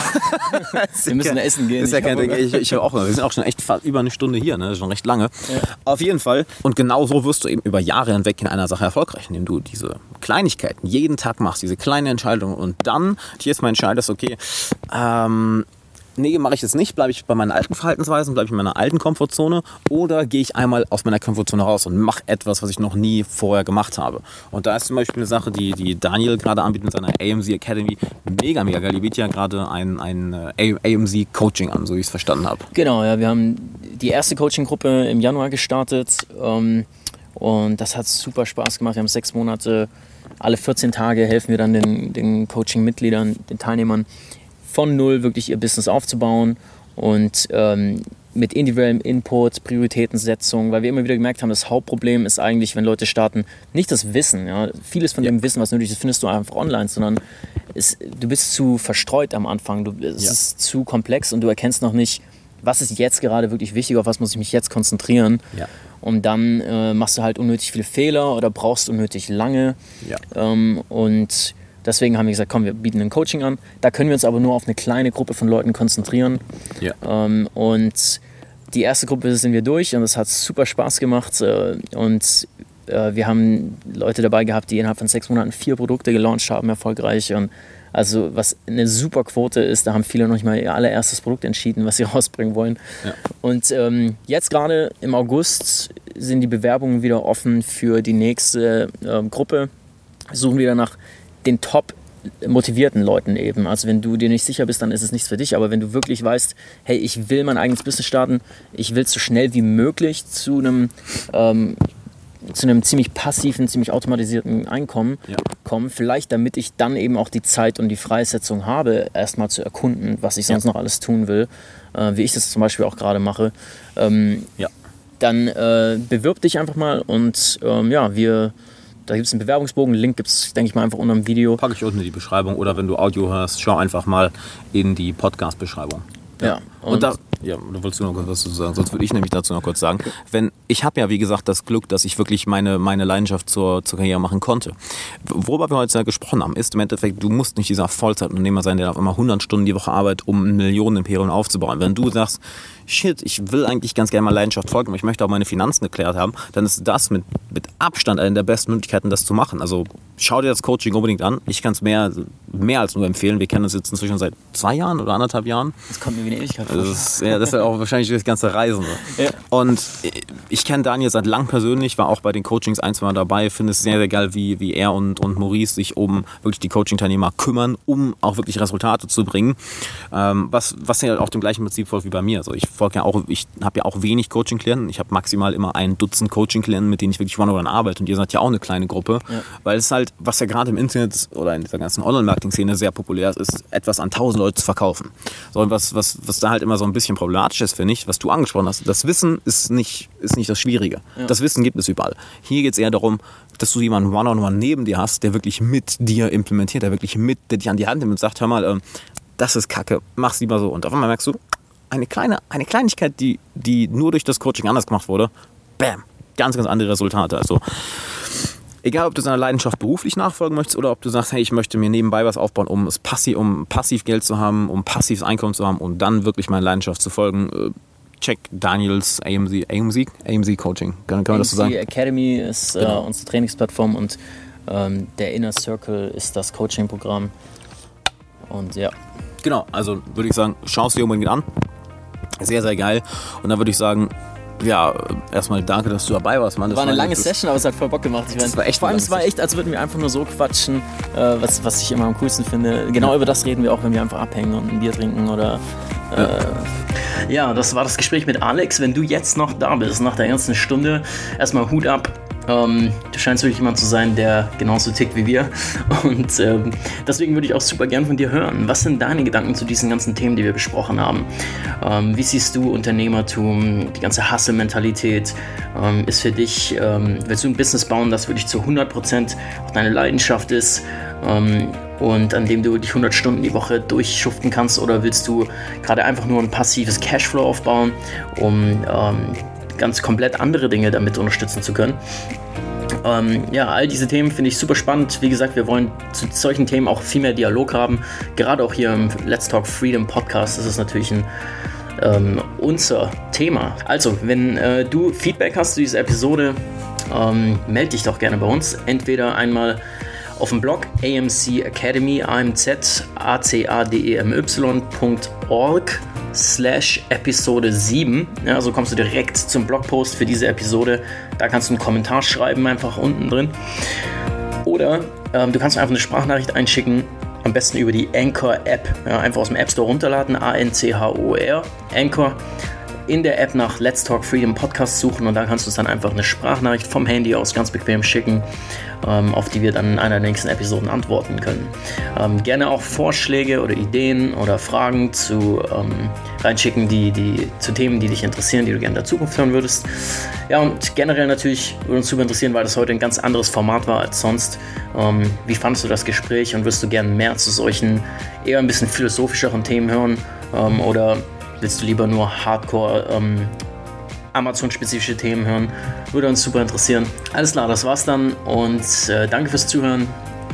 Speaker 1: wir müssen essen gehen.
Speaker 2: Ist ja kein, ich, ich auch, wir sind auch schon echt über eine Stunde hier, ne? schon recht lange. Ja. Auf jeden Fall. Und genau so wirst du eben über Jahre hinweg in einer Sache erfolgreich, indem du diese Kleinigkeiten jeden Tag machst, diese kleine Entscheidung und dann jetzt mal entscheidest, okay, ähm, nee, mache ich jetzt nicht, bleibe ich bei meinen alten Verhaltensweisen, bleibe ich in meiner alten Komfortzone oder gehe ich einmal aus meiner Komfortzone raus und mache etwas, was ich noch nie vorher gemacht habe. Und da ist zum Beispiel eine Sache, die, die Daniel gerade anbietet mit seiner AMZ Academy, mega, mega geil. Die bietet ja gerade ein, ein äh, AMZ Coaching an, so wie ich es verstanden habe.
Speaker 1: Genau, ja, wir haben die erste Coaching-Gruppe im Januar gestartet ähm, und das hat super Spaß gemacht. Wir haben sechs Monate, alle 14 Tage helfen wir dann den, den Coaching-Mitgliedern, den Teilnehmern von null wirklich ihr Business aufzubauen und ähm, mit individuellem Input, Prioritätensetzung, weil wir immer wieder gemerkt haben, das Hauptproblem ist eigentlich, wenn Leute starten, nicht das Wissen. Ja? Vieles von ja. dem Wissen, was nötig ist, findest du einfach online, sondern es, du bist zu verstreut am Anfang. Du, es ja. ist zu komplex und du erkennst noch nicht, was ist jetzt gerade wirklich wichtig, auf was muss ich mich jetzt konzentrieren. Und dann äh, machst du halt unnötig viele Fehler oder brauchst unnötig lange. Ähm, und Deswegen haben wir gesagt, komm, wir bieten ein Coaching an. Da können wir uns aber nur auf eine kleine Gruppe von Leuten konzentrieren. Ja. Ähm, und die erste Gruppe sind wir durch und es hat super Spaß gemacht. Äh, und äh, wir haben Leute dabei gehabt, die innerhalb von sechs Monaten vier Produkte gelauncht haben, erfolgreich. Und also was eine super Quote ist, da haben viele noch nicht mal ihr allererstes Produkt entschieden, was sie rausbringen wollen. Ja. Und ähm, jetzt gerade im August sind die Bewerbungen wieder offen für die nächste äh, Gruppe. Suchen wieder nach den top motivierten Leuten eben. Also wenn du dir nicht sicher bist, dann ist es nichts für dich. Aber wenn du wirklich weißt, hey, ich will mein eigenes Business starten, ich will so schnell wie möglich zu einem, ähm, zu einem ziemlich passiven, ziemlich automatisierten Einkommen ja. kommen, vielleicht damit ich dann eben auch die Zeit und die Freisetzung habe, erstmal zu erkunden, was ich sonst ja. noch alles tun will, äh, wie ich das zum Beispiel auch gerade mache. Ähm, ja. Dann äh, bewirb dich einfach mal und ähm, ja, wir da gibt es einen Bewerbungsbogen, Link gibt es, denke ich mal, einfach unter dem Video.
Speaker 2: Packe ich unten in die Beschreibung oder wenn du Audio hörst, schau einfach mal in die Podcast-Beschreibung.
Speaker 1: Ja.
Speaker 2: Und, und da, ja, da wolltest du noch was dazu sagen, sonst würde ich nämlich dazu noch kurz sagen. Wenn, ich habe ja, wie gesagt, das Glück, dass ich wirklich meine, meine Leidenschaft zur, zur Karriere machen konnte. Worüber wir heute gesprochen haben, ist im Endeffekt, du musst nicht dieser Vollzeitunternehmer sein, der auf einmal 100 Stunden die Woche arbeitet, um ein Millionenimperium aufzubauen. Wenn du sagst, shit, ich will eigentlich ganz gerne mal Leidenschaft folgen, aber ich möchte auch meine Finanzen geklärt haben, dann ist das mit, mit Abstand eine der besten Möglichkeiten, das zu machen. Also schau dir das Coaching unbedingt an. Ich kann es mehr, mehr als nur empfehlen. Wir kennen uns jetzt inzwischen seit zwei Jahren oder anderthalb Jahren.
Speaker 1: Das kommt mir wie eine Ewigkeit
Speaker 2: vor. Das ist, ja, das ist auch wahrscheinlich das ganze Reisen. Ja. Und ich kenne Daniel seit lang persönlich, war auch bei den Coachings ein, zwei Mal dabei, finde es sehr, sehr geil, wie, wie er und, und Maurice sich um wirklich die Coaching-Teilnehmer kümmern, um auch wirklich Resultate zu bringen. Ähm, was, was ja auch dem gleichen Prinzip folgt wie bei mir. Also ich folge ja auch, ich habe ja auch wenig Coaching-Klienten. Ich habe maximal immer ein Dutzend Coaching-Klienten, mit denen ich wirklich one-on-one arbeite. Und ihr seid ja auch eine kleine Gruppe. Ja. Weil es halt, was ja gerade im Internet oder in dieser ganzen Online-Marketing Marketing-Szene sehr populär ist, ist, etwas an tausend Leute zu verkaufen. So, und was, was, was da halt immer so ein bisschen problematisch ist, finde ich, was du angesprochen hast, das Wissen ist nicht, ist nicht das Schwierige. Ja. Das Wissen gibt es überall. Hier geht es eher darum, dass du jemanden One-on-One -on -one neben dir hast, der wirklich mit dir implementiert, der wirklich mit, der dich an die Hand nimmt und sagt, hör mal, ähm, das ist Kacke, mach's lieber so. Und auf einmal merkst du, eine kleine, eine Kleinigkeit, die, die nur durch das Coaching anders gemacht wurde, bam, ganz, ganz andere Resultate. Also egal, ob du deiner Leidenschaft beruflich nachfolgen möchtest oder ob du sagst, hey, ich möchte mir nebenbei was aufbauen, um es passiv, um passiv Geld zu haben, um passives Einkommen zu haben und dann wirklich meiner Leidenschaft zu folgen. Äh, check Daniels AMZ, AMZ, AMZ Coaching. Kann, kann man das so sagen?
Speaker 1: Die Academy ist äh, genau. äh, unsere Trainingsplattform und ähm, der Inner Circle ist das Coaching-Programm. Und ja.
Speaker 2: Genau, also würde ich sagen, schau es dir unbedingt an. Sehr, sehr geil. Und dann würde ich sagen, ja, erstmal danke, dass du dabei warst, Mann.
Speaker 1: Das war eine lange Session, aber es hat voll Bock gemacht. Ich das war echt vor allem, es war echt, als würden wir einfach nur so quatschen, äh, was, was ich immer am coolsten finde. Genau ja. über das reden wir auch, wenn wir einfach abhängen und ein Bier trinken oder. Äh, ja. ja, das war das Gespräch mit Alex. Wenn du jetzt noch da bist, nach der ganzen Stunde, erstmal Hut ab ähm, du scheinst wirklich jemand zu sein, der genauso tickt wie wir. Und ähm, deswegen würde ich auch super gern von dir hören. Was sind deine Gedanken zu diesen ganzen Themen, die wir besprochen haben? Ähm, wie siehst du Unternehmertum, die ganze Hustle-Mentalität? Ähm, ist für dich, ähm, willst du ein Business bauen, das wirklich zu 100% auch deine Leidenschaft ist? Ähm, und an dem du dich 100 Stunden die Woche durchschuften kannst oder willst du gerade einfach nur ein passives Cashflow aufbauen, um ganz komplett andere Dinge damit unterstützen zu können. Ähm, ja, all diese Themen finde ich super spannend. Wie gesagt, wir wollen zu solchen Themen auch viel mehr Dialog haben. Gerade auch hier im Let's Talk Freedom Podcast ist es natürlich ein ähm, unser Thema. Also, wenn äh, du Feedback hast zu dieser Episode, ähm, melde dich doch gerne bei uns. Entweder einmal auf dem Blog AMC Academy, AMZ, A-C-A-D-E-M-Y.org slash Episode 7. Ja, so kommst du direkt zum Blogpost für diese Episode. Da kannst du einen Kommentar schreiben, einfach unten drin. Oder ähm, du kannst einfach eine Sprachnachricht einschicken, am besten über die Anchor-App. Ja, einfach aus dem App Store runterladen, A-N-C-H-O-R, Anchor. In der App nach Let's Talk Freedom Podcast suchen und da kannst du dann einfach eine Sprachnachricht vom Handy aus ganz bequem schicken ähm, auf die wir dann in einer der nächsten Episoden antworten können. Ähm, gerne auch Vorschläge oder Ideen oder Fragen zu ähm, reinschicken, die, die, zu Themen, die dich interessieren, die du gerne in der Zukunft hören würdest. Ja, und generell natürlich würde uns super interessieren, weil das heute ein ganz anderes Format war als sonst. Ähm, wie fandest du das Gespräch und wirst du gerne mehr zu solchen eher ein bisschen philosophischeren Themen hören? Ähm, oder willst du lieber nur Hardcore ähm, Amazon-spezifische Themen hören. Würde uns super interessieren. Alles klar, das war's dann und äh, danke fürs Zuhören.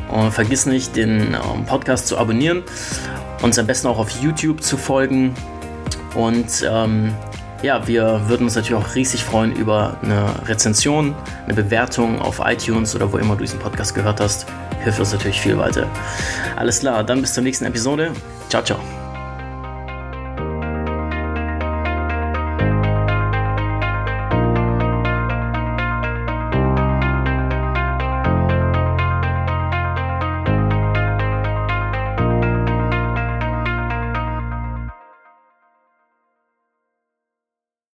Speaker 1: Und vergiss nicht, den ähm, Podcast zu abonnieren, uns am besten auch auf YouTube zu folgen. Und ähm, ja, wir würden uns natürlich auch riesig freuen über eine Rezension, eine Bewertung auf iTunes oder wo immer du diesen Podcast gehört hast. Hilft uns natürlich viel weiter. Alles klar, dann bis zur nächsten Episode. Ciao, ciao.